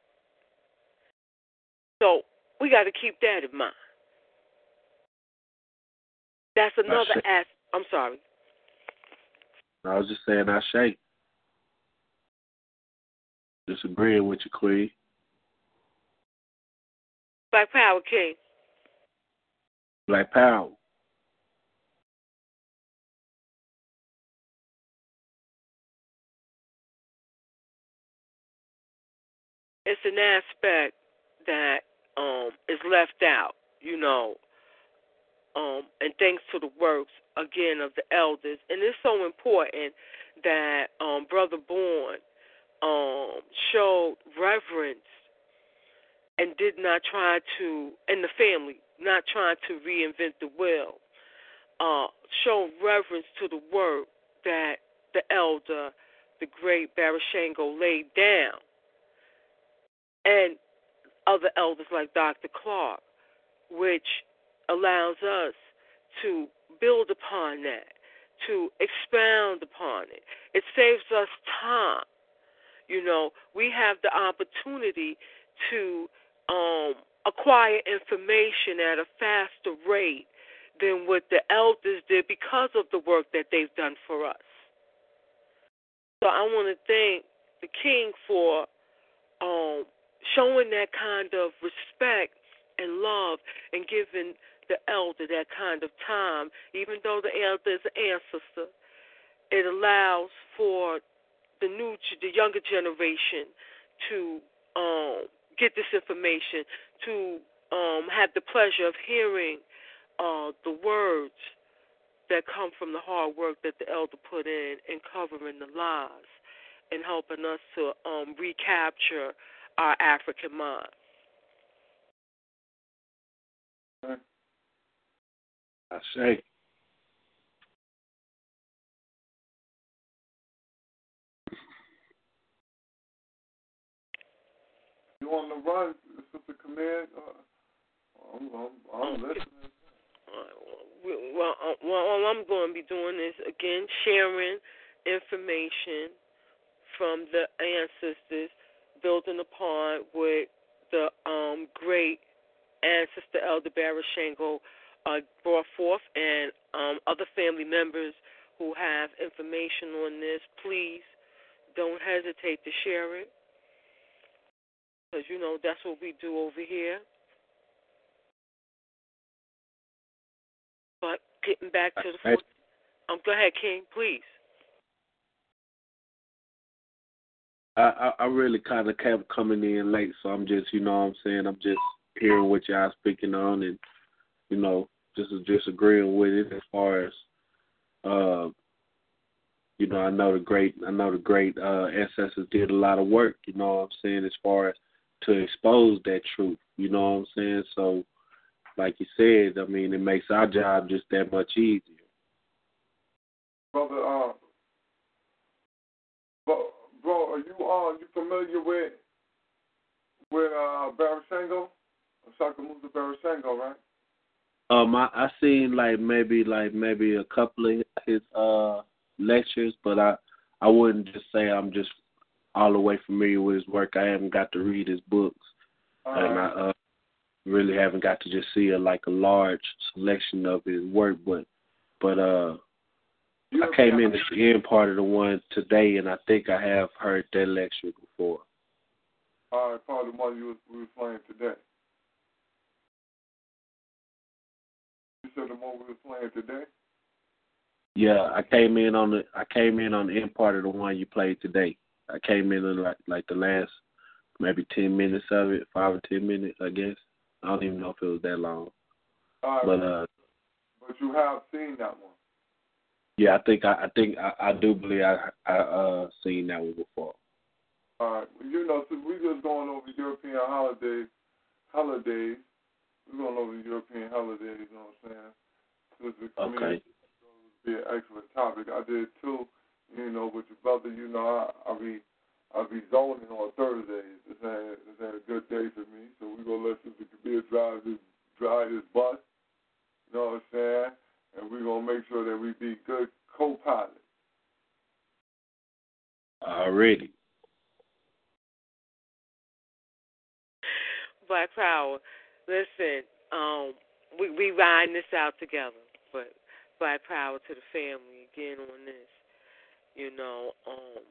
Speaker 8: So we got to keep that in mind. That's another as I'm sorry.
Speaker 12: I was just saying I shake. Disagreeing with you, Queen.
Speaker 8: Black Power King.
Speaker 12: Black Power.
Speaker 8: it's an aspect that um, is left out, you know, um, and thanks to the works again of the elders, and it's so important that um, Brother Bourne um, showed reverence and did not try to, and the family not trying to reinvent the wheel, uh, showed reverence to the work that the elder, the great Barashango, laid down. And other elders like Dr. Clarke, which allows us to build upon that, to expound upon it. It saves us time. You know, we have the opportunity to um, acquire information at a faster rate than what the elders did because of the work that they've done for us. So I want to thank the king for um, showing that kind of respect and love and giving the elder that kind of time, even though the elder is an ancestor. It allows for the new, the younger generation to um, get this information, to um, have the pleasure of hearing uh, the words that come from the hard work that the elder put in in covering the lies and helping us to um, recapture our African mind.
Speaker 12: I say.
Speaker 11: You on the run, Sister Command? Uh, I'm, I'm, I'm listening.
Speaker 8: Well, uh, well, all I'm going to be doing is again sharing information from the ancestors, building upon what the um, great ancestor Elder Barashango uh, brought forth, and um, other family members who have information on this, please don't hesitate to share it, because you know that's what we do over here. But getting back to the fourth, um, go ahead, King, please.
Speaker 12: I, I, really kind of kept coming in late, so I'm just, you know what I'm saying? I'm just hearing what y'all speaking on and, you know, just just agreeing with it as far as, uh, you know, I know the great, I know the great uh, ancestors did a lot of work, you know what I'm saying, as far as to expose that truth, you know what I'm saying? So, like you said, I mean, it makes our job just that much easier.
Speaker 11: Brother, uh, bro, bro, are you uh, you familiar with with uh Barashango? Ishakamusa Barashango, right?
Speaker 12: Um, I I seen like maybe like maybe a couple of his uh lectures, but I I wouldn't just say I'm just all the way familiar with his work. I haven't got to read his books,
Speaker 11: All
Speaker 12: and. I uh, really haven't got to just see a, like a large selection of his work. But but uh, I came in at the end part of the one today, and I think I have heard that lecture before.
Speaker 11: All right, probably the one you was, we was playing today. You said the one we was playing today?
Speaker 12: Yeah, I came in on the I came in on the end part of the one you played today. I came in on like like the last maybe ten minutes of it, five or ten minutes, I guess. I don't even know if it was that long.
Speaker 11: All right,
Speaker 12: But uh
Speaker 11: but you have seen that one.
Speaker 12: Yeah, I think I, I think I, I do believe I I uh seen that one before.
Speaker 11: All right, you know, since we just going over European holidays, holidays, we're going over European holidays. You know what I'm saying? Since me,
Speaker 12: Okay.
Speaker 11: be an excellent topic. I did too. You know, with your brother. You know, I I be I be zoning on Thursdays. This ain't this ain't a good day for me. So we gonna let Sister Kabir drive this drive this bus. You know what I'm saying? And we're gonna make sure that we be good co-pilots.
Speaker 12: Already.
Speaker 8: Black Power. Listen, um, we we riding this out together, but Black Power to the family again on this. You know, um,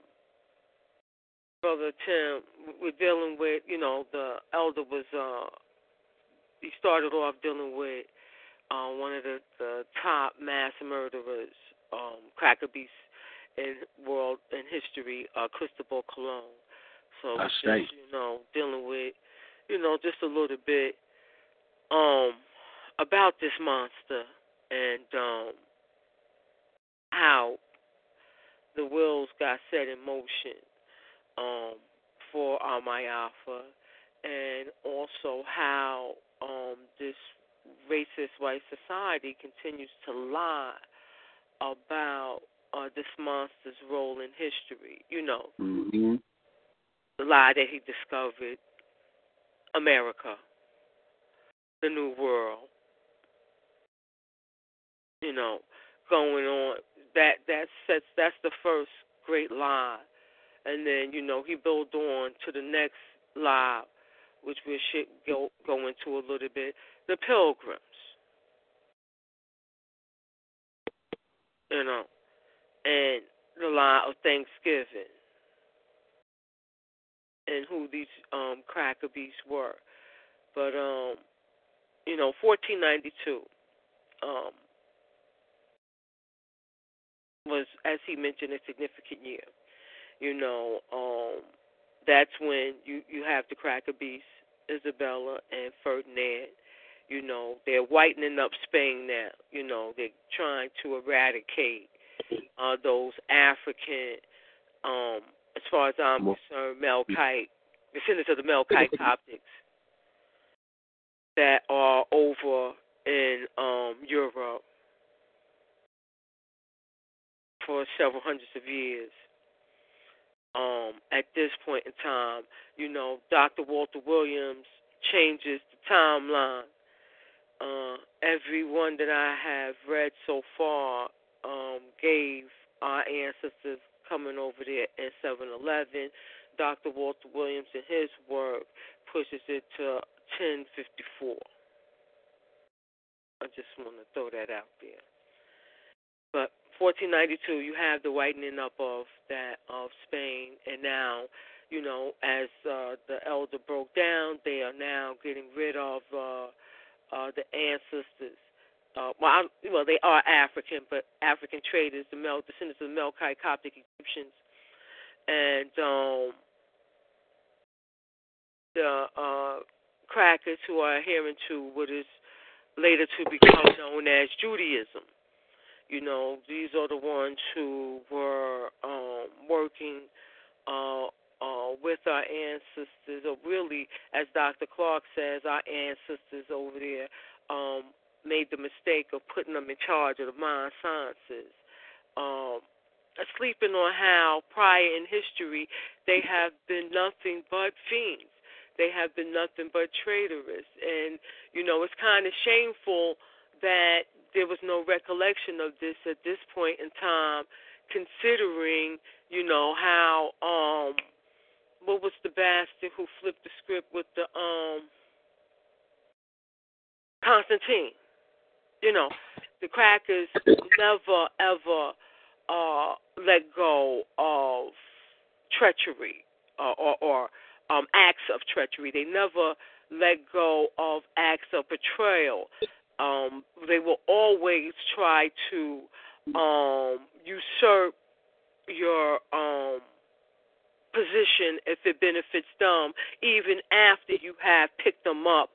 Speaker 8: brother Tim, we're dealing with. You know, the elder was. uh He started off dealing with uh, one of the the top mass murderers, um, cracker beasts in world in history, uh, Cristobal Colon. So just, you know, dealing with you know, just a little bit um about this monster and um how the wheels got set in motion um for Amai Alpha and also how um this racist white society continues to lie about uh this monster's role in history. You know,
Speaker 12: hmm
Speaker 8: the lie that he discovered America, the New World, you know, going on. That that sets that's the first great lie, and then you know he built on to the next lie, which we should go go into a little bit. The pilgrims, you know, and the lie of Thanksgiving, and who these um cracker were. But um, you know, 1492 um was, as he mentioned, a significant year. You know, um, that's when you you have the cracker beasts, Isabella and Ferdinand. You know, they're whitening up Spain now. You know, they're trying to eradicate uh, those African, um, as far as I'm concerned, Melkite, descendants of the Melkite Coptics that are over in um, Europe for several hundreds of years. Um, at this point in time, you know, Dr. Walter Williams changes the timeline. Uh, everyone that I have read so far um, gave our ancestors coming over there in 711. Dr. Walter Williams, in his work, pushes it to 1054. I just want to throw that out there. But 1492, you have the whitening up of that of Spain, and now, you know, as uh, the elder broke down, they are now getting rid of uh, uh, the ancestors. Uh, well, I, well, they are African, but African traders, the Mel, descendants of the Melkite Coptic Egyptians, and um, the uh, crackers who are adhering to what is later to become known as Judaism. You know, these are the ones who were um, working uh, uh, with our ancestors, or really, as Dr. Clarke says, our ancestors over there um, made the mistake of putting them in charge of the mind sciences. Um, sleeping on how prior in history they have been nothing but fiends. They have been nothing but traitorous. And, you know, it's kind of shameful that there was no recollection of this at this point in time, considering, you know, how um what was the bastard who flipped the script with the um Constantine. You know, the crackers never ever uh let go of treachery uh, or or um acts of treachery. They never let go of acts of betrayal um, they will always try to um, usurp your um, position if it benefits them, even after you have picked them up,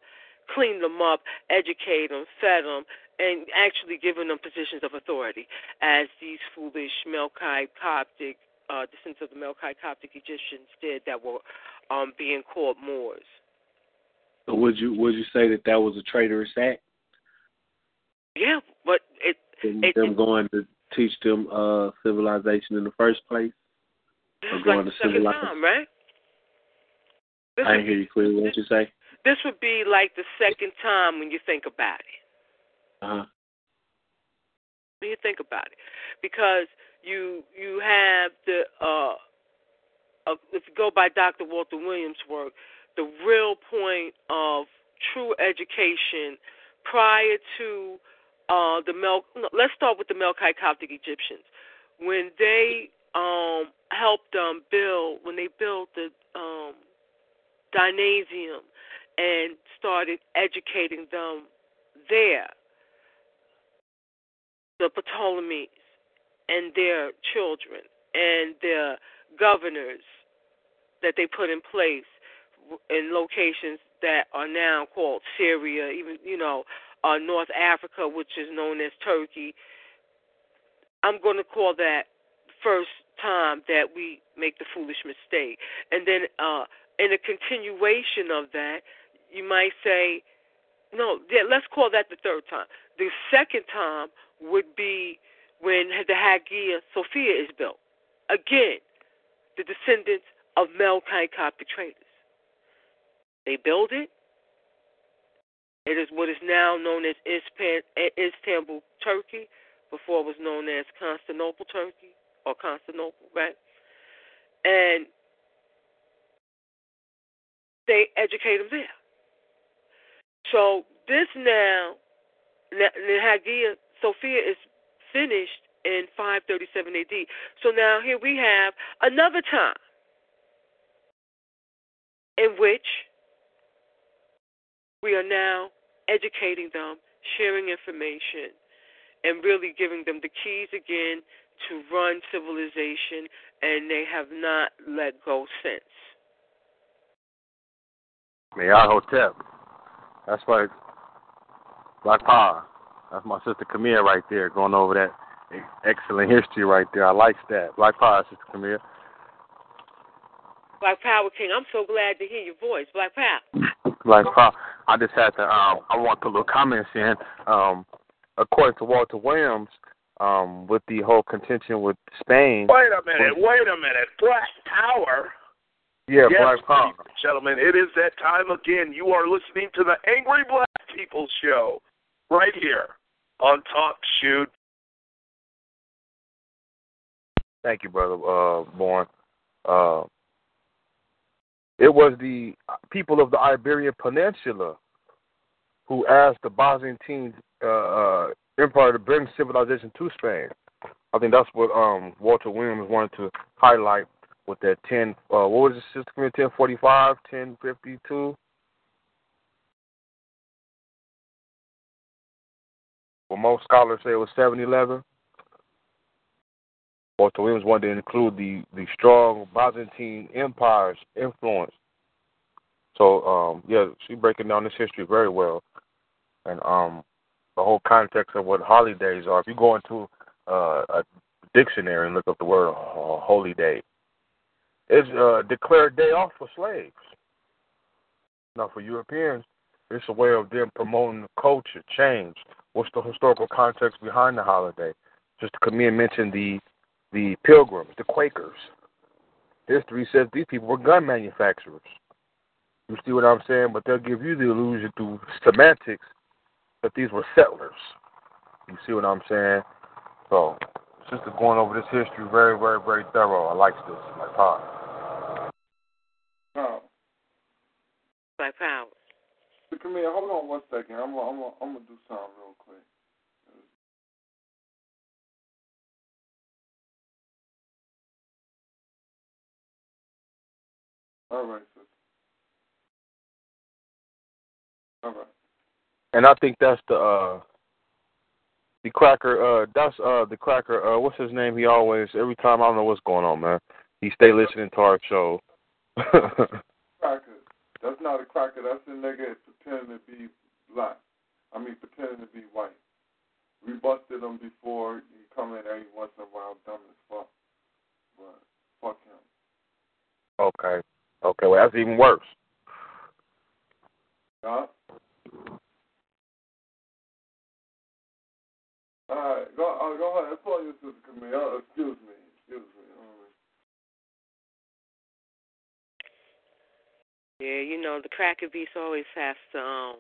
Speaker 8: cleaned them up, educated them, fed them, and actually given them positions of authority, as these foolish Melkite Coptic uh, descendants of the Melkite Coptic Egyptians did that were um, being called Moors.
Speaker 12: So would you would you say that that was a traitorous act?
Speaker 8: Yeah, but it, it
Speaker 12: them going to teach them uh civilization in the first place.
Speaker 8: This
Speaker 12: or
Speaker 8: is
Speaker 12: going
Speaker 8: like the second
Speaker 12: civilize.
Speaker 8: time, right? This
Speaker 12: I
Speaker 8: would
Speaker 12: hear you clearly. What did you say?
Speaker 8: This would be like the second time when you think about it.
Speaker 12: Uh huh.
Speaker 8: When you think about it, because you you have the uh, uh if you go by Dr. Walter Williams' work, the real point of true education prior to uh, the Mel. Let's start with the Melkite Coptic Egyptians. When they um, helped them build, when they built the um, and started educating them there, the Ptolemies and their children and their governors that they put in place in locations that are now called Syria, even you know uh, North Africa, which is known as Turkey. I'm going to call that first time that we make the foolish mistake, and then uh, in a continuation of that, you might say, no, yeah, let's call that the third time. The second time would be when the Hagia Sophia is built. Again, the descendants of Melkite Coptic traders. They build it. It is what is now known as Istanbul, Turkey, before it was known as Constantinople, Turkey, or Constantinople, right? And they educate them there. So this now, the Hagia Sophia is finished in 537 AD. So now here we have another time in which we are now educating them, sharing information, and really giving them the keys again to run civilization, and they have not let go since.
Speaker 13: Mayat Hotep. That's right. Black Power. That's my sister Camille right there, going over that excellent history right there. I like that. Black Power, Sister Camille.
Speaker 8: Black Power King, I'm so glad to hear your voice. Black Power.
Speaker 13: Black Power. I just had to. Um, I want to put little comments in. Um, according to Walter Williams, um, with the whole contention with Spain.
Speaker 14: Wait a minute. Wait a minute. Black Power.
Speaker 13: Yeah,
Speaker 14: yes,
Speaker 13: Black Power.
Speaker 14: Gentlemen, it is that time again. You are listening to the Angry Black People Show right here on Talk Shoot.
Speaker 13: Thank you, brother uh, Born. Uh, it was the people of the Iberian Peninsula who asked the Byzantine uh, uh, Empire to bring civilization to Spain. I think that's what um, Walter Williams wanted to highlight with that 10, uh, what was it, Sister 1045, 1052? Well, most scholars say it was 711. Walter Williams wanted to include the, the strong Byzantine Empire's influence. So, um, yeah, she's breaking down this history very well. And um, the whole context of what holidays are. If you go into uh, a dictionary and look up the word uh, holy day, it's a declared day off for slaves. Now, for Europeans, it's a way of them promoting the culture, change. What's the historical context behind the holiday? Just to come in and mention the the pilgrims, the Quakers. History says these people were gun manufacturers. You see what I'm saying? But they'll give you the illusion through semantics that these were settlers. You see what I'm saying? So, just going over this history very, very, very thorough. I like this. My part.
Speaker 5: No.
Speaker 8: Black power.
Speaker 5: Come here. Hold on one second. I'm gonna, I'm gonna, I'm gonna do something real quick. All right, sister. All right.
Speaker 13: And I think that's the uh the cracker uh that's uh the cracker uh what's his name? He always every time I don't know what's going on, man. He stay listening to our show.
Speaker 5: cracker. That's not a cracker, that's a nigga pretending to be black. I mean pretending to be white. We busted him before, he come in every once in a while dumb as fuck. But fuck him.
Speaker 13: Okay. Okay, well that's even worse.
Speaker 5: Yeah. All right, go, uh, go ahead. That's all you, Sister Camille. Uh, excuse me. Excuse me.
Speaker 8: Yeah, you know the cracker beats always have to um,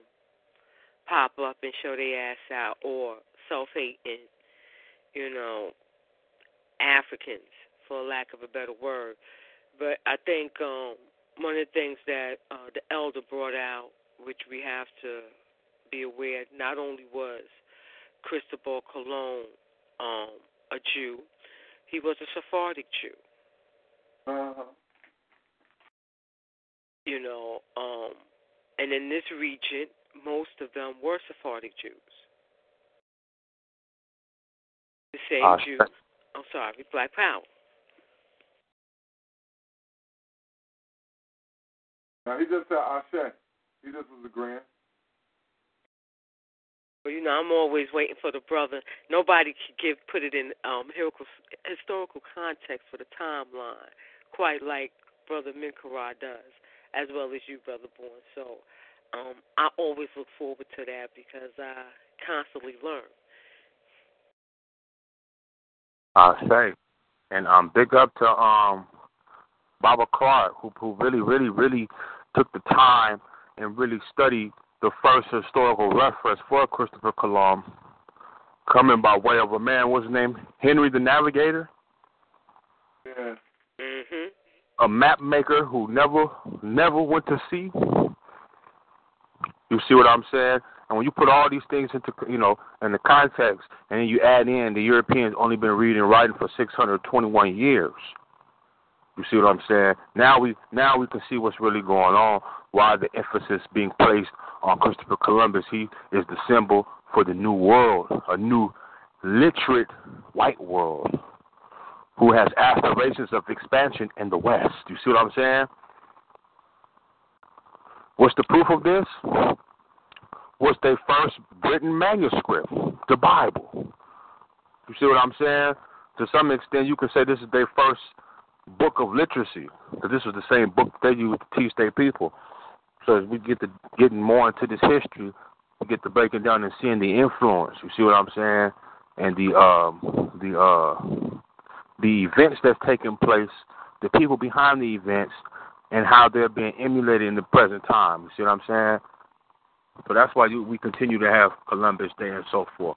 Speaker 8: pop up and show their ass out, or self-hating, you know, Africans, for lack of a better word. But I think um, one of the things that uh, the elder brought out, which we have to be aware, not only was Cristobal Colon um, a Jew, he was a Sephardic Jew.
Speaker 5: Uh-huh.
Speaker 8: You know, um, and in this region, most of them were Sephardic Jews. The same
Speaker 13: Uh,
Speaker 8: Jews. I'm sorry, Black Power.
Speaker 5: Now he just said Ashe. He just was agreeing.
Speaker 8: You know, I'm always waiting for the brother. Nobody can give put it in um historical historical context for the timeline, quite like Brother Minkara does, as well as you, Brother Born. So, um, I always look forward to that because I constantly learn.
Speaker 13: I say. And um big up to um Baba Clarke who who really, really, really took the time and really studied the first historical reference for Christopher Columbus coming by way of a man, what's his name? Henry the Navigator.
Speaker 5: Yeah.
Speaker 8: Mhm.
Speaker 13: a map maker who never never went to sea. You see what I'm saying? And when you put all these things into you know in the context, and then you add in the Europeans only been reading and writing for 621 years. You see what I'm saying? Now we now we can see what's really going on. Why the emphasis being placed on Christopher Columbus? He is the symbol for the new world, a new literate white world who has aspirations of expansion in the West. You see what I'm saying? What's the proof of this? What's their first written manuscript? The Bible. You see what I'm saying? To some extent, you can say this is their first book of literacy, because this was the same book they used to teach their people. So as we get to getting more into this history, we get to breaking down and seeing the influence. You see what I'm saying? And the um the uh the events that's taking place, the people behind the events, and how they're being emulated in the present time. You see what I'm saying? So that's why you, we continue to have Columbus Day and so forth.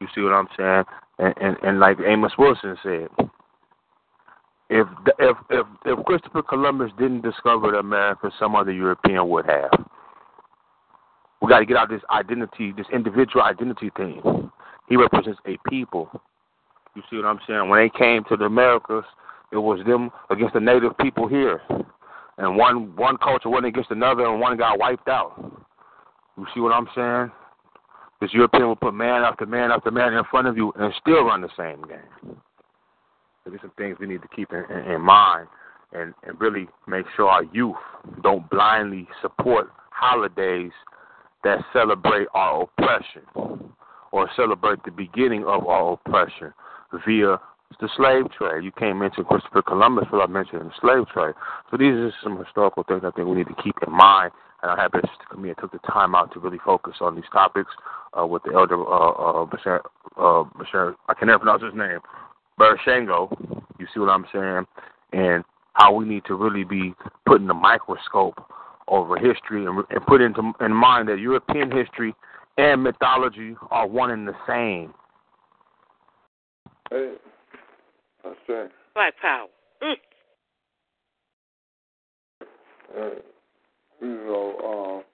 Speaker 13: You see what I'm saying? And and, and like Amos Wilson said, if if if if Christopher Columbus didn't discover the America, some other European would have. We got to get out this identity, this individual identity thing. He represents a people. You see what I'm saying? When they came to the Americas, it was them against the native people here, and one one culture went against another, and one got wiped out. You see what I'm saying? This European will put man after man after man in front of you and still run the same game. So there's some things we need to keep in, in, in mind and, and really make sure our youth don't blindly support holidays that celebrate our oppression or celebrate the beginning of our oppression via the slave trade. You can't mention Christopher Columbus without mentioning the slave trade. So these are some historical things I think we need to keep in mind. And I have Bishop Camille took the time out to really focus on these topics uh, with the elder uh, uh, Bashar, uh, Bashar, I can never pronounce his name, Barashango. You see what I'm saying? And how we need to really be putting the microscope over history and, and put into in mind that European history and mythology are one and the same.
Speaker 5: Hey, that's right.
Speaker 8: Black power. Mm.
Speaker 5: Uh, you know, um,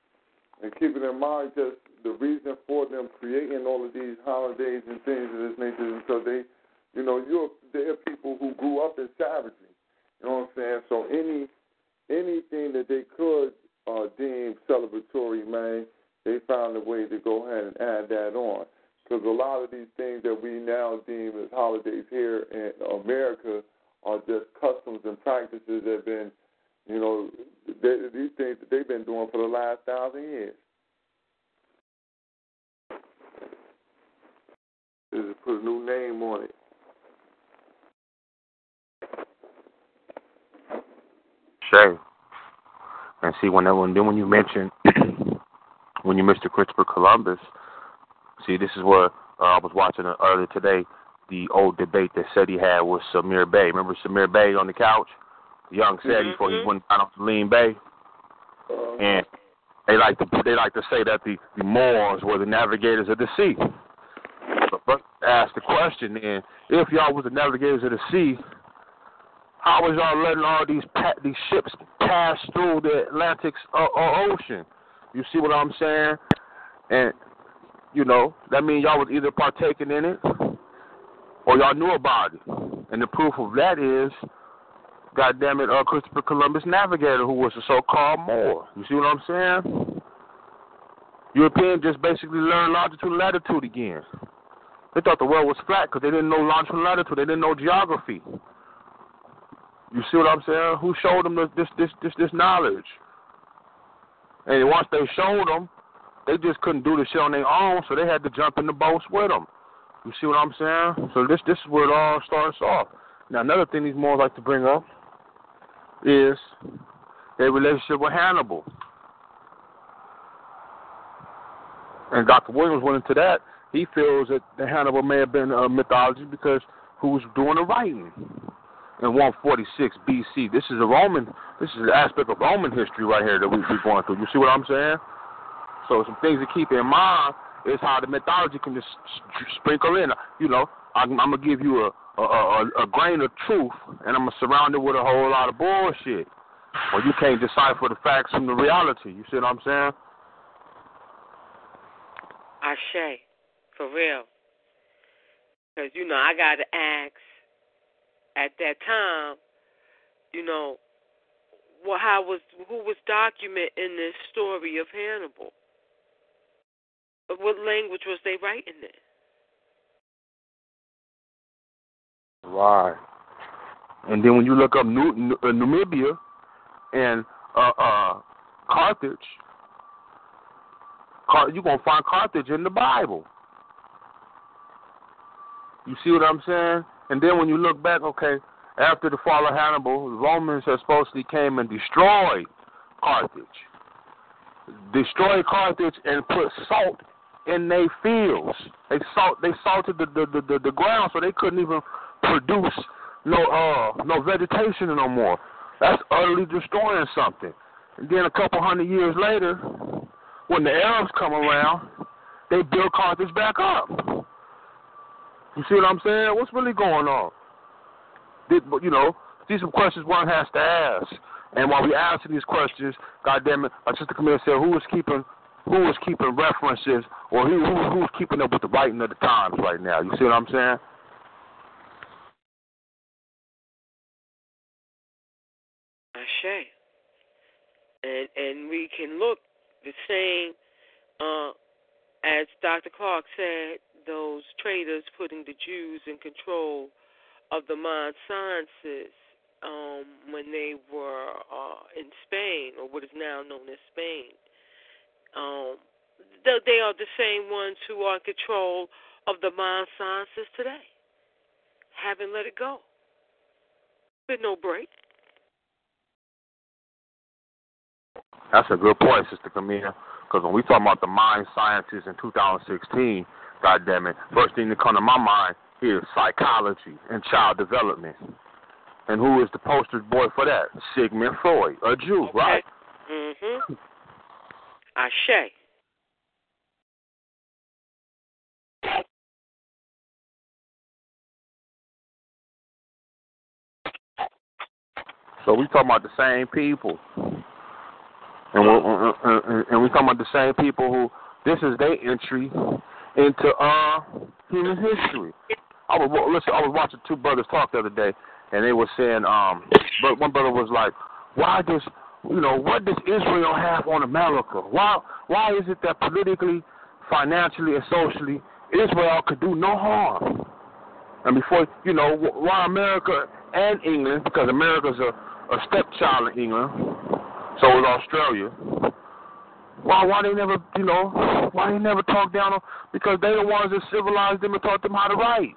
Speaker 5: and keeping in mind just the reason for them creating all of these holidays and things of this nature is because they, you know, you're they're people who grew up in savagery. You know what I'm saying? So any anything that they could uh, deem celebratory, man, they found a way to go ahead and add that on. Because a lot of these things that we now deem as holidays here in America are just customs and practices that have been, you know, they, these things that they've been doing for the last thousand years. Just put a new name on it.
Speaker 13: Shay. And see, when that, when then when you mention when you mention Christopher Columbus, see this is where uh, I was watching earlier today. The old debate that said he had with Samir Bay. Remember Samir Bay on the couch? Young said
Speaker 8: mm-hmm.
Speaker 13: before he went down off Lean Bay, and they like to they like to say that the the Moors were the navigators of the sea. But, but ask the question then: If y'all was the navigators of the sea, how was y'all letting all these pa- these ships pass through the Atlantic uh, uh, Ocean? You see what I'm saying? And you know that means y'all was either partaking in it or y'all knew about it. And the proof of that is, God damn it, uh, Christopher Columbus Navigator, who was a so-called Moor. You see what I'm saying? Europeans just basically learned longitude and latitude again. They thought the world was flat because they didn't know longitude and latitude. They didn't know geography. You see what I'm saying? Who showed them this this this this knowledge? And once they showed them, they just couldn't do the shit on their own, so they had to jump in the boats with them. You see what I'm saying? So this this is where it all starts off. Now another thing these Moors like to bring up is their relationship with Hannibal. And Dr. Williams went into that. He feels that Hannibal may have been a mythology because who was doing the writing in 146 BC. This is a Roman. This is an aspect of Roman history right here that we, we're going through. You see what I'm saying? So some things to keep in mind is how the mythology can just sprinkle in. You know, I'm, I'm gonna give you a a, a a grain of truth, and I'm gonna surround it with a whole lot of bullshit. Or you can't decipher the facts from the reality. You see what I'm saying?
Speaker 8: I say, for real. Because, you know, I got to ask at that time, you know, well, how was who was documenting this story of Hannibal? What language was they writing in?
Speaker 13: Right. And then when you look up New, uh, Numidia and uh, uh, Carthage, Car- you're going to find Carthage in the Bible. You see what I'm saying? And then when you look back, okay, after the fall of Hannibal, Romans have supposedly came and destroyed Carthage. Destroyed Carthage and put salt in their fields. They salt they salted the the, the, the, the ground so they couldn't even produce no uh no vegetation no more. That's utterly destroying something. And then a couple hundred years later, when the Arabs come around, they build Carthage back up. You see what I'm saying? What's really going on? Did, you know, these are questions one has to ask. And while we answer these questions, God damn it, our sister Camille said, who is keeping who is keeping references or who, who who's keeping up with the writing of the times right now? You see what I'm saying?
Speaker 8: Ashe. And and we can look the same uh, as Dr. Clarke said, those traders putting the Jews in control of the mind sciences um, when they were uh, in Spain, or what is now known as Spain. Um, they are the same ones who are in control of the mind sciences today. Haven't let it go. Been no break.
Speaker 13: That's a good point, Sister Camille. Because when we talk about the mind sciences in 2016, God damn it, first thing that come to my mind is psychology and child development. And who is the poster boy for that? Sigmund Freud, a Jew,
Speaker 8: okay.
Speaker 13: right?
Speaker 8: Mhm. Ashe.
Speaker 13: So we talking about the same people, and we're, uh, and we talking about the same people who this is their entry into uh human history. I was listen. I was watching two brothers talk the other day, and they were saying, um, but one brother was like, "Why does you know what does Israel have on America? Why why is it that politically, financially, and socially Israel could do no harm? And before you know why America and England, because America's a a stepchild in England, so is Australia. Why why they never you know why they never talk down on because they the ones that civilized them and taught them how to write.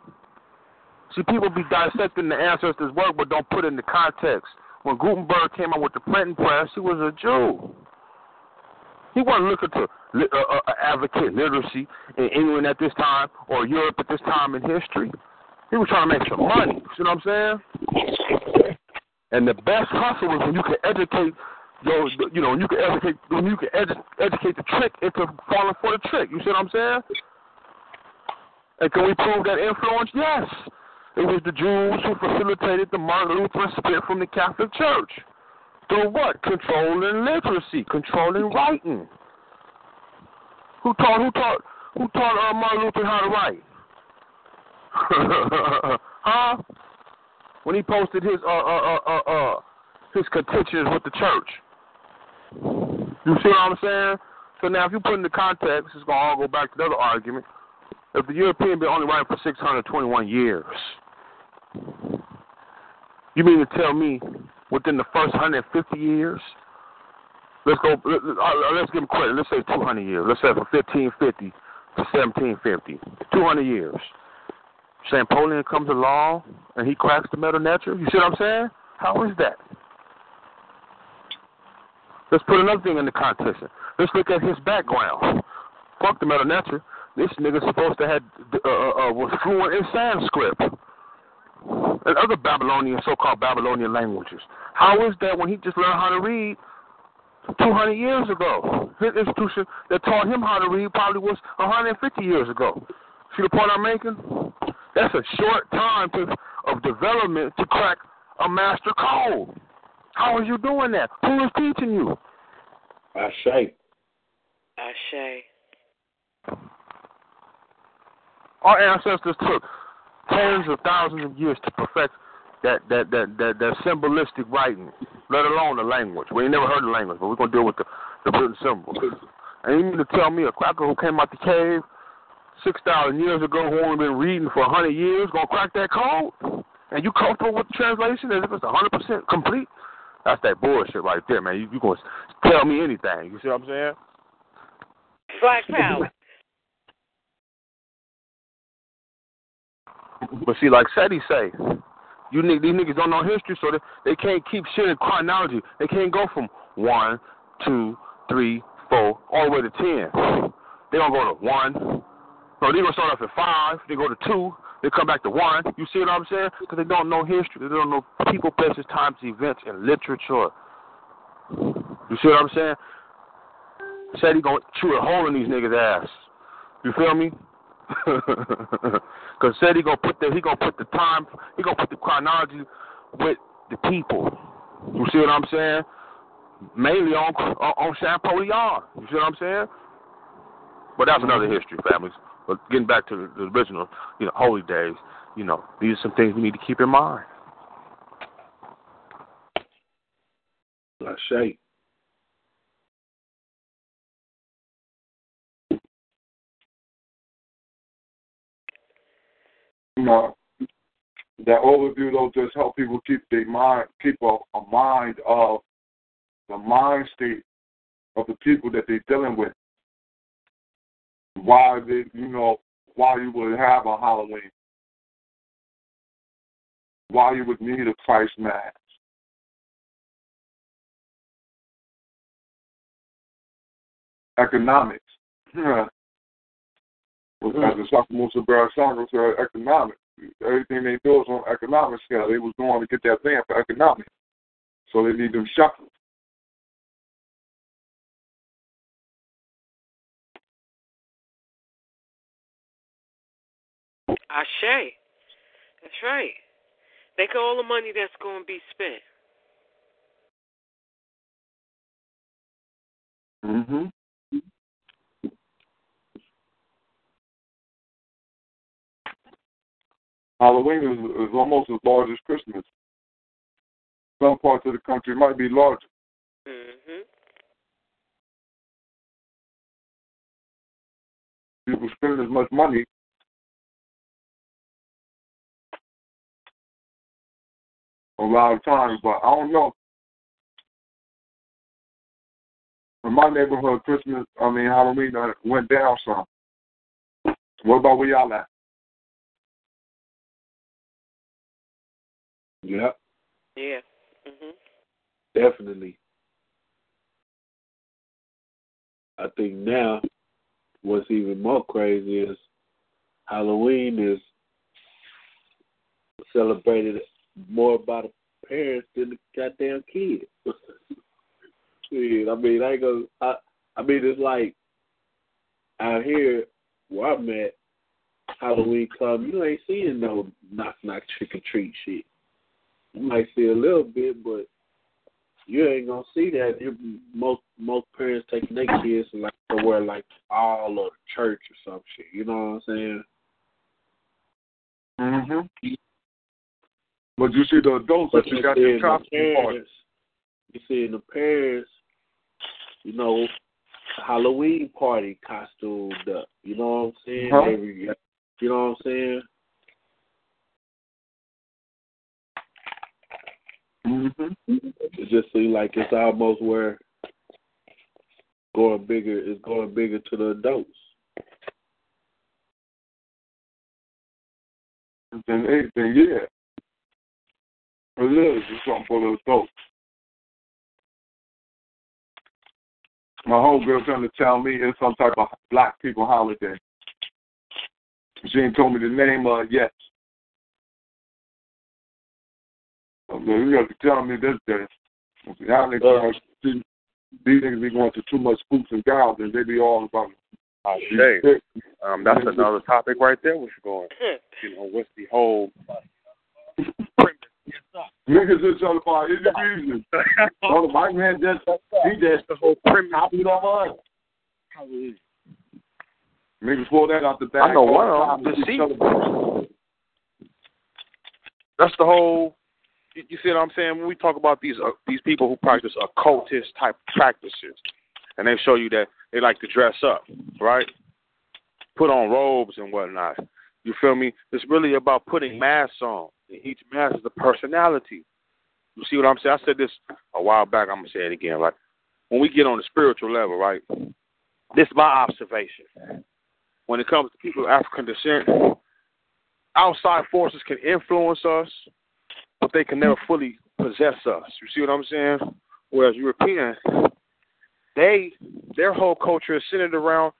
Speaker 13: See, people be dissecting the ancestors' work, but don't put it in the context. When Gutenberg came out with the printing press, he was a Jew. He wasn't looking to uh, uh, advocate literacy in England at this time or Europe at this time in history. He was trying to make some money. See what I'm saying? And the best hustle is when you can educate those, you know, you can educate when you can edu- educate the trick into falling for the trick. You see what I'm saying? And can we prove that influence? Yes. It was the Jews who facilitated the Martin Luther split from the Catholic Church. Through what? Controlling literacy, controlling writing. Who taught who taught who taught uh, Martin Luther how to write? huh? When he posted his uh uh uh uh, uh his contentions with the church. You see what I'm saying? So now if you put in the context, it's gonna all go back to the other argument. If the European been only writing for 621 years, you mean to tell me within the first 150 years? Let's go. Uh, let's give them credit. Let's say 200 years. Let's say from 1550 to 1750, 200 years. Napoleon comes along and he cracks the Medu Neter. You see what I'm saying? How is that? Let's put another thing in the context. Let's look at his background. Fuck the Medu Neter. This nigga supposed to have uh, uh, was fluent in Sanskrit and other Babylonian, so-called Babylonian languages. How is that when he just learned how to read, 200 years ago. His institution that taught him how to read probably was 150 years ago. See the point I'm making? That's a short time to, of development to crack a master code. How are you doing that? Who is teaching you?
Speaker 12: I say.
Speaker 8: Ashe.
Speaker 13: Our ancestors took tens of thousands of years to perfect that that that that, that symbolistic writing, let alone the language. We ain't never heard the language, but we're gonna deal with the the written symbols. And you mean to tell me a cracker who came out the cave six thousand years ago, who only been reading for a hundred years, gonna crack that code? And you comfortable with the translation as if it's a hundred percent complete? That's that bullshit right there, man. You you gonna tell me anything? You see what I'm saying?
Speaker 8: Black power.
Speaker 13: But see, like Seti say, you these niggas don't know history, so they, they can't keep shit in chronology. They can't go from one, two, three, four, all the way to ten. They don't go to one. No, they gonna start off at five. They go to two. They come back to one. You see what I'm saying? Because they don't know history. They don't know people, places, times, events, and literature. You see what I'm saying? Said he gonna chew a hole in these niggas' ass. You feel me? Cause said he gonna put the he gonna put the time he gonna put the chronology with the people. You see what I'm saying? Mainly on on, on Champollion. You see what I'm saying? But that's another history, families. But getting back to the, original, you know, holy days, you know, these are some things we need to keep in mind.
Speaker 12: I say.
Speaker 15: Know, that overview though just help people keep their mind, keep a, a mind of the mind state of the people that they're dealing with. Why they, you know, why you would have a Halloween. Why you would need a Christ mask. Economics. Yeah. As the mm. Ishakamusa Barashango said, economics. Everything they do is on economic scale. They was going to get that thing for economics. So they need them shuffles.
Speaker 8: Ashe. That's right. Think of all the money that's going to be spent.
Speaker 15: Mm-hmm. Halloween is, is almost as large as Christmas. Some parts of the country might be larger.
Speaker 8: Mhm.
Speaker 15: People spend as much money a lot of times, but I don't know. In my neighborhood, Christmas, I mean Halloween, uh, went down some. What about where y'all at?
Speaker 12: Yep,
Speaker 8: Yeah. Mhm.
Speaker 12: definitely. I think now what's even more crazy is Halloween is celebrated more about the parents than the goddamn kids. Shit, I mean, I ain't gonna. I, I mean, it's like out here where I'm at, Halloween come, you ain't seeing no knock knock trick or treat shit. You might see a little bit, but you ain't gonna see that. You're, most most parents taking their kids like to somewhere like all of church or some shit. You know what I'm saying?
Speaker 15: Mm-hmm. But you see the adults
Speaker 12: But
Speaker 15: that you got
Speaker 12: see
Speaker 15: the
Speaker 12: in the parents, you see in the parents, you know, Halloween party costumed up. You know what I'm saying?
Speaker 15: Huh?
Speaker 12: Every, you know what I'm saying?
Speaker 15: Mm-hmm.
Speaker 12: It just seems like it's almost where going bigger is going bigger to the adults.
Speaker 15: Then anything, yeah. It is. It's something for those folks. My homegirl trying to tell me it's some type of black people holiday. She ain't told me the name of it yet. I'm like, you got to tell me this day. Y'all niggas
Speaker 12: Uh,
Speaker 15: see these niggas be going to too much spooks and goblins. They be all about.
Speaker 13: I say, um, that's another topic right there. What's going? You know, what's the whole?
Speaker 15: Niggas just talking about individuals. oh, the white man just he just
Speaker 13: the whole premise.
Speaker 15: copied off us. Niggas pull that out the back.
Speaker 13: I know
Speaker 15: all
Speaker 13: one
Speaker 15: the
Speaker 13: of them.
Speaker 15: Just
Speaker 13: Deceit. That's the whole. You, you see what I'm saying? When we talk about these uh, these people who practice occultist type practices, and they show you that they like to dress up, right? Put on robes and whatnot. You feel me? It's really about putting masks on. And each mask is a personality. You see what I'm saying? I said this a while back. I'm gonna say it again. Like when we get on the spiritual level, right? This is my observation. When it comes to people of African descent, outside forces can influence us, but they can never fully possess us. You see what I'm saying? Whereas European, they their whole culture is centered around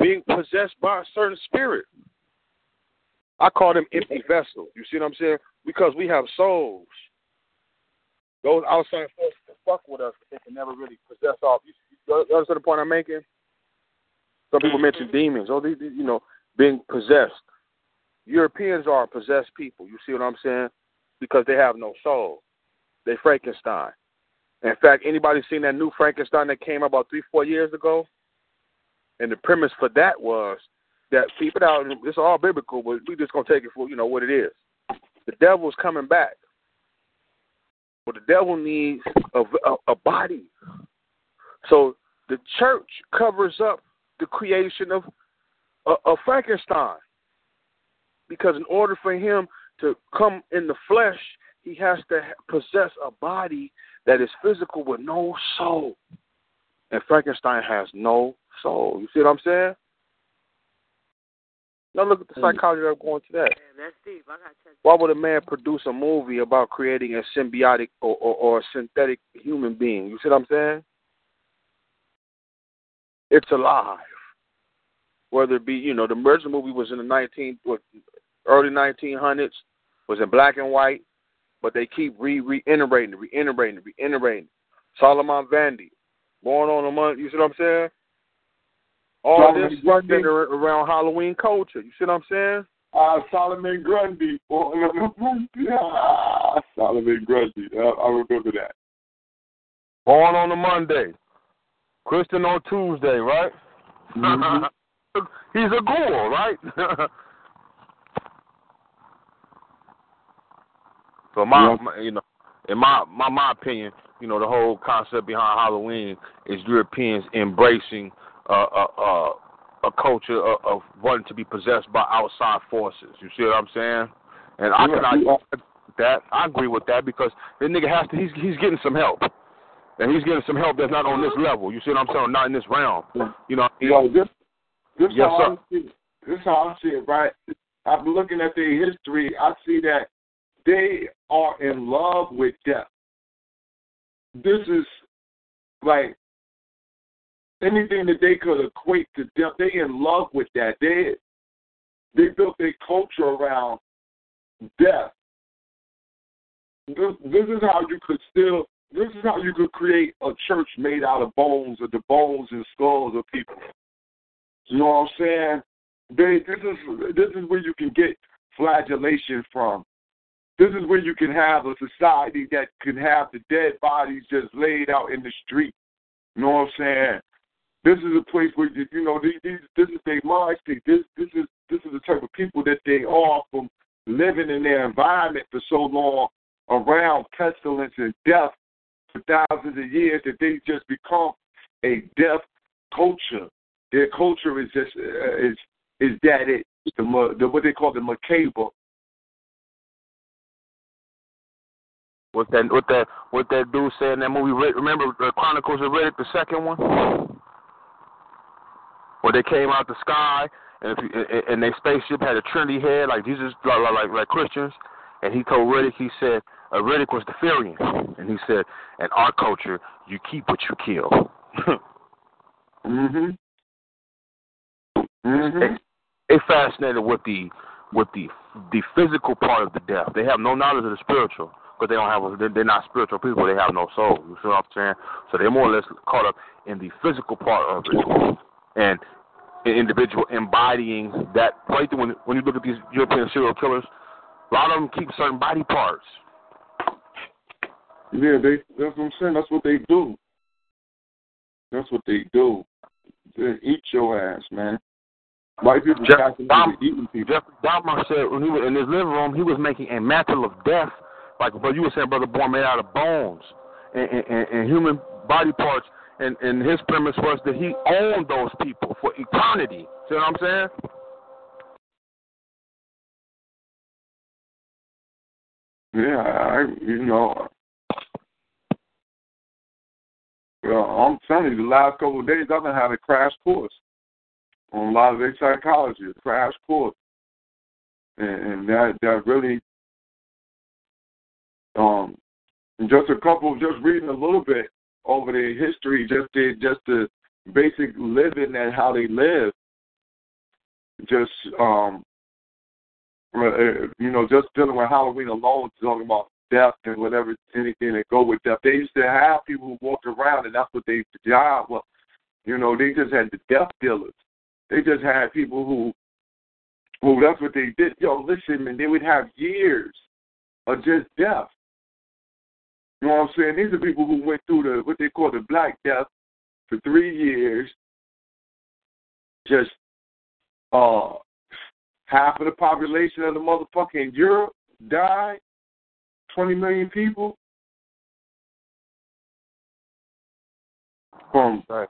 Speaker 13: being possessed by a certain spirit. I call them empty vessels. You see what I'm saying? Because we have souls. Those outside forces can fuck with us, but they can never really possess our. You, you you understand the point I'm making? Some people mm-hmm. mention demons. Oh, these, these, you know, being possessed. Europeans are possessed people. You see what I'm saying? Because they have no soul. They Frankenstein. In fact, anybody seen that new Frankenstein that came about three, four years ago? And the premise for that was that people out. It's all biblical, but we just gonna take it for you know what it is. The devil's coming back, but the devil needs a, a, a body. So the church covers up the creation of of Frankenstein, because in order for him to come in the flesh, he has to possess a body that is physical with no soul. And Frankenstein has no soul. You see what I'm saying? Now look at the psychology I'm going to that.
Speaker 8: that's deep. I got check.
Speaker 13: Why would a man produce a movie about creating a symbiotic or, or, or a synthetic human being? You see what I'm saying? It's alive. Whether it be, you know, the original movie was in the 19, what, early 1900s, was in black and white, but they keep re reiterating, reiterating, reiterating. Solomon Grundy, born on a month. You see what I'm saying? All
Speaker 15: Solomon
Speaker 13: this
Speaker 15: Grundy.
Speaker 13: centered around Halloween culture. You see what I'm saying?
Speaker 15: Uh, Solomon Grundy. Ah, Solomon Grundy. I, I remember that.
Speaker 13: Born on a Monday, Christian on Tuesday, right?
Speaker 15: Mhm.
Speaker 13: He's a ghoul, right? so my,
Speaker 15: Yeah.
Speaker 13: my, you know, in my, my my opinion, you know, the whole concept behind Halloween is Europeans embracing uh, uh, uh, a culture of, of wanting to be possessed by outside forces. You see what I'm saying? And I
Speaker 15: Yeah,
Speaker 13: can agree
Speaker 15: yeah.
Speaker 13: with that. I agree with that because this nigga has to. He's he's getting some help, and he's getting some help that's not on this level. You see what I'm saying? Not in this realm. You know.
Speaker 15: Yo, this, this
Speaker 13: Yes,
Speaker 15: how
Speaker 13: sir.
Speaker 15: I see. This how I see it, right? I'm looking at their history. I see that they are in love with death. This is like anything that they could equate to death. They in love with that. They they built their culture around death. This, this is how you could still. This is how you could create a church made out of bones or the bones and skulls of people. You know what I'm saying? They, this is this is where you can get flagellation from. This is where you can have a society that can have the dead bodies just laid out in the street. You know what I'm saying? This is a place where you know these, these this is their mind state. This this is this is the type of people that they are from living in their environment for so long around pestilence and death for thousands of years that they just become a death culture. Their culture is just uh, is is that it the, the what they call the macabre.
Speaker 13: What that what that what that dude said in that movie? Remember the Chronicles of Riddick, the second one, where they came out the sky and if you, and- their spaceship had a Trinity head like Jesus, like like like, Christians, and he told Riddick, he said, uh, Riddick was the Furian, and he said, in our culture, you keep what you kill.
Speaker 15: Mhm. Mhm.
Speaker 13: they, they fascinated with the with the the physical part of the death. They have no knowledge of the spiritual. because they don't have a, they're not spiritual people. They have no soul. You see what I'm saying? So they're more or less caught up in the physical part of it, and an individual embodying that. Right when when you look at these European serial killers, a lot of them keep certain body parts.
Speaker 15: Yeah, they. That's what I'm saying. That's what they do. That's what they do. They eat your ass, man. White people
Speaker 13: Jeff, Dom,
Speaker 15: eating people.
Speaker 13: Jeff Dahmer said when he was in his living room, he was making a mantle of death, like but you were saying, brother born made out of bones and, and, and human body parts. And, and his premise was that he owned those people for eternity. See what I'm saying?
Speaker 15: Yeah, I, you know, well, I'm telling you, the last couple of days I've been having a crash course on a lot of their psychology, a crash course, and, and that that really, um, just a couple, just reading a little bit over their history, just the just the basic living and how they live, just um, uh, you know, just dealing with Halloween alone, talking about death and whatever, anything that go with death. They used to have people who walked around, and that's what they job was. You know, they just had the death dealers. They just had people who, who that's what they did. Yo, listen, man, they would have years of just death. You know what I'm saying? These are people who went through the what they call the Black Death for three years. Just uh half of the population of the motherfucking Europe died. Twenty million people. From
Speaker 13: right.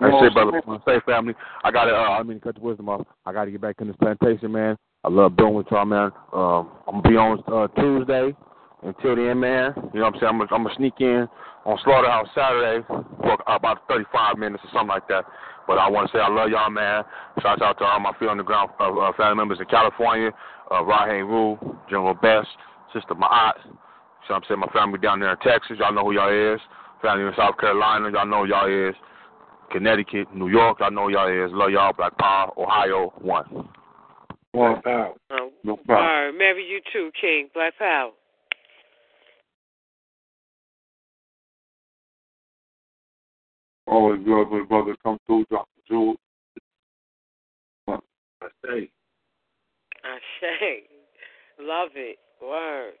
Speaker 15: You know
Speaker 13: it,
Speaker 15: what I'm
Speaker 13: brother. Say, family. I got to. Uh, I mean, cut the wisdom off. I got to get back in this plantation, man. I love doing with y'all, man. Um, I'm gonna be on uh, Tuesday. Until then, man, you know what I'm saying? I'm gonna, I'm gonna sneak in on Slaughterhouse Saturday for about 35 minutes or something like that. But I want to say I love y'all, man. Shout out to all my feet on the ground uh, uh, family members in California, uh, Raheem Rule, General Best, Sister Ma'at. So I'm saying my family down there in Texas, y'all know who y'all is. Family in South Carolina, y'all know who y'all is. Connecticut, New York, y'all know who y'all is. Love y'all, Black Power, Ohio, one.
Speaker 15: Black Power. No problem.
Speaker 8: right, marry you too, King. Black Power.
Speaker 15: Always good when brother come through, drop the jewels. I say.
Speaker 8: I say. Love it. Word.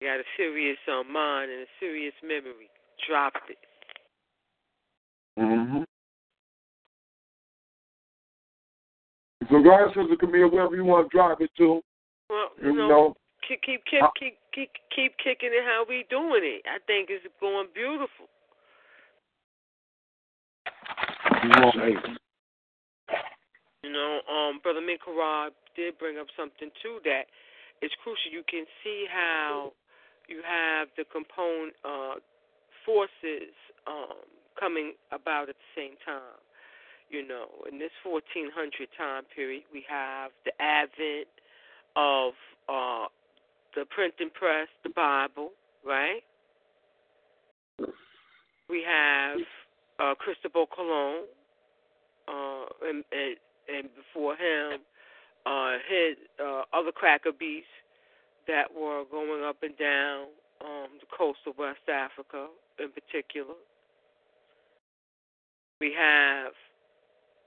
Speaker 8: You got a serious um, mind and a serious memory. Dropped it.
Speaker 15: Mm-hmm. So go ahead, Sister Camille, wherever you want to drive it to.
Speaker 8: Well,
Speaker 15: You
Speaker 8: you know,
Speaker 15: know.
Speaker 8: Keep keep keep
Speaker 15: Uh,
Speaker 8: keep keep keep kicking it how we doing it. I think it's going beautiful. You know, um, Brother Minkarab did bring up something too It's crucial. You can see how you have the component uh, forces um, coming about at the same time. You know, in this 1400 time period, we have the advent of uh, the printing press, the Bible, right? We have uh, Cristobal Colon, uh, and, and and before him, uh, his uh, other cracker beasts that were going up and down um, the coast of West Africa, in particular. We have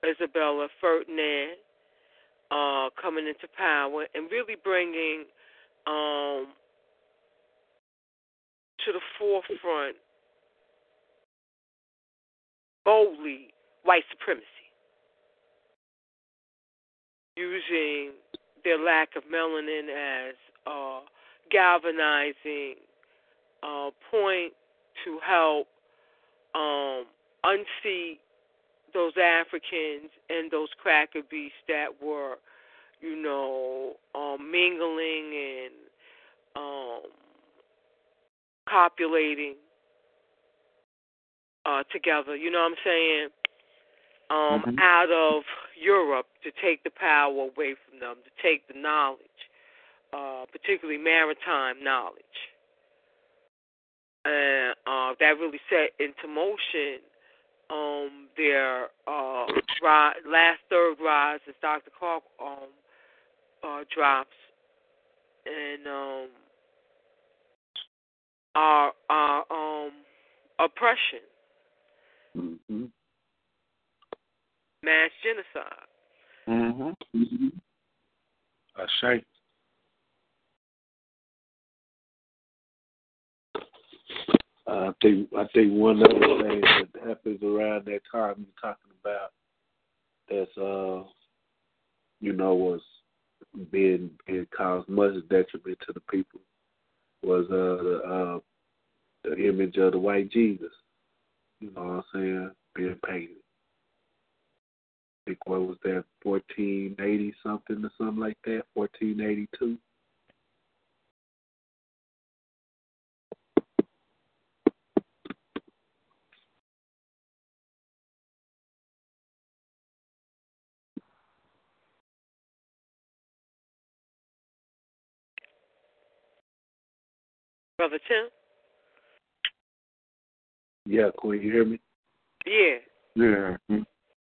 Speaker 8: Isabella Ferdinand uh, coming into power and really bringing um, to the forefront boldly white supremacy, using their lack of melanin as a galvanizing uh, point to help um, unseat those Africans and those cracker beasts that were, you know, um, mingling and um, copulating uh, together. You know what I'm saying? Um,
Speaker 15: Mhm.
Speaker 8: Out of Europe to take the power away from them, to take the knowledge, uh, particularly maritime knowledge. And uh, that really set into motion um, their uh, ri- last third rise, as Dr. Clarke um, uh, drops, and um our our um oppression,
Speaker 12: Mm-hmm.
Speaker 8: mass genocide.
Speaker 12: Mm-hmm. A shame. I think I think one other thing that happens around that time you're talking about that's uh you know was being being caused much detriment to the people was uh the uh the image of the white Jesus. You know what I'm saying? Being painted. I think what was that, fourteen eighty something or something like that, fourteen eighty two.
Speaker 8: Brother Tim?
Speaker 12: Yeah, Queen, you hear me?
Speaker 8: Yeah.
Speaker 12: Yeah.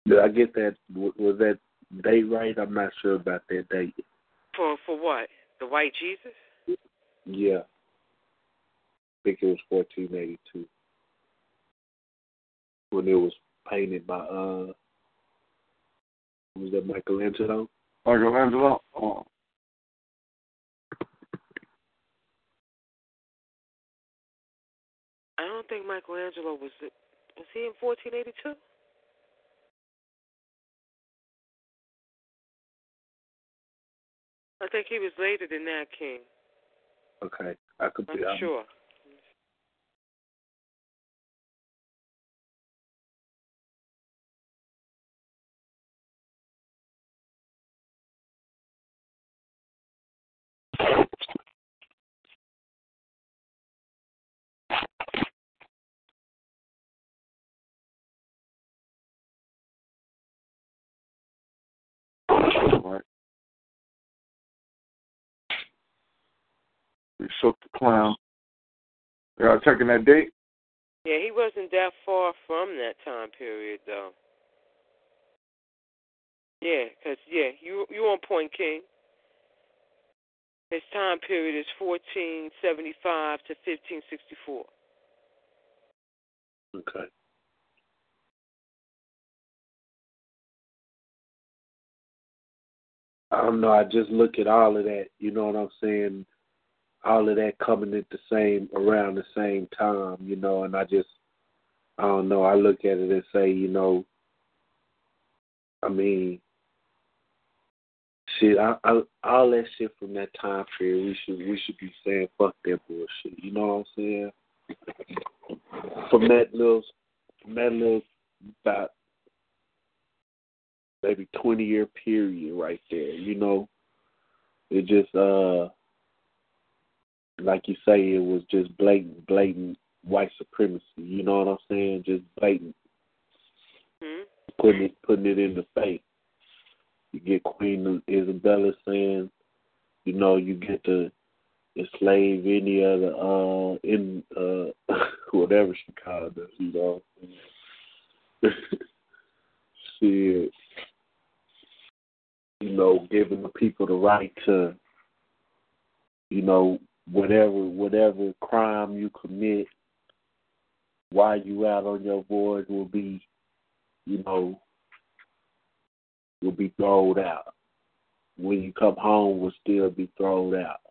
Speaker 12: Did I get that? Was that date right? I'm not sure about that date.
Speaker 8: For for what? The white Jesus?
Speaker 12: Yeah. I think it was 1482 when it was painted by uh, was that Michelangelo?
Speaker 5: Michelangelo. Oh.
Speaker 8: I don't think Michelangelo was was he in fourteen eighty two? I think he was later than that, King.
Speaker 12: Okay, I could
Speaker 8: I'm
Speaker 12: be. I'm,
Speaker 8: um,
Speaker 5: sure. We shook the clown. Y'all checking that date?
Speaker 8: Yeah, he wasn't that far from that time period, though. Yeah, cause yeah, you you on point, King. His time period is 1475 to 1564.
Speaker 12: Okay. I don't know. I just look at all of that. You know what I'm saying? All of that coming at the same around the same time. You know, and I just I don't know. I look at it and say, you know, I mean, shit. I, I, all that shit from that time period, we should we should be saying fuck that bullshit. You know what I'm saying? From that little, from that little about maybe twenty year period right there. You know, it just uh, like you say, it was just blatant, blatant white supremacy. You know what I'm saying? Just blatant,
Speaker 8: Hmm?
Speaker 12: putting it, putting it in the face. You get Queen Isabella saying, you know, you get to enslave any other uh in uh whatever she called us, you know. Shit. You know, giving the people the right to you know, whatever whatever crime you commit while you out on your voyage will be, you know, will be thrown out. When you come home will still be thrown out.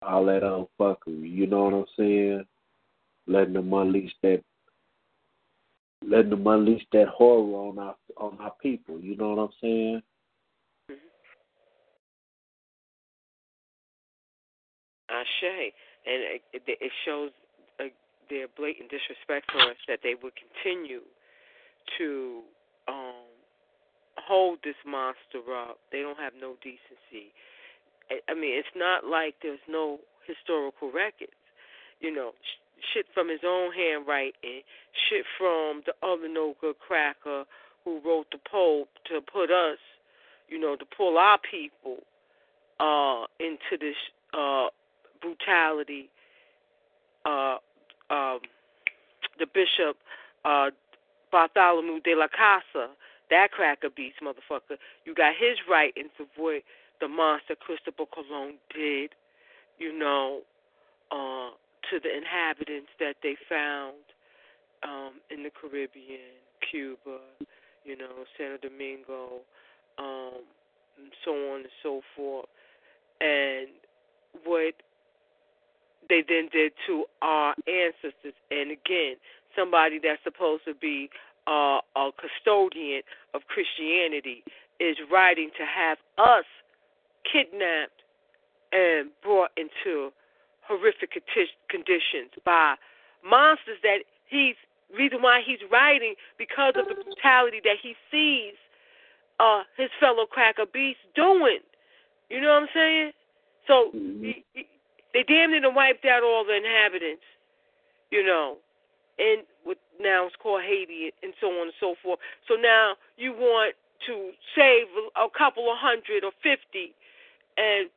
Speaker 12: All that old fuckery, you know what I'm saying? Letting them unleash that letting them unleash that horror on our on our people, you know what I'm saying?
Speaker 8: Ashe. And it, it, shows uh, their blatant disrespect for us that they would continue to um, hold this monster up. They don't have no decency. I, mean, it's not like there's no historical records. You know, sh- shit from his own handwriting, shit from the other no good cracker who wrote the Pope to put us, you know, to pull our people uh, into this uh, brutality. Uh, um, the bishop uh, Bartholomew de la Casa, that cracker beast motherfucker. You got his right of what the monster Cristobal Colon did, you know, uh, to the inhabitants that they found um, in the Caribbean, Cuba, you know, Santo Domingo, um, and so on and so forth. And what they then did to our ancestors. And again, somebody that's supposed to be uh, a custodian of Christianity is writing to have us kidnapped and brought into horrific conditions by monsters that he's reason why he's writing because of the brutality that he sees uh his fellow cracker beasts doing. You know what I'm saying? So he, he, they damn near wiped out all the inhabitants, you know, and with now it's called Haiti and so on and so forth. So now you want to save a couple of hundred or fifty and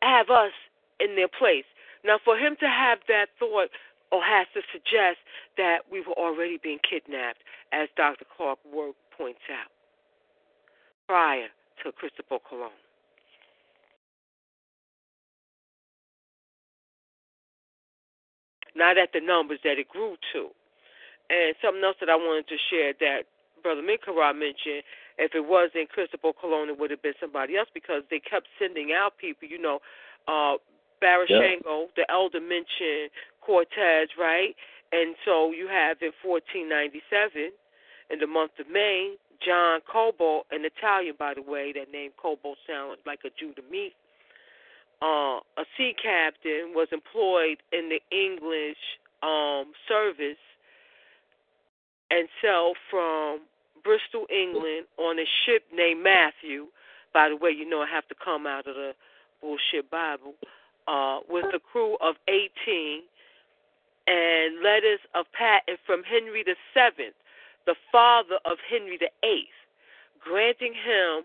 Speaker 8: have us in their place. Now, for him to have that thought or has to suggest that we were already being kidnapped, as Dr. Clarke Ward points out, prior to Cristobal Colon. Not at the numbers that it grew to. And something else that I wanted to share that Brother Minkara mentioned, if it wasn't Cristobal Colon, it would have been somebody else because they kept sending out people. You know, uh, Barashango, the elder mentioned Cortez, right? And so you have in 1497, in the month of May, John Cabot, an Italian, by the way, that name Cabot sounds like a Jew to me. Uh, a sea captain was employed in the English um, service and sailed from Bristol, England, on a ship named Matthew. By the way, you know I have to come out of the bullshit Bible uh, with a crew of 18 and letters of patent from Henry the Seventh, the father of Henry the Eighth, granting him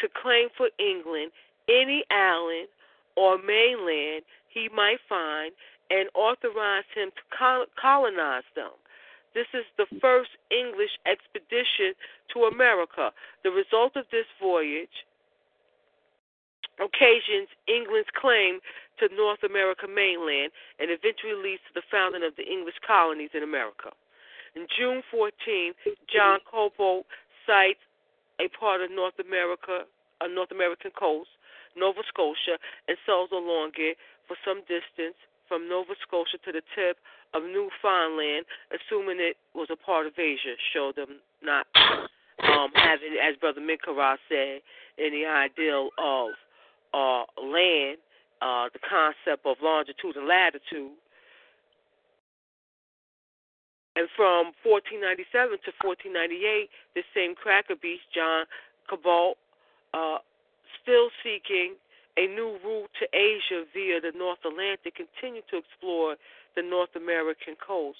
Speaker 8: to claim for England any island or mainland he might find and authorize him to colonize them. This is the first English expedition to America. The result of this voyage occasions England's claim to North America mainland and eventually leads to the founding of the English colonies in America. In June 14, John Cabot sights a part of North America, a North American coast, Nova Scotia, and sails along it for some distance from Nova Scotia to the tip of Newfoundland, assuming it was a part of Asia. Show them not um, having, as Brother Minkara said, any ideal of uh, land uh, the concept of longitude and latitude. And from 1497 to 1498, the same cracker beast, John Cabot, uh, still seeking a new route to Asia via the North Atlantic, continued to explore the North American coast.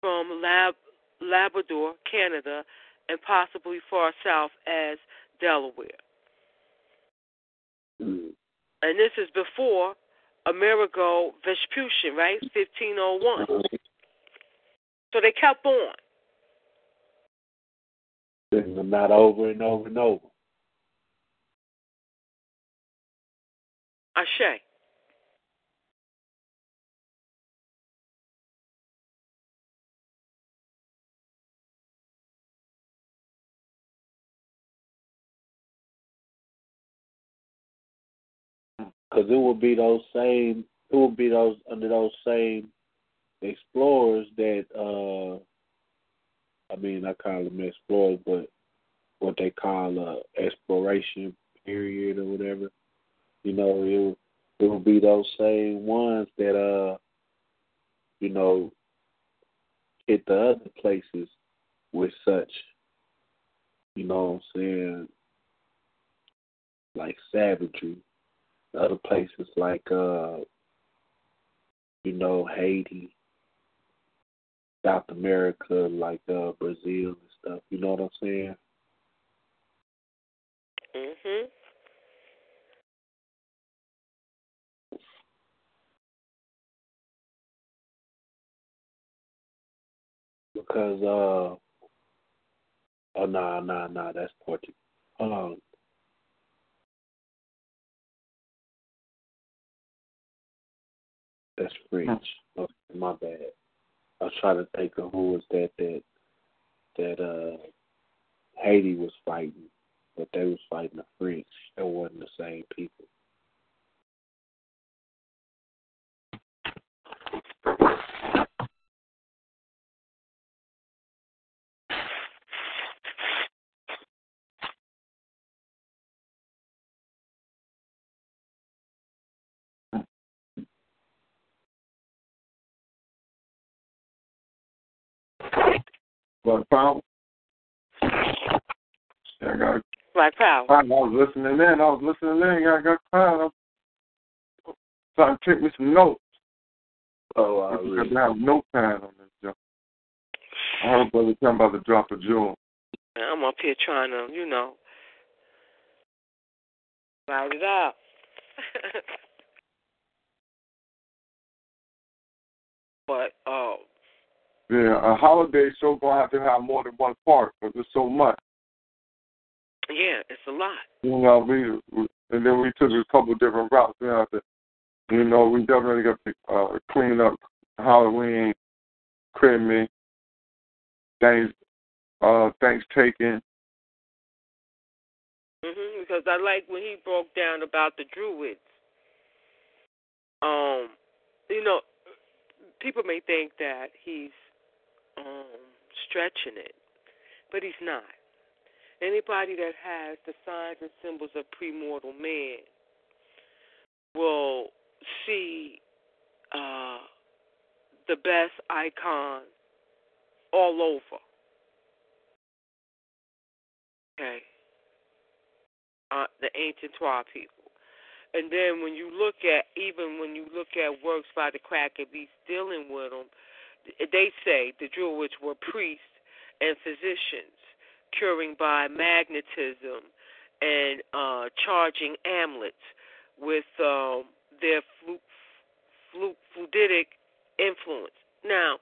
Speaker 8: From Lab- Labrador, Canada, and possibly far south as Delaware.
Speaker 12: Mm.
Speaker 8: And this is before Amerigo Vespucci, right? 1501. So they kept on.
Speaker 12: Not over and over and over.
Speaker 8: Ashe.
Speaker 12: because it would be those same it would be those under those same explorers that uh I mean I call them explorers but what they call a exploration period or whatever. You know, it it would be those same ones that uh you know hit the other places with such you know what I'm saying like savagery other places like uh you know Haiti, South America, like uh Brazil and stuff. You know what I'm saying?
Speaker 8: Mhm.
Speaker 12: Because uh oh nah nah nah that's Portugal. Hold on. That's French. Okay, my bad. I was trying to think of who was that that that uh Haiti was fighting, but they was fighting the French. That wasn't the same people.
Speaker 5: Black Power. Yeah, I got.
Speaker 8: Black Power.
Speaker 5: I was listening in. I was listening in. I got time. I'm trying to take me some notes.
Speaker 12: Oh,
Speaker 5: I
Speaker 12: I really.
Speaker 5: have no time on this job. I heard brother talking about the drop of jewel.
Speaker 8: I'm up here trying to, you know, route it out. but um,
Speaker 5: Yeah, a holiday show gonna have to have more than one part because there's so much.
Speaker 8: yeah, it's a lot.
Speaker 5: You know, we, and then we took a couple different routes. We have to, you know, we definitely got to uh, clean up Halloween, Christmas, things, uh, things taken.
Speaker 8: hmm because I like when he broke down about the Druids. Um, you know, people may think that he's stretching it, but he's not. Anybody that has the signs and symbols of primordial man will see uh, the best icon all over. Okay. Uh, the ancient Twa people. And then when you look at, even when you look at works by the crack of beast dealing with them, they say the Druids were priests and physicians, curing by magnetism and uh, charging amulets with um, their flu- flu- fluidic influence. Now,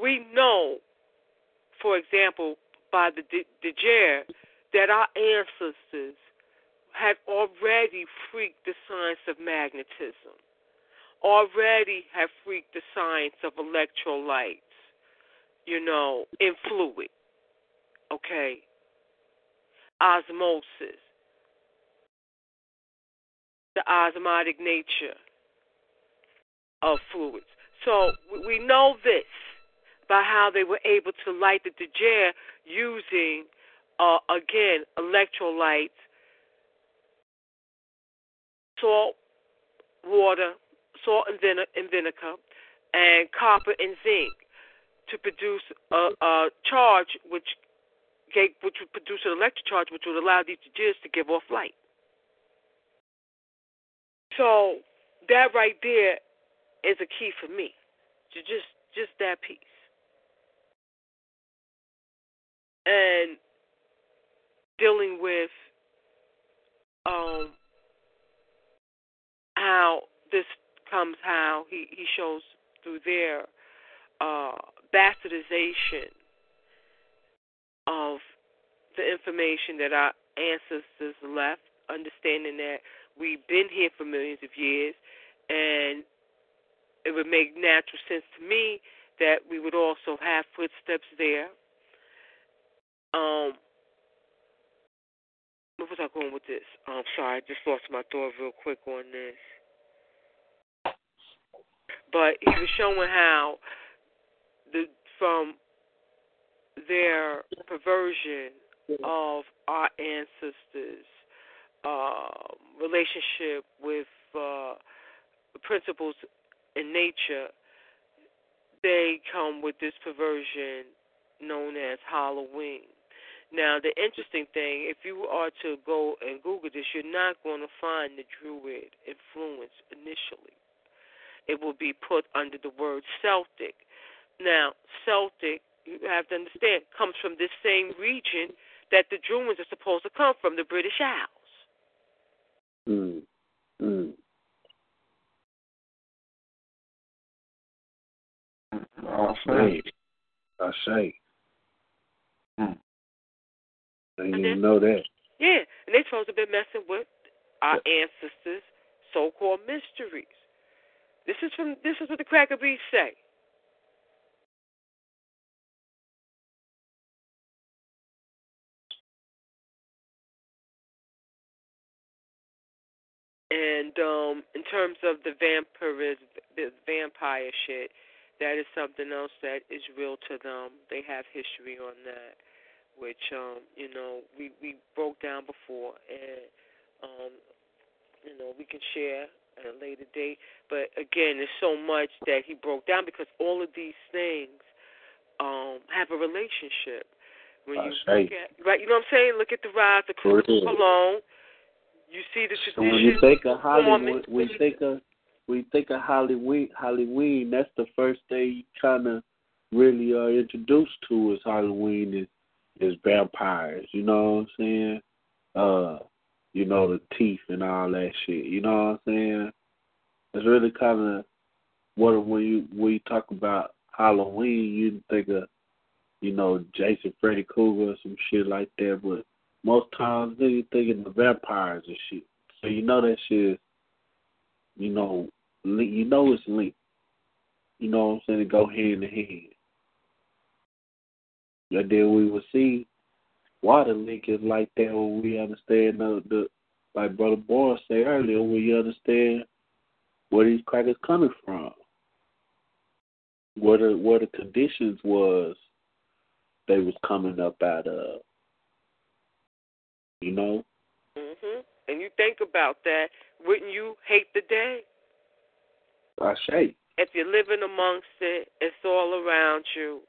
Speaker 8: we know, for example, by the De- Dejair, that our ancestors had already freaked the science of magnetism, already have freaked the science of electrolytes, you know, in fluid, okay? Osmosis, the osmotic nature of fluids. So we know this by how they were able to light the Dejere using, uh, again, electrolytes, salt, water, salt and, vine- and vinegar, and copper and zinc to produce a, a charge which gave, which would produce an electric charge which would allow these Dejeres to give off light. So that right there is a key for me. To just just that piece. And dealing with um how this comes how he, he shows through their uh bastardization of the information that our ancestors left, understanding that we've been here for millions of years and it would make natural sense to me that we would also have footsteps there. Um, where was I going with this? I'm sorry, I just lost my thought real quick on this. But he was showing how the from their perversion of our ancestors' uh, relationship with uh, principles in nature, they come with this perversion known as Halloween. Now, the interesting thing, if you are to go and Google this, you're not going to find the Druid influence initially. It will be put under the word Celtic. Now, Celtic, you have to understand, comes from this same region that the Druids are supposed to come from, the British Isles.
Speaker 12: Mm. Mm.
Speaker 5: I
Speaker 12: say. I say.
Speaker 5: Hmm.
Speaker 12: I didn't even know that.
Speaker 8: Yeah, and they're supposed to be messing with our ancestors' so-called mysteries. This is from this is what the Cracker Beats say. And um, in terms of the vampirism, the vampire shit, that is something else that is real to them. They have history on that, which um, you know we we broke down before, and um, you know we can share at a later date. But again, there's so much that he broke down because all of these things um, have a relationship. When you look at right, you know what I'm saying? Look at the rise of Christopher
Speaker 12: real.
Speaker 8: You see the
Speaker 12: So when you think of. Hollywood, we think of we think of Halloween. Halloween. That's the first thing you kind of really are introduced to is Halloween is is vampires. You know what I'm saying? Uh, you know the teeth and all that shit. You know what I'm saying? It's really kind of what when you when you talk about Halloween, you think of you know Jason, Freddy Krueger, some shit like that. But most times, niggas thinking the vampires and shit. So you know that shit. You know, you know it's linked. You know what I'm saying? It go hand in hand. And then we will see why the link is like that when we understand the, the like Brother Boy said earlier, when you understand where these crackers coming from. Where the where the conditions was they was coming up out of. You know?
Speaker 8: hmm And you think about that, wouldn't you hate the day?
Speaker 12: I say.
Speaker 8: If you're living amongst it, it's all around you,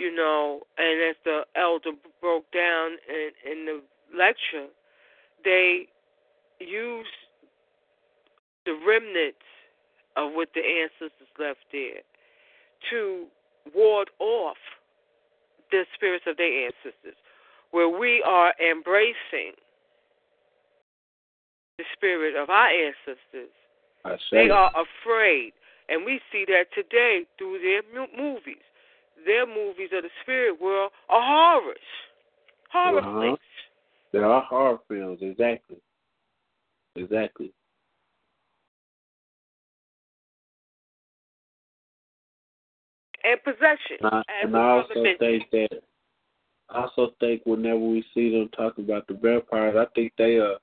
Speaker 8: you know. And as the elder broke down in, in the lecture, they use the remnants of what the ancestors left there to ward off the spirits of their ancestors, where we are embracing the spirit of our ancestors. They are afraid, and we see that today through their movies. Their movies of the spirit world are horrors, horror
Speaker 12: Uh-huh.
Speaker 8: flicks.
Speaker 12: There are horror films, exactly. Exactly.
Speaker 8: and possession.
Speaker 12: And I, and I also think that I also think whenever we see them talk about the vampires, I think they are.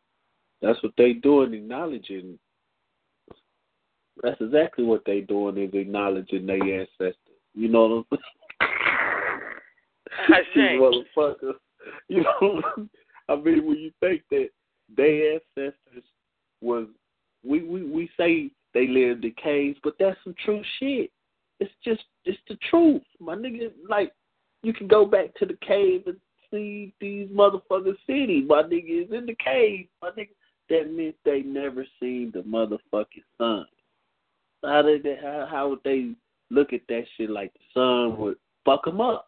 Speaker 12: that's what they doing, acknowledging that's exactly what they doing is acknowledging their ancestors. You know what I'm saying? motherfuckers. You know I mean when you think that their ancestors was we, we, we say they lived in caves, but that's some true shit. It's just it's the truth. My nigga like you can go back to the cave and see these motherfucking cities. My nigga is in the cave. My nigga that meant they never seen the motherfucking sun. How did they, how how would they look at that shit like the sun would fuck them up?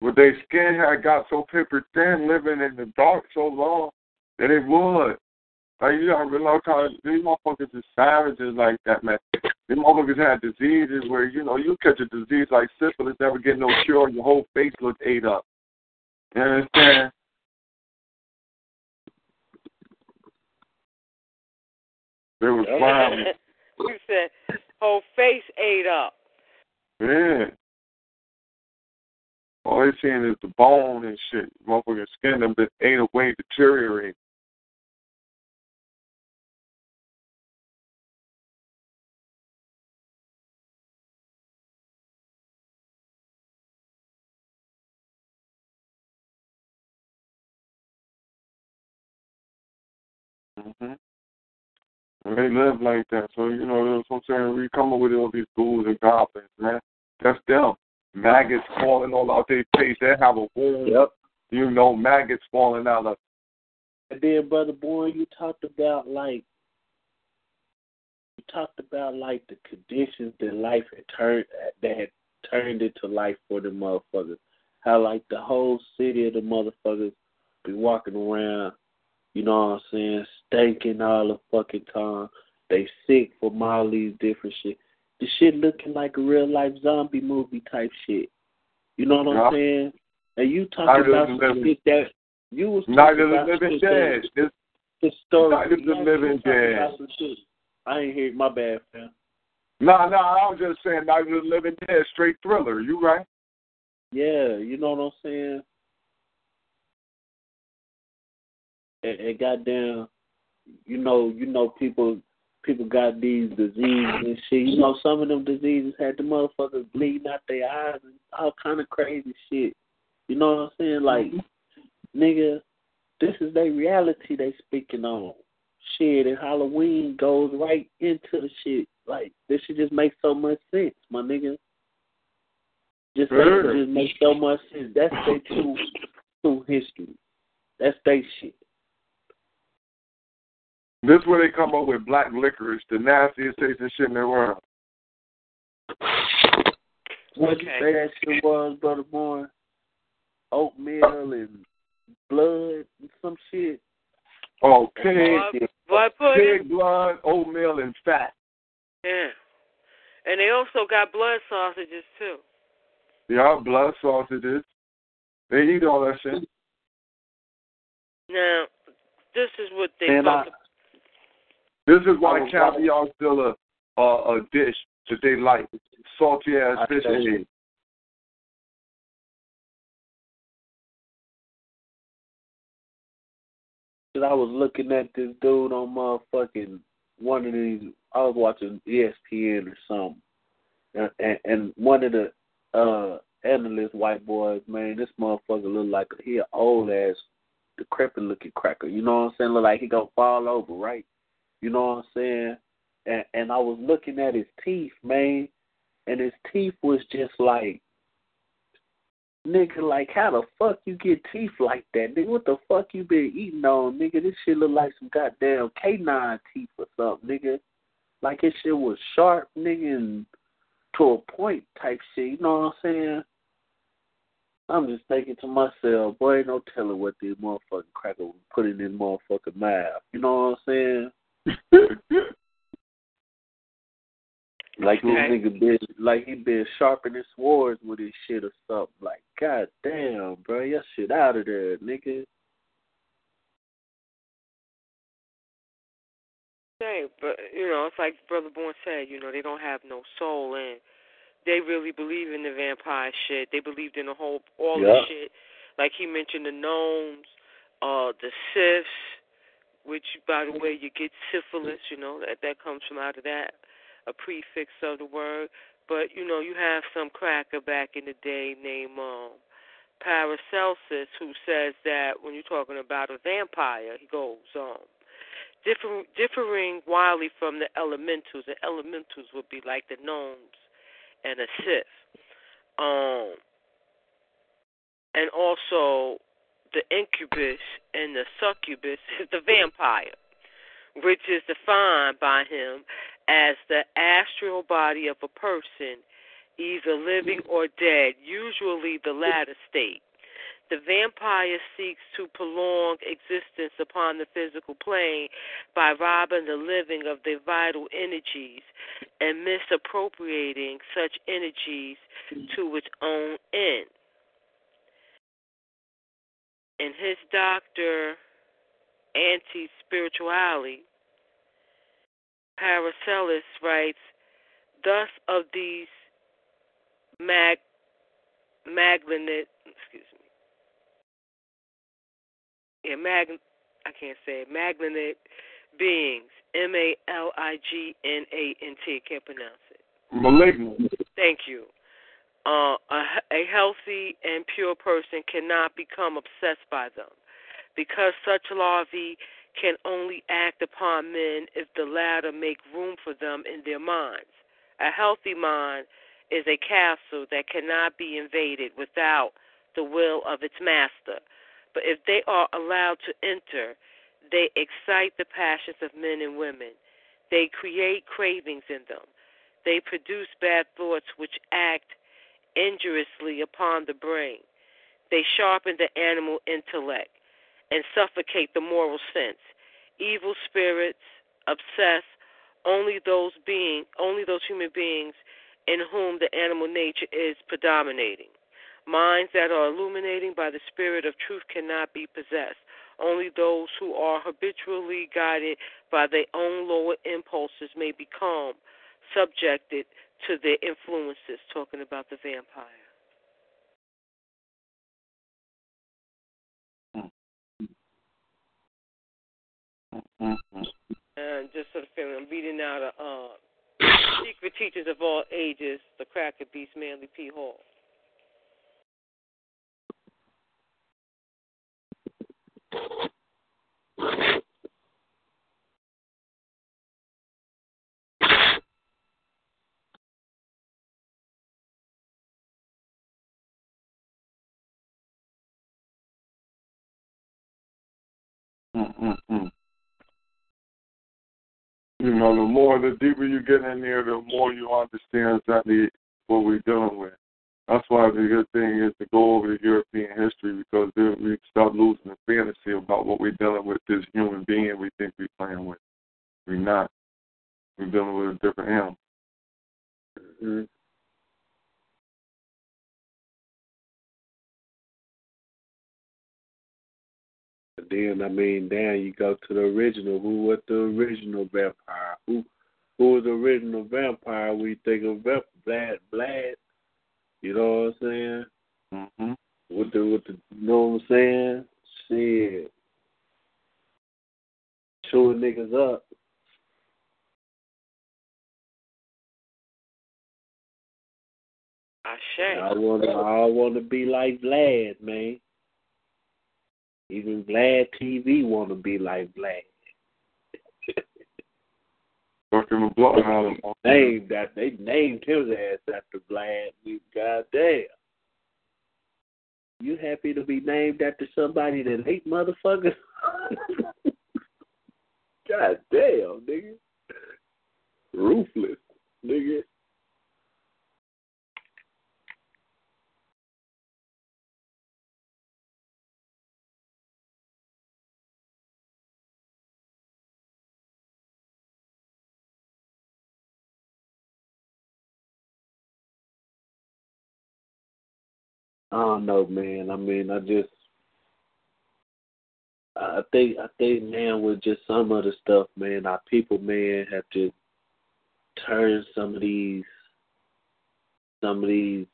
Speaker 5: But their skin had got so paper thin living in the dark so long that it would. Like you gotta realize how these motherfuckers is savages like that, man. These motherfuckers had diseases where, you know, you catch a disease like syphilis, never get no cure, your whole face look ate up. You understand? There was clowns.
Speaker 8: you said whole face ate up.
Speaker 5: Yeah. All they're seeing is the bone and shit. Motherfucking skin them been ate away, deteriorate. hmm And they live like that. So, you know, that's what I'm saying. We come up with all these ghouls and goblins, man. That's them. Maggots falling all out their face. They have a wound.
Speaker 12: Yep.
Speaker 5: You know, maggots falling out of
Speaker 12: And then, brother boy, you talked about like you talked about like the conditions that life had turned that had turned into life for the motherfuckers. How like the whole city of the motherfuckers be walking around, you know what I'm saying, stinking all the fucking time. They sick from all these different shit. The shit looking like a real life zombie movie type shit. You know what I'm
Speaker 5: Yeah.
Speaker 12: saying? And you talking about some shit that you was
Speaker 5: Night
Speaker 12: talking
Speaker 5: of the
Speaker 12: about
Speaker 5: Living Dead. This
Speaker 12: the story.
Speaker 5: Night of the Living Dead.
Speaker 12: about. I ain't hear my bad, fam.
Speaker 5: No, no, I was just saying Night of the Living Dead, straight thriller. You right?
Speaker 12: Yeah, you know what I'm saying? And, and goddamn, you know, you know, people, people got these diseases and shit. You know, some of them diseases had the motherfuckers bleeding out their eyes and all kind of crazy shit. You know what I'm saying? Like, nigga, this is their reality they speaking on. Shit, and Halloween goes right into the shit. Like, this shit just makes so much sense, my nigga. Just, just makes so much sense. That's their true, true history. That's their shit.
Speaker 5: This is where they come up with black licorice, the nastiest tasting shit in the world.
Speaker 12: What you say that shit was, brother boy? Oatmeal and blood and some shit.
Speaker 5: Oh, pig,
Speaker 8: Blood, blood
Speaker 5: pig blood, oatmeal, and fat.
Speaker 8: Yeah. And they also got blood sausages too.
Speaker 5: Yeah, blood sausages. They eat all that shit.
Speaker 8: Now, this is what they
Speaker 5: And
Speaker 8: talk
Speaker 5: I- This is why caviar is still a, a a dish that they like. Salty ass fish and
Speaker 12: you.
Speaker 5: eggs.
Speaker 12: Cause I was looking at this dude on motherfucking one of these. I was watching ESPN or something, and, and, and one of the uh analyst white boys, man, this motherfucker look like he an old ass, decrepit looking cracker. You know what I'm saying? Look like he gonna fall over, right? You know what I'm saying? And and I was looking at his teeth, man, and his teeth was just like Nigga, like how the fuck you get teeth like that? Nigga, what the fuck you been eating on, nigga? This shit look like some goddamn canine teeth or something, nigga. Like his shit was sharp, nigga, and to a point type shit. You know what I'm saying? I'm just thinking to myself, boy, ain't no telling what this motherfucking cracker would put in motherfucking mouth. You know what I'm saying? Like this
Speaker 8: Okay.
Speaker 12: nigga been like he been sharpening swords with his shit or something. Like, god damn, bro, your shit out of there, nigga.
Speaker 8: say, but you know, it's like Brother Bourne said, you know, they don't have no soul and they really believe in the vampire shit. They believed in the whole all the shit. Like he mentioned the gnomes, uh, the sylphs, which by the way you get syphilis, you know, that that comes from out of that, a prefix of the word. But, you know, you have some cracker back in the day named um Paracelsus who says that when you're talking about a vampire, he goes, um, differ, differing wildly from the elementals. The elementals would be like the gnomes and a sith. Um, and also the incubus and the succubus is the vampire, which is defined by him as the astral body of a person, either living or dead, usually the latter state. The vampire seeks to prolong existence upon the physical plane by robbing the living of their vital energies and misappropriating such energies to its own end. In his doctor, Anti Spirituality, Paracelsus writes, Thus of these mag, magnet, excuse me, yeah, mag, I can't say it, magnet beings, M A L I G N A N T, I can't pronounce it.
Speaker 5: Malignant.
Speaker 8: Thank you. Uh, a, a healthy and pure person cannot become obsessed by them because such larvae can only act upon men if the latter make room for them in their minds. A healthy mind is a castle that cannot be invaded without the will of its master. But if they are allowed to enter, they excite the passions of men and women. They create cravings in them. They produce bad thoughts which act injuriously upon the brain. They sharpen the animal intellect and suffocate the moral sense. Evil spirits obsess only those being only those human beings in whom the animal nature is predominating. Minds that are illuminating by the Spirit of truth cannot be possessed. Only those who are habitually guided by their own lower impulses may become subjected to their influences, talking about the vampire. And just sort of feeling, I'm reading out of uh, Secret Teachings of All Ages, The Cracker Beast, Manly P. Hall.
Speaker 5: You know, the more, the deeper you get in there, the more you understand exactly what we're dealing with. That's why the good thing is to go over the European history because then we start losing the fantasy about what we're dealing with this human being we think we're playing with. We're not. We're dealing with a different animal.
Speaker 12: Mm-hmm. Then I mean, then you go to the original. Who was the original vampire? Who who was the original vampire? We think of Vamp- Vlad Vlad. You know what I'm saying?
Speaker 5: Mm-hmm.
Speaker 12: With the with the you know what I'm saying? Shit. Chewing niggas up.
Speaker 8: Ashe.
Speaker 12: I want to I want to be like Vlad, man. Even Vlad TV want to be like Vlad.
Speaker 5: Fucking out.
Speaker 12: Named that they named his ass after Vlad. You goddamn. You happy to be named after somebody that hate motherfuckers? God damn, nigga. Ruthless, nigga. I don't know, man. I mean, I just, I think, I think, man, with just some of the stuff, man, our people, man, have to turn some of these, some of these,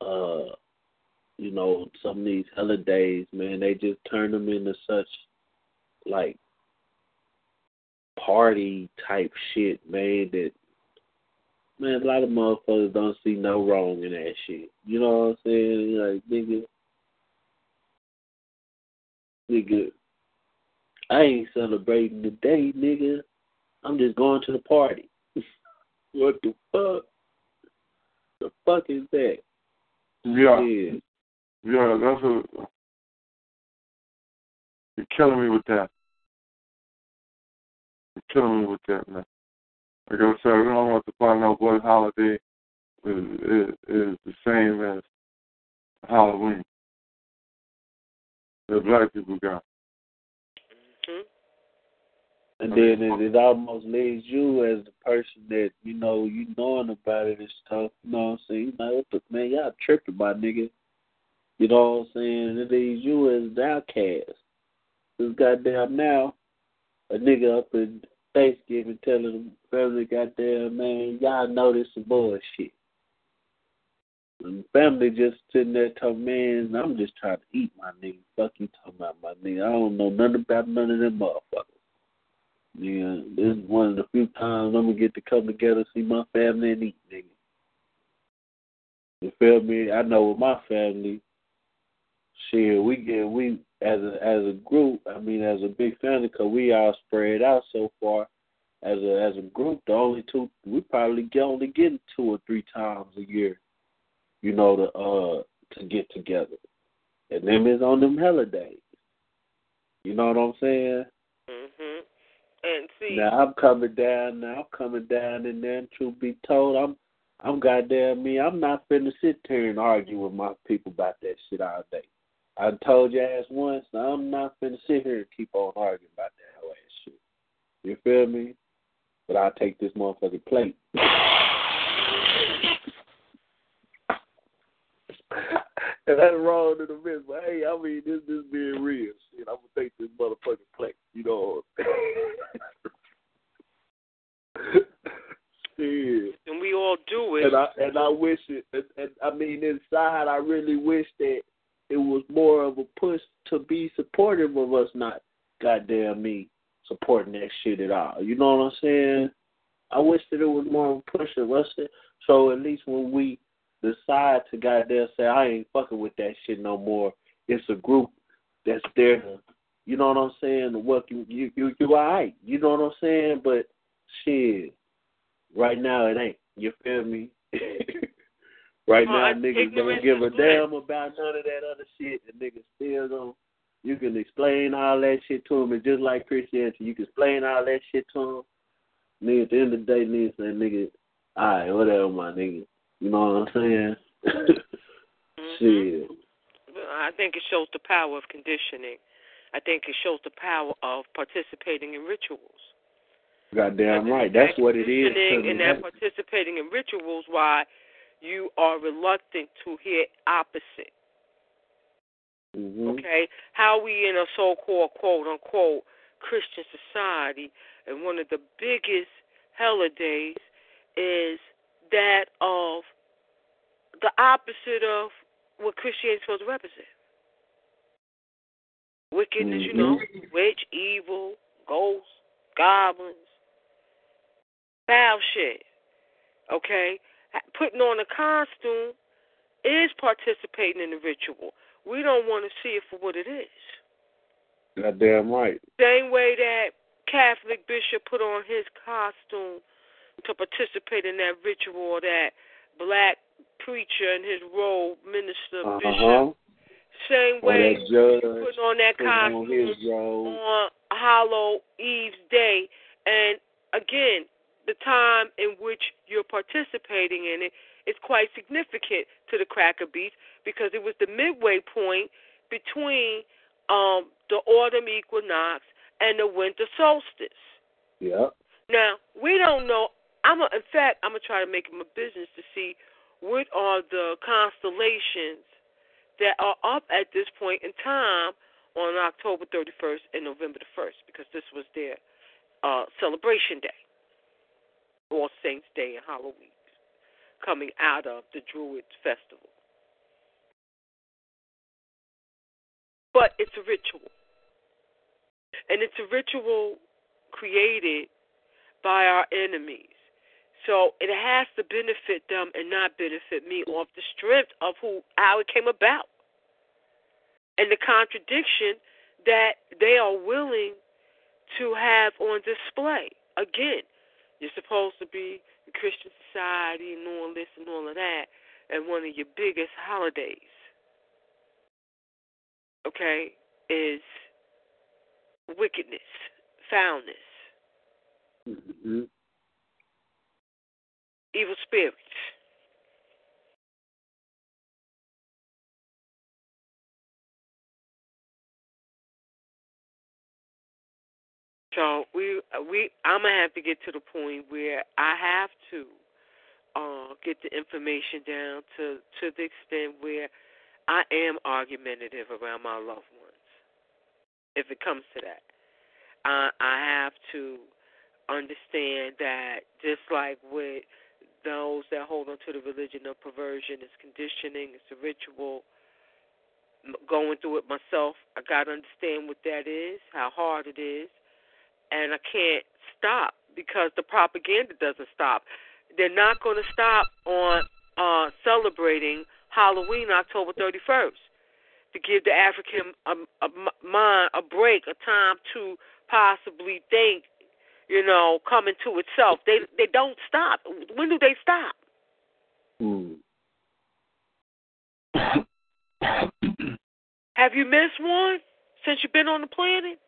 Speaker 12: uh, you know, some of these holidays, man. They just turn them into such, like, party type shit, man. That man, a lot of motherfuckers don't see no wrong in that shit. You know what I'm saying? Like, nigga, nigga, I ain't celebrating the day, nigga. I'm just going to the party. what the fuck? The fuck is that?
Speaker 5: Yeah.
Speaker 12: Yeah.
Speaker 5: Yeah, that's a. You're killing me with that. You're killing me with that, man. Like I said, we don't want to find out what holiday is, is, is the same as Halloween. The black people got. Mhm.
Speaker 12: And then it, it almost leaves you as the person that, you know, you knowing about it and stuff, you know what I'm saying? You know, but man, y'all tripping, my nigga. You know what I'm saying? It leaves you as the outcast. This goddamn now, a nigga up in Thanksgiving telling the family, goddamn, man, y'all know this some bullshit. And family just sitting there talking, man, I'm just trying to eat my nigga. Fuck you talking about my nigga. I don't know nothing about none of them motherfuckers. Yeah, this is one of the few times I'm gonna get to come together, see my family and eat, nigga. You feel me? I know with my family, shit, we get we as a as a group. I mean, as a big family, cause we all spread out so far. As a as a group, the only two we probably get only getting two or three times a year. You know to uh to get together, and them is on them holidays. You know what I'm saying?
Speaker 8: Mhm. And see,
Speaker 12: Now I'm coming down. Now I'm coming down, and then truth be told, I'm I'm goddamn me. I'm not finna sit here and argue with my people about that shit all day. I told your ass once. I'm not finna sit here and keep on arguing about that whole ass shit. You feel me? But I'll take this motherfucking plate. and that's wrong in the midst. But hey, I mean, this this being real. Shit, I'm gonna take this motherfucking place. You know. Shit.
Speaker 8: And we all do it.
Speaker 12: And I and I wish it. And, and I mean, inside, I really wish that it was more of a push to be supportive of us, not goddamn me supporting that shit at all. You know what I'm saying? I wish that it was more of a push of us. So at least when we decide to goddamn say I ain't fucking with that shit no more, it's a group that's there to, you know what I'm saying? To what you you you, you all right. You know what I'm saying? But shit, right now it ain't. You feel me? right
Speaker 8: Well,
Speaker 12: now niggas don't give a damn about none of that other shit, and niggas still don't. You can explain all that shit to them, and just like Christianity, you can explain all that shit to them. Nigga, at the end of the day, niggas say, nigga, alright, whatever, my nigga. You know what I'm saying? Mm-hmm. Shit.
Speaker 8: I think it shows the power of conditioning. I think it shows the power of participating in rituals.
Speaker 12: Goddamn right. That's what it is.
Speaker 8: And that participating in rituals why you are reluctant to hear opposite.
Speaker 12: Mhm.
Speaker 8: Okay? How we in a so called quote unquote Christian society and one of the biggest holidays is that of the opposite of what Christianity is supposed to represent. Wickedness, you know, witch, evil, ghosts, goblins, foul shit. Okay? Putting on a costume is participating in the ritual. We don't want to see it for what it is.
Speaker 12: Goddamn right.
Speaker 8: Same way that Catholic bishop put on his costume to participate in that ritual, that black preacher in his robe, minister,
Speaker 12: Uh huh.
Speaker 8: bishop. Same way
Speaker 12: that judge
Speaker 8: putting on that
Speaker 12: putting on
Speaker 8: costume on Hallow Eve's Day. And again, the time in which you're participating in it is quite significant to the Cracker Beats because it was the midway point between um, the autumn equinox and the winter solstice.
Speaker 12: Yep.
Speaker 8: Now we don't know. I'm a, in fact I'm gonna try to make it my business to see what are the constellations that are up at this point in time on October 31st and November the 1st because this was their uh, celebration day, All Saints Day and Halloween, coming out of the Druid festival. But it's a ritual. And it's a ritual created by our enemies. So it has to benefit them and not benefit me off the strength of who how it came about. And the contradiction that they are willing to have on display. Again, you're supposed to be a Christian society and all this and all of that, and one of your biggest holidays, okay, is wickedness, foulness,
Speaker 12: Mm-hmm.
Speaker 8: evil spirits. So we we I'm gonna have to get to the point where I have to uh, get the information down to to the extent where I am argumentative around my loved ones. If it comes to that, I I have to understand that just like with those that hold on to the religion of perversion, it's conditioning, it's a ritual. Going through it myself, I got to understand what that is, how hard it is, and I can't stop because the propaganda doesn't stop. They're not going to stop on uh, celebrating Halloween October 31st to give the African um, a, m- mind a break, a time to possibly think, you know, come into itself. They they don't stop. When do they stop?
Speaker 12: Mm.
Speaker 8: Have you missed one since you've been on the planet?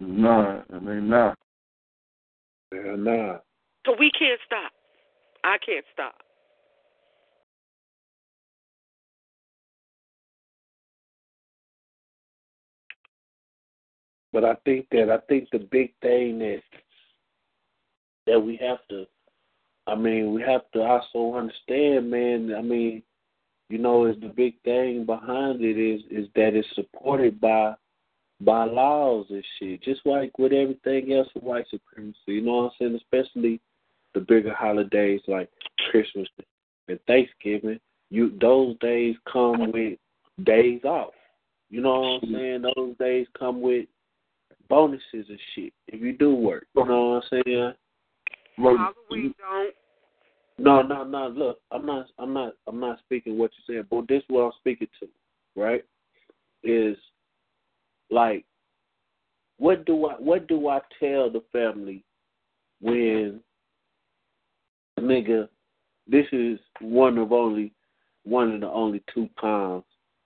Speaker 15: Nah, I mean, nah.
Speaker 12: Yeah, not.
Speaker 8: So we can't stop. I can't stop.
Speaker 12: But I think that I think the big thing that that we have to I mean, we have to also understand, man. I mean, you know, is the big thing behind it is is that it's supported by by laws and shit. Just like with everything else with white supremacy. You know what I'm saying? Especially the bigger holidays like Christmas and Thanksgiving. You those days come with days off. You know what I'm saying? Those days come with bonuses and shit if you do work. You know what I'm saying?
Speaker 8: Halloween don't.
Speaker 12: No, no, no. Look, I'm not, I'm not, I'm not speaking what you're saying, but this is what I'm speaking to, right? Is like, what do I, what do I tell the family when, nigga, this is one of only, one of the only two times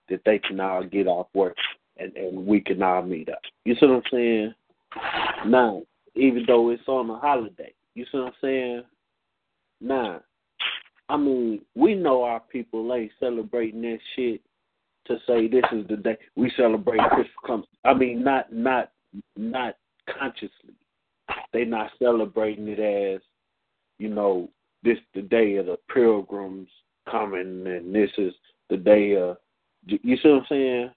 Speaker 12: that they can all get off work and and we can all meet up. You see what I'm saying? Now, even though it's on a holiday, you see what I'm saying? Nah. I mean, we know our people ain't celebrating that shit to say this is the day we celebrate Christmas comes. I mean, not not not consciously. They not celebrating it as, you know, this the day of the pilgrims coming and this is the day of you see what I'm saying?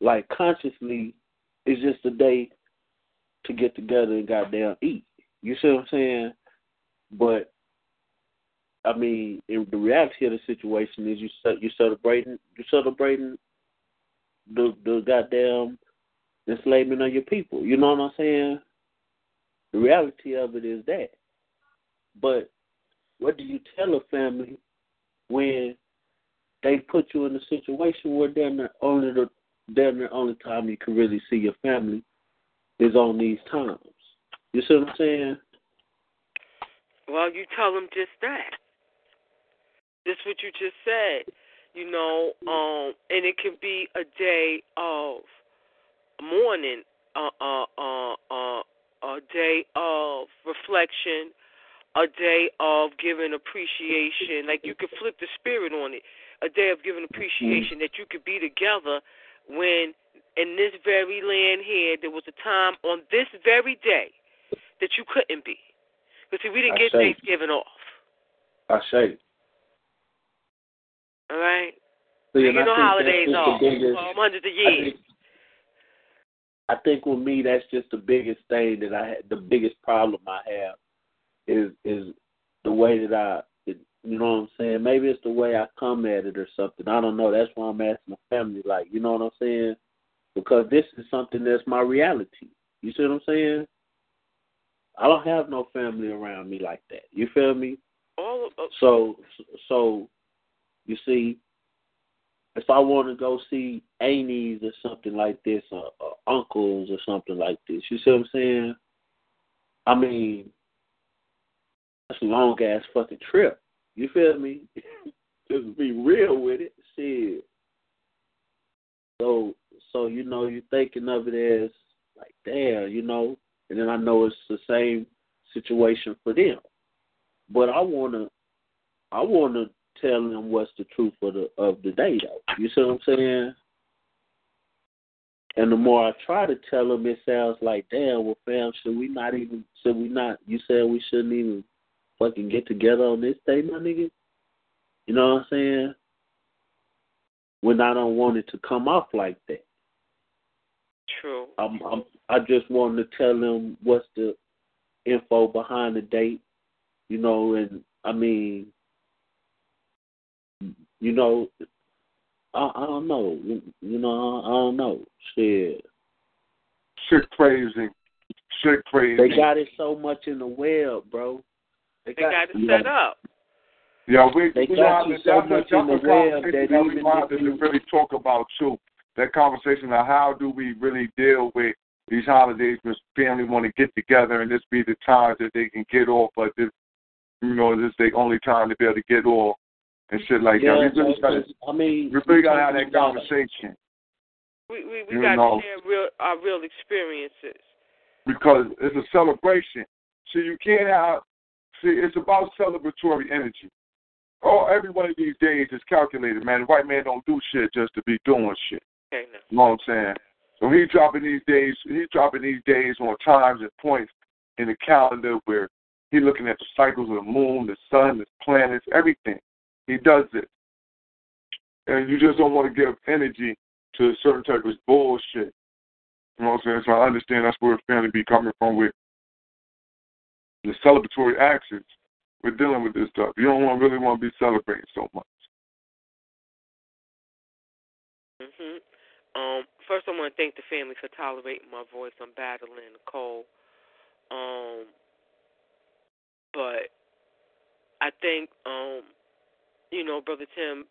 Speaker 12: Like consciously it's just a day to get together and goddamn eat. You see what I'm saying? But I mean, the reality of the situation is you you celebrating you celebrating the the goddamn enslavement of your people. You know what I'm saying? The reality of it is that. But what do you tell a family when they put you in a situation where they're the only the the only time you can really see your family is on these times. You see what I'm saying?
Speaker 8: Well, you tell them just that. Just what you just said. You know, um, and it can be a day of mourning, uh, uh, uh, uh, a day of reflection, a day of giving appreciation. Like you could flip the spirit on it. A day of giving appreciation that you could be together when in this very land here there was a time on this very day that you couldn't be. Because see, we didn't
Speaker 12: I
Speaker 8: get
Speaker 12: say.
Speaker 8: Thanksgiving off.
Speaker 12: I say.
Speaker 8: All right.
Speaker 12: So,
Speaker 8: We
Speaker 12: and
Speaker 8: get
Speaker 12: I think
Speaker 8: holidays off.
Speaker 12: the biggest,
Speaker 8: Um, hundreds of
Speaker 12: I think, I think with me, that's just the biggest thing that I had. The biggest problem I have is is the way that I, it, you know what I'm saying. Maybe it's the way I come at it or something. I don't know. That's why I'm asking the family, like, you know what I'm saying? Because this is something that's my reality. You see what I'm saying? I don't have no family around me like that. You feel me?
Speaker 8: All of, uh,
Speaker 12: So, so you see, if I want to go see aunties or something like this, or, or uncles or something like this, you see what I'm saying? I mean, that's a long ass fucking trip. You feel me? Just be real with it. Shit. So, so you know, you're thinking of it as like, damn, you know, and then I know it's the same situation for them. But I wanna, I wanna tell them what's the truth of the of the day, though. You see what I'm saying? And the more I try to tell them, it sounds like, damn, well, fam, should we not even? Should we not? You said we shouldn't even fucking get together on this day, my nigga. You know what I'm saying? When I don't want it to come off like that.
Speaker 8: True.
Speaker 12: I'm, I'm I just wanted to tell them what's the info behind the date, you know, and I mean, you know, I, I don't know, you, you know, I, I don't know, shit.
Speaker 15: Shit crazy. Shit crazy.
Speaker 12: They got it so much in the web, bro.
Speaker 8: They got it set up.
Speaker 15: Yeah, we,
Speaker 12: They
Speaker 15: we
Speaker 12: got
Speaker 15: have
Speaker 12: you
Speaker 15: to-
Speaker 12: so much in the web that
Speaker 15: that we
Speaker 12: even
Speaker 15: want
Speaker 12: if
Speaker 15: to really talk about too. That conversation of how do we really deal with these holidays when family want to get together and this be the time that they can get off, but this, you know, this is the only time to be able to get off and shit like
Speaker 12: yeah,
Speaker 15: that. We really gotta,
Speaker 12: I mean,
Speaker 15: we really gotta have that conversation
Speaker 8: We we, we
Speaker 15: You
Speaker 8: got
Speaker 15: know.
Speaker 8: to share real our real experiences.
Speaker 15: because it's a celebration. See, you can't have. See, it's about celebratory energy. Oh, every one of these days is calculated, man. The white man don't do shit just to be doing shit.
Speaker 8: Okay, now.
Speaker 15: You know what I'm saying? So he's dropping these days. He's dropping these days on times and points in the calendar where He's looking at the cycles of the moon, the sun, the planets, everything. He does it. And you just don't want to give energy to a certain type of bullshit. You know what I'm saying? So I understand that's where family be coming from with the celebratory actions. We're dealing with this stuff. You don't want, really want to be celebrating so much.
Speaker 8: Mhm. Um, first, I want to thank the family for tolerating my voice. I'm battling a cold. Um, but I think, um, you know, brother Tim,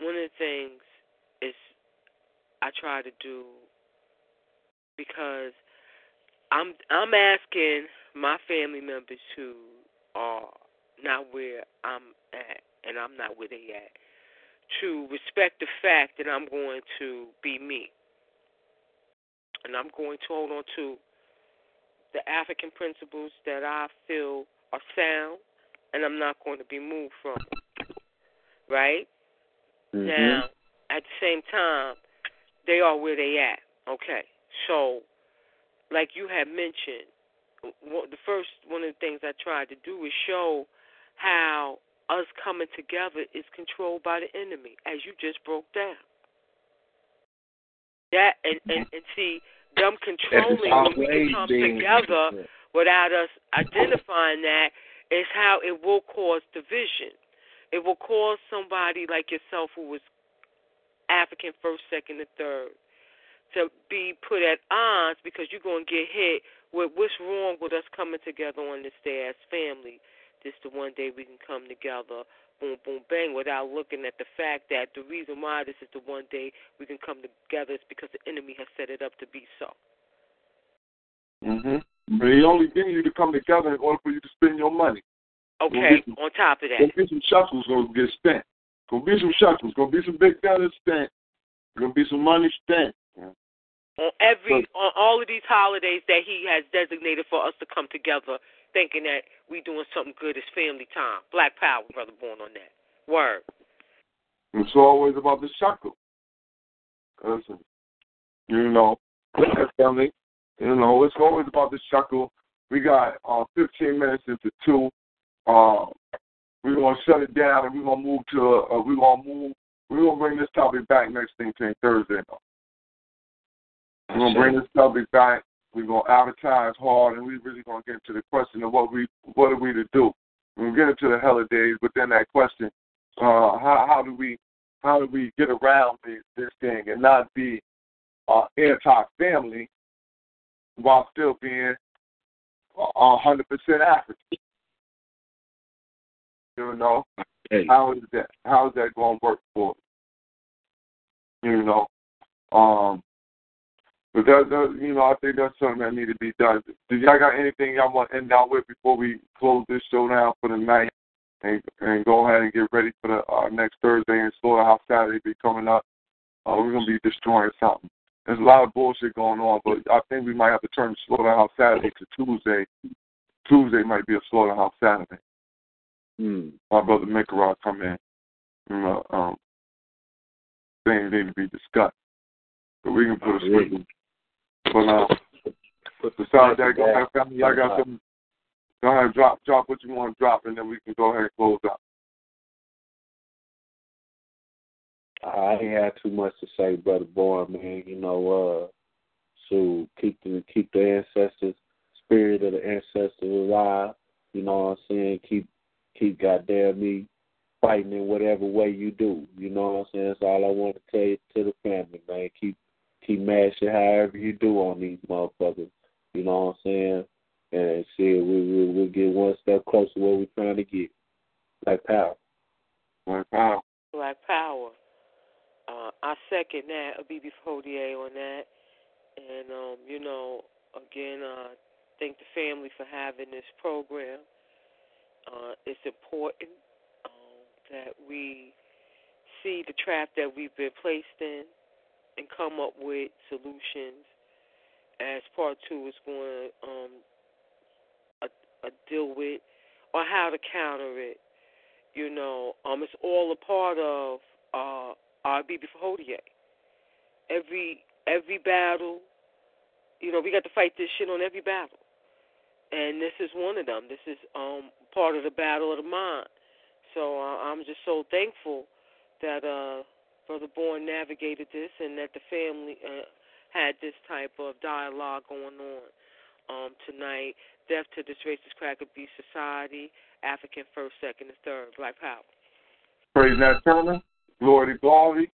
Speaker 8: one of the things is I try to do because I'm I'm asking my family members who are not where I'm at and I'm not where they at to respect the fact that I'm going to be me. And I'm going to hold on to the African principles that I feel are sound and I'm not going to be moved from. Right?
Speaker 15: Mm-hmm.
Speaker 8: Now, at the same time, they are where they at. Okay. So, like you had mentioned, the first one of the things I tried to do is show how us coming together is controlled by the enemy, as you just broke down. That and and, and see them controlling when we can come together without us identifying that is how it will cause division. It will cause somebody like yourself who was African first, second, and third to be put at odds because you're going to get hit with what's wrong with us coming together on this day as family. This the one day we can come together, boom, boom, bang, without looking at the fact that the reason why this is the one day we can come together is because the enemy has set it up to be so.
Speaker 15: Mm-hmm. He only getting you to come together in order for you to spend your money.
Speaker 8: Okay. Some, on top of that,
Speaker 15: gonna be some shekels gonna get spent. Gonna be some shekels. Gonna be some big dollars spent. Gonna be some money spent.
Speaker 8: On every, on all of these holidays that he has designated for us to come together, thinking that we doing something good as family time. Black Power, brother, born on that. Word.
Speaker 15: It's always about the shekel. Listen, you know, family, you know, it's always about the shekel. We got uh, 15 minutes into two. Uh, we're gonna shut it down and we're gonna move to. Uh, we're gonna move. We're gonna bring this topic back next thing Thursday. Though. We're gonna bring this topic back. We're gonna advertise hard, and we're really gonna get into the question of what we what are we to do. We're gonna get into the holidays, but then that question, uh, how how do we how do we get around this, this thing and not be uh, anti-family while still being hundred percent African? You know,
Speaker 12: hey.
Speaker 15: how is that? How is that going to work for? You know, um, but that, that, you know, I think that's something that need to be done. Do y'all got anything y'all want to end out with before we close this show down for the night and and go ahead and get ready for the uh, next Thursday and Slaughterhouse Saturday be coming up? Uh, we're gonna be destroying something. There's a lot of bullshit going on, but I think we might have to turn Slaughterhouse Saturday to Tuesday. Tuesday might be a Slaughterhouse Saturday.
Speaker 12: Hmm.
Speaker 15: My brother Mikarot come in. You know, um, things need to be discussed. But we can put a switch. But uh, besides that, go ahead, family. Y'all got something. Go ahead, drop, drop what you want to drop, and then we can go ahead and close out.
Speaker 12: I ain't had too much to say, brother boy, man. You know, uh, so keep the keep the ancestors spirit of the ancestors alive. You know what I'm saying? Keep keep goddamn me fighting in whatever way you do. You know what I'm saying? That's all I want to tell you to the family, man. Keep keep mashing however you do on these motherfuckers. You know what I'm saying? And see, we we we'll get one step closer to where we're trying to get. Like power.
Speaker 15: Like power.
Speaker 8: Black Power. Uh, I second that, a BB Fodier on that. And, um, you know, again, uh, thank the family for having this program. Uh, it's important um, that we see the trap that we've been placed in and come up with solutions. As part two is going to um, a, a deal with or how to counter it. You know, um, it's all a part of uh, our BB Fodier. Every every battle, you know, we got to fight this shit on every battle. and this is one of them. This is um part of the battle of the mind. So uh, I'm just so thankful that uh Brother Bourne navigated this and that the family uh, had this type of dialogue going on um tonight. Death to this racist cracker beast society, African first, second, and third, Black Power.
Speaker 15: Praise Nat Turner. Glory to glory.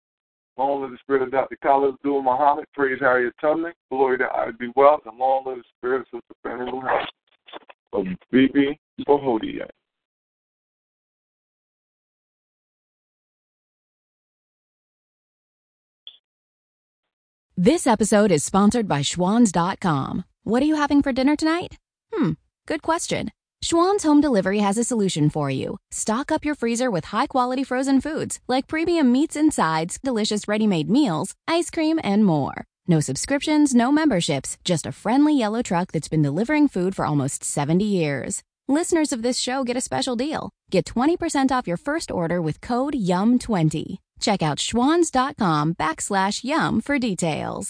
Speaker 15: Long live the spirit of Dr. Khalid Abdul Muhammad. Praise Harriet Tubman. Glory to Ida B. Wells. And long live the spirit of Sister Fannie Lou House. BB Bohodiak.
Speaker 16: This episode is sponsored by Schwans.com. What are you having for dinner tonight? Hmm, good question. Schwan's Home Delivery has a solution for you. Stock up your freezer with high quality frozen foods like premium meats and sides, delicious ready made meals, ice cream, and more. No subscriptions, no memberships, just a friendly yellow truck that's been delivering food for almost 70 years. Listeners of this show get a special deal. Get 20% off your first order with code YUM20. Check out schwans.com backslash YUM for details.